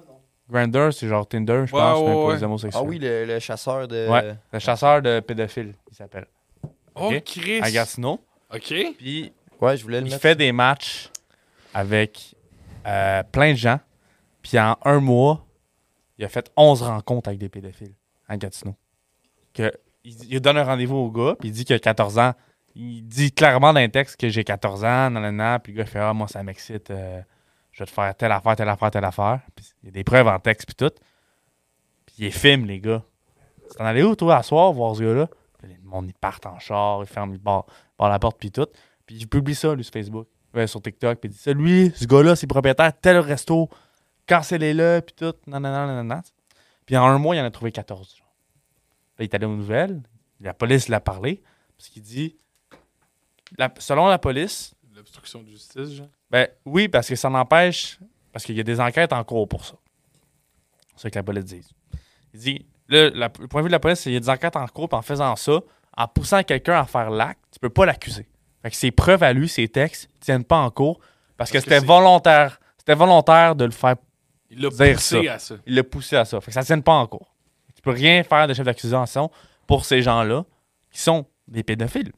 Grindr, c'est genre Tinder, je Ouais, pense, ouais, mais pour ouais. les homosexuels. Ah oui, le, le chasseur de. Ouais. Le chasseur de pédophiles, il s'appelle. Oh. Chris. À Gatineau. Ok. Puis Ouais, je voulais le il mettre. fait des matchs avec euh, plein de gens. Puis en un mois, il a fait 11 rencontres avec des pédophiles à Gatineau. Que, il, donne un rendez-vous au gars, puis il dit qu'il a 14 ans. Il dit clairement dans un texte que j'ai 14 ans, nanana, puis le gars fait Ah, moi, ça m'excite, euh, je vais te faire telle affaire, telle affaire, telle affaire. Il y a des preuves en texte, puis tout. Puis il filme, les gars. T'en allais où, toi, à soir, voir ce gars-là? Puis le monde, ils partent en char, ils ferment, ils barrent, la porte, puis tout. Puis il publie ça, lui, sur Facebook, ouais, sur TikTok, puis il dit lui, ce gars-là, c'est propriétaire tel resto, cancellez-le, puis tout, nanana, nanana. Puis en un mois, il en a trouvé 14. genre. Là, il est allé aux nouvelles, la police l'a parlé, parce qu'il dit, la- selon la police, L'obstruction de justice, genre. ben oui, parce que ça n'empêche, parce qu'il y a des enquêtes en cours pour ça. C'est ce que la police dit. Il dit, le, la- le point de vue de la police, c'est qu'il y a des enquêtes en cours, puis en faisant ça, en poussant quelqu'un à faire l'acte, tu peux pas l'accuser. Fait que ses preuves à lui, ses textes, tiennent pas en cours, parce, que, Parce que c'était volontaire. C'était volontaire de le faire. Il l'a poussé ça. à ça. Il l'a poussé à ça. Fait que ça tienne pas en cours. Tu peux rien faire de chef d'accusation pour ces gens-là qui sont des pédophiles.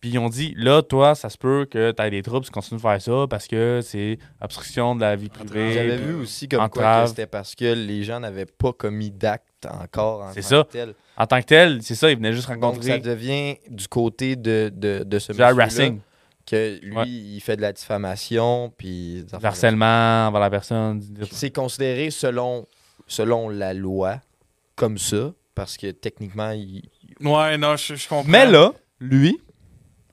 Puis ils ont dit, là, toi, ça se peut que tu aies des troubles tu continues de faire ça parce que c'est obstruction de la vie privée. J'avais vu aussi comme quoi entrave. que c'était parce que les gens n'avaient pas commis d'acte encore en C'est tant ça. que tel. En tant que tel, c'est ça, ils venaient juste Donc rencontrer ça devient du côté de, de, de ce du monsieur harassing, que lui, Ouais. il fait de la diffamation, puis... harcèlement envers la personne. C'est considéré selon, selon la loi comme ça, parce que techniquement, il... Ouais, non, je, je comprends. Mais là, lui,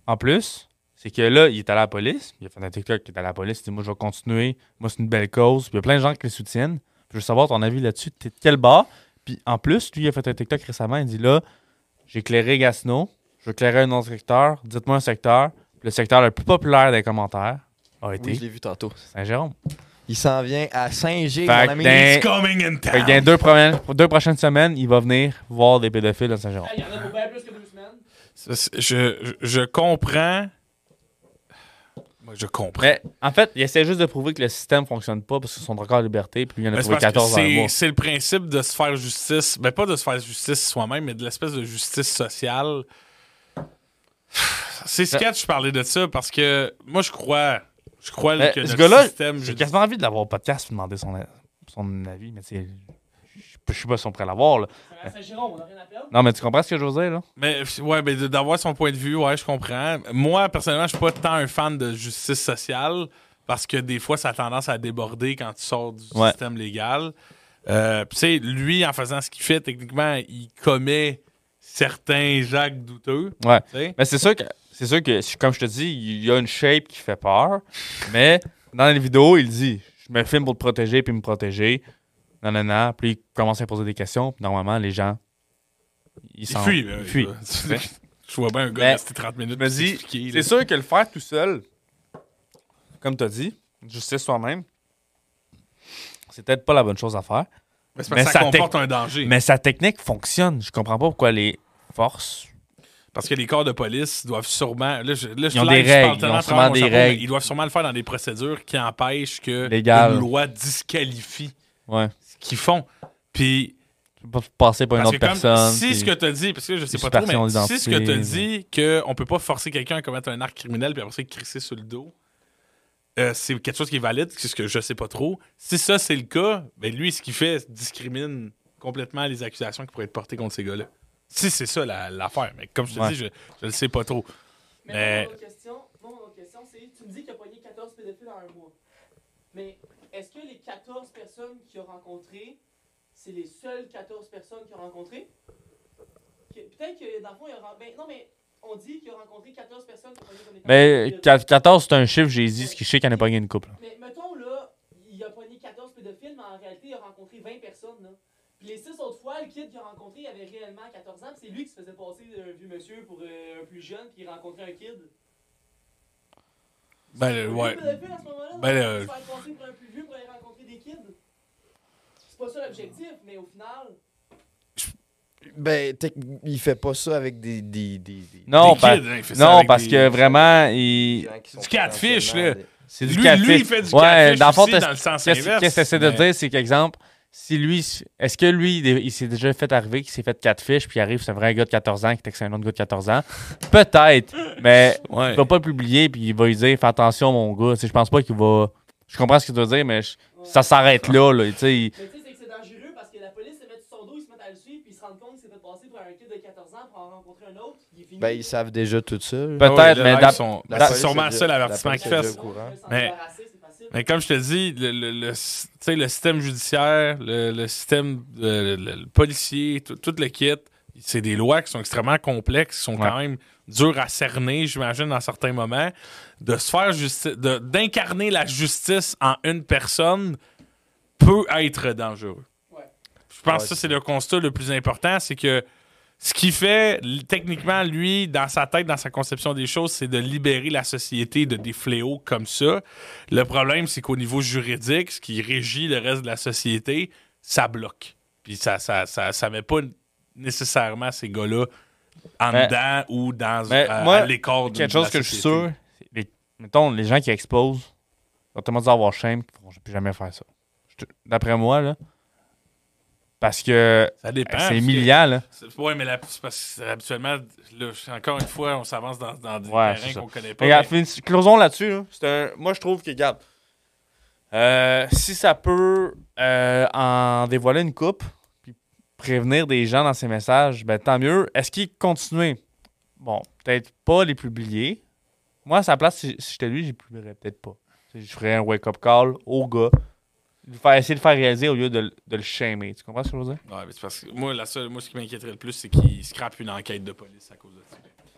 en plus, c'est que là, il est allé à la police. Il a fait un TikTok qui est allé à la police. Il dit Moi, je vais continuer. Moi, c'est une belle cause. Puis il y a plein de gens qui le soutiennent. Puis je veux savoir ton avis là-dessus. T'es de quel bord? Puis en plus, lui, il a fait un TikTok récemment. Il dit Là, j'ai éclairé Gatineau. Je vais éclairer un autre secteur. Dites-moi un secteur. Le secteur le plus populaire des commentaires a été Oui, je l'ai vu tantôt. Saint-Jérôme. Il s'en vient à Saint-Gilles, mon ami. coming in Fait que dans town. deux, prochaines- deux prochaines semaines, il va venir voir des pédophiles à Saint-Jérôme. Il y en a pour bien plus que deux semaines. Je, je, comprends. Moi, je comprends. Mais en fait, il essaie juste de prouver que le système fonctionne pas parce qu'ils sont encore en liberté. Puis il en a Mais c'est trouvé parce que 14 dans le c'est- le principe de se faire justice. Ben, pas de se faire justice soi-même, mais de l'espèce de justice sociale. C'est sketch, je parlais de ça, parce que moi, je crois. Je crois Mais que ce notre gars-là, système. J'ai quasiment envie de l'avoir au podcast pour demander son, son avis, mais c'est. Je sais pas si on pourrait l'avoir, là. À Saint-Jérôme, on n'a rien à perdre. Non, mais tu comprends ce que je veux dire, là? Mais ouais, ben, de- d'avoir son point de vue, ouais, je comprends. Moi, personnellement, je suis pas tant un fan de justice sociale parce que des fois, ça a tendance à déborder quand tu sors du Ouais. système légal. Euh, tu sais, lui, en faisant ce qu'il fait, techniquement, il commet certains actes douteux. Ouais. Mais c'est sûr que, c'est sûr que, comme je te dis, il y a une shape qui fait peur, mais dans les vidéos, il dit Je me filme pour te protéger, puis me protéger. Non, non, non. Puis il commence à poser des questions, puis normalement, les gens. Ils là. fuient. Je vois bien un gars rester 30 minutes. me dis. C'est sûr que le faire tout seul, comme tu as dit, justice soi-même, c'est peut-être pas la bonne chose à faire. Mais c'est mais parce que ça ça comporte un danger. Mais sa technique fonctionne. Je comprends pas pourquoi les forces. Parce que les corps de police doivent sûrement. Là, je, là, je Ils ont des règles, ils ont à travers sûrement mon des chapeau, mais règles. Ils doivent sûrement le faire dans des procédures qui empêchent que Légales. une loi disqualifie Ouais. ce qu'ils font. Puis, pas passer pour une autre personne. si ce que tu dit, parce que je sais pas trop, mais si ce que tu dit, qu'on peut pas forcer quelqu'un à commettre un acte criminel puis après ça, crisser sur le dos, euh, c'est quelque chose qui est valide, c'est ce que je sais pas trop. Si ça, c'est le cas, ben lui, ce qu'il fait discrimine complètement les accusations qui pourraient être portées contre ces gars-là. Si c'est ça la- l'affaire. Mais comme je te Ouais. dis, je, je le sais pas trop. Mais, Mais- mon question, moi, mon autre question, c'est tu me dis qu'il a pogné 14 pédophiles en un mois. Mais est-ce que les 14 personnes qu'il a rencontrées, c'est les seules 14 personnes qu'il a rencontrées? Peut-être que dans le fond, il a rencontré. non, mais on dit qu'il a rencontré 14 personnes qui ont pogné comme des Mais quat- 14, c'est un chiffre, j'ai dit, ce qui sais qu'il en a pas gagné une couple. Mais mettons là, il a pogné 14 pédophiles, mais en réalité, il a rencontré 20 personnes. Là. Puis les 6 autres fois, le kid qu'il a rencontré, il avait réellement 14 ans, puis c'est lui qui se faisait passer d'un vieux monsieur pour euh, un plus jeune, puis il rencontrait un kid. Ben, un ouais. pédophile à ce moment-là, Ben, là, euh, se faire passer pour un plus vieux pour aller rencontrer des kids. C'est pas ça l'objectif, mais au final. Ben, il fait pas ça avec des. des, des, des- Non, Des pa- kids, hein, il fait ça non parce des- que vraiment, il... Du catfish, là. des- c'est du Lui, catfish. lui, il fait du Ouais, catfish dans le aussi, dans le sens Qu'est-ce inverse. qu'est-ce que t'essaies de mais- dire, c'est qu'exemple, si lui, est-ce que lui, il, s'est déjà fait arriver qu'il s'est fait catfish, puis il arrive, c'est un vrai gars de 14 ans qui texte un autre gars de 14 ans? Peut-être, mais Ouais. il va pas le publier, puis il va lui dire, fais attention, mon gars. Je pense pas qu'il va. Je comprends ce qu'il doit dire, mais je- ça s'arrête là, là. Tu sais, il- Mais tu sais, c'est que c'est dangereux parce que la police se met sur son dos, ils se mettent à le suivre, puis ils se rendent compte qu'il s'est fait passer pour un kid de 14 ans pour en rencontrer un autre. Il est fini. Ben, ils savent déjà tout ça. là. Peut-être, Ah ouais, mais c'est sûrement ça l'avertissement la qu'ils courant. Mais- Mais comme je te dis, le, le, le- tu sais, le système judiciaire, le, le système euh, le, le policier, tout, le kit, c'est des lois qui sont extrêmement complexes, qui sont quand même dures à cerner, j'imagine, dans certains moments. De se faire justice, de- d'incarner la justice en une personne peut être dangereux. Ouais. Je pense Ouais, que ça, c'est c'est le constat le plus important, c'est que ce qui fait, techniquement, lui, dans sa tête, dans sa conception des choses, c'est de libérer la société de des fléaux comme ça. Le problème, c'est qu'au niveau juridique, ce qui régit le reste de la société, ça bloque. Puis ça, ça, ça, ça met pas nécessairement ces gars-là en dedans ou dans mais à, moi, l'écart de quelque chose que je suis sûr, c'est les- mettons, les gens qui exposent, vont tellement avoir shame qu'ils vont plus jamais faire ça. D'après moi, là. Parce que Ça dépend. c'est humiliant, là. Ouais, mais la- parce que habituellement, là, encore une fois, on s'avance dans, dans des Ouais, terrains qu'on connaît pas. Regarde, mais- finis- closons là-dessus. là. Un- Moi, je trouve que, regarde, euh, si ça peut euh, en dévoiler une coupe, puis prévenir des gens dans ses messages, ben tant mieux. Est-ce qu'il continue? Bon, peut-être pas les publier. Moi, à sa place, si, si j'étais lui, je les publierais peut-être pas. Je ferais un wake-up call au gars. Lui faire- essayer de le faire réaliser au lieu de, le- de le shamer. Tu comprends ce que je veux dire? Ouais, mais c'est parce que moi, la seule, moi, ce qui m'inquiéterait le plus, c'est qu'il scrape une enquête de police à cause de ça.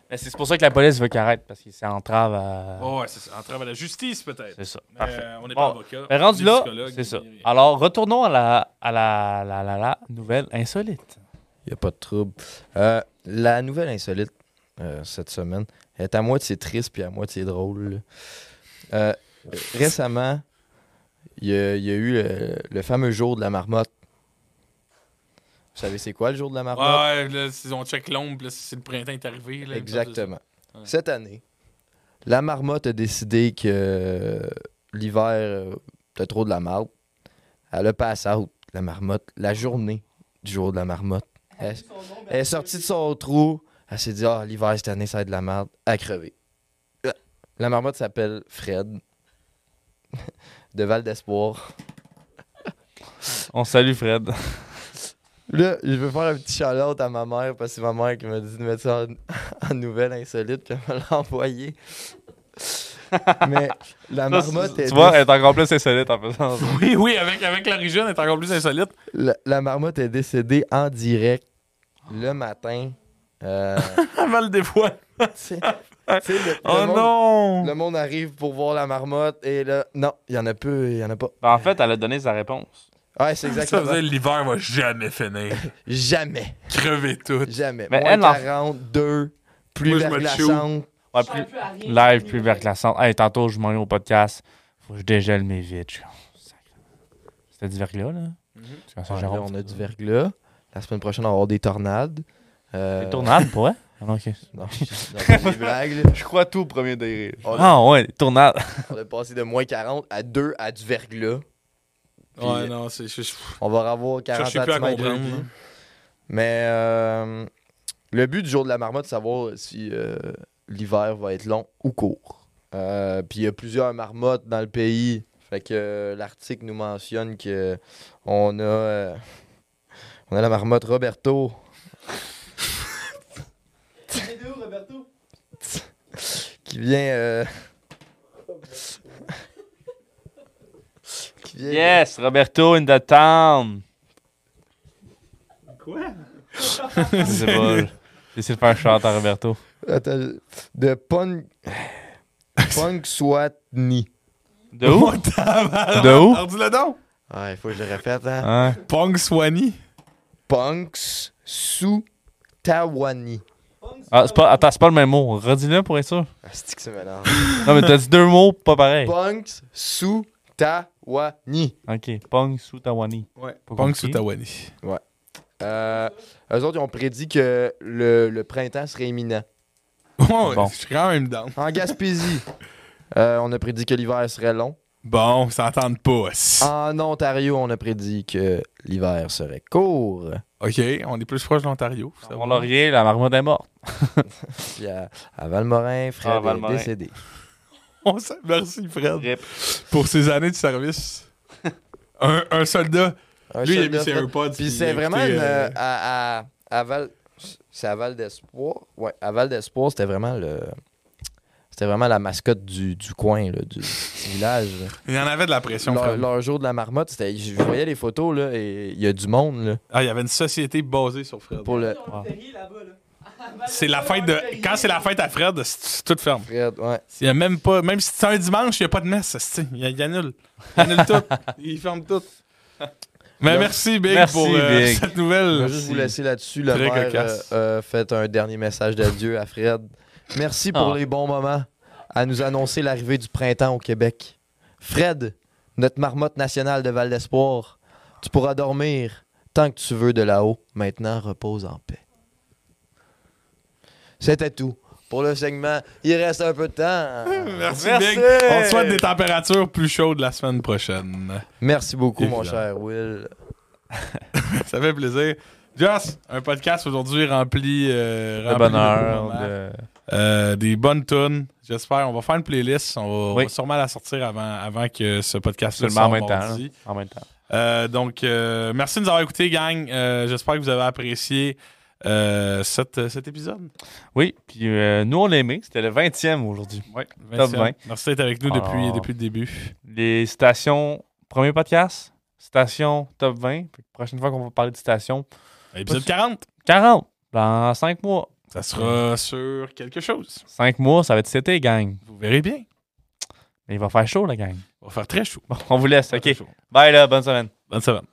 Ben, c'est pour ça que la police veut qu'il arrête, parce que c'est entrave à. Oh, ouais, c'est ça. Entrave à la justice, peut-être. C'est ça. Mais, Parfait. euh, on n'est Bon, pas avocat. Ben, rendu là, c'est ça. Alors, retournons à la, à la, la, la, la nouvelle insolite. Il a pas de trouble. Euh, la nouvelle insolite euh, cette semaine est à moitié triste puis à moitié drôle. Euh, récemment, il y, a, il y a eu le, le fameux jour de la marmotte. Vous savez c'est quoi le jour de la marmotte? Ouais, là, si on check l'ombre, là, si le printemps est arrivé. Là, Exactement. Ouais. Cette année, la marmotte a décidé que euh, l'hiver, euh, t'as trop de la marde. Elle a passé out, la marmotte, la journée du jour de la marmotte. Elle, elle est sortie de son trou. Elle s'est dit, ah, l'hiver cette année, ça va être de la merde. Elle a crevé. Euh, La marmotte s'appelle Fred. de Val d'Espoir. On salue Fred. Là, je veux faire un petit shout à ma mère parce que c'est ma mère qui m'a dit de mettre ça en, en nouvelle insolite puis elle me l'a envoyé. Mais la marmotte tu est vois, elle est encore plus insolite en faisant ça. Oui, oui, avec, avec l'origine, elle est encore plus insolite. la, la marmotte est décédée en direct le matin. Euh, Avant le dévoile. Le, le Oh monde, non! le monde arrive pour voir la marmotte et là, non, il y en a peu, il y en a pas. Ben, en fait, elle a donné sa réponse. Ouais, c'est Ça veut exactement. dire l'hiver va jamais finir. Jamais, Crever tout. jamais. Mais Moins elle, en- 42, plus Moi, verglaçante. Ouais, plus, live, plus verglaçante. Hey, tantôt, je m'en ai au podcast. Faut que je dégèle mes vitres. C'était du verglas, là? Ça, Ouais, là, on a du verglas. La semaine prochaine, on va avoir des tornades. Euh, Des tournades, pour vrai? Ah, non, ok. Non, blagues. Je crois tout au premier degré. A, Ah, ouais, des tournades. on a passé de moins 40 à 2 à du verglas. Ouais, non, c'est juste. On va avoir 40 Cherchez plus à comprendre. là. Mais euh, le but du jour de la marmotte, c'est de savoir si euh, l'hiver va être long ou court. Euh, Puis il y a plusieurs marmottes dans le pays. Fait que euh, l'article nous mentionne que on a, euh, on a la marmotte Roberto C'est où, Roberto? Qui vient. euh, qui vient Yes, Roberto in the town. Quoi? Je sais pas. J'ai essayé de faire un shot à Roberto. Attends, de Pon... Punxsutawney. De où? De où? Alors, dis-le donc. Ah, il faut que je le répète, hein. Hein? Pong Swanee. Punxsutawney. Pong, Ah, c'est pas, attends, c'est pas le même mot. Redis-le pour être sûr. Ah, c'est que c'est mélange. Non, mais t'as dit deux mots pas pareil. Punks sous Tawani. Ok, Pong sous Tawani. Ouais. Sous Tawani. Euh, eux autres, ils ont prédit que le, le printemps serait imminent. Ouais, Bon. je suis quand même down. En Gaspésie, euh, on a prédit que l'hiver serait long. Bon, ils s'entendent pas. En Ontario, on a prédit que l'hiver serait court. OK, on est plus proche de l'Ontario. va. laurier, la marmotte est morte. Puis à, à Valmorin, Fred Ah, Valmorin. est décédé. On Merci, Fred, Rip. pour ces années de service. un, un soldat. Un Lui, il a mis ses. AirPods. Puis c'est vraiment écouté, une, euh, à, à, à Val. C'est à Val d'Espoir. Ouais, à Val d'Espoir, c'était vraiment le. C'était vraiment la mascotte du, du coin, là, du petit village. là. Il y en avait de la pression, Leur, Fred. leur jour de la marmotte, c'était. Je voyais les photos, là, et il y a du monde, là. Ah, il y avait une société basée sur Fred. Pour le. C'est la fête de. Quand c'est la fête à Fred, c'est c'est tout ferme. Fred, ouais. Il y a même pas. Même si c'est un dimanche, il n'y a pas de messe. c'est- Il, il annule. Il annule tout. Il ferme tout. Mais Là- merci, Big, Merci, pour euh, Big. cette Je nouvelle. vais juste vous laisser là-dessus. Le Très maire cocasse. euh, euh, fait un dernier message d'adieu à Fred. Merci pour Ah. les bons moments à nous annoncer l'arrivée du printemps au Québec. Fred, notre marmotte nationale de Val d'Espoir, tu pourras dormir tant que tu veux de là-haut. Maintenant, repose en paix. C'était tout. Pour le segment, il reste un peu de temps. Merci, Merci. Big. On te souhaite des températures plus chaudes la semaine prochaine. Merci beaucoup, mon cher Will. Ça fait plaisir. Just, un podcast aujourd'hui rempli, euh, De rempli de bonheur. de- Euh, des bonnes tunes. J'espère. On va faire une playlist. On va, on va Oui. sûrement la sortir avant, avant que ce podcast Seulement en même temps. là. En même temps. Euh, donc, euh, merci de nous avoir écoutés, gang. J'espère que vous avez apprécié cette- cet épisode. Oui, puis nous, on l'a aimé. C'était le 20e aujourd'hui. Ouais, Top 20. Merci d'être avec nous depuis, depuis le début. Les stations, premier podcast, station top 20. Fait que prochaine fois qu'on va parler de station, Épisode 40. 40 dans 5 mois. Ça sera sur quelque chose. 5 mois, ça va être cet été, gang. Vous verrez bien. Mais il va faire chaud, la gang. On va faire très chaud. Bon, on vous laisse, OK. Bye, là. Bonne semaine. Bonne semaine.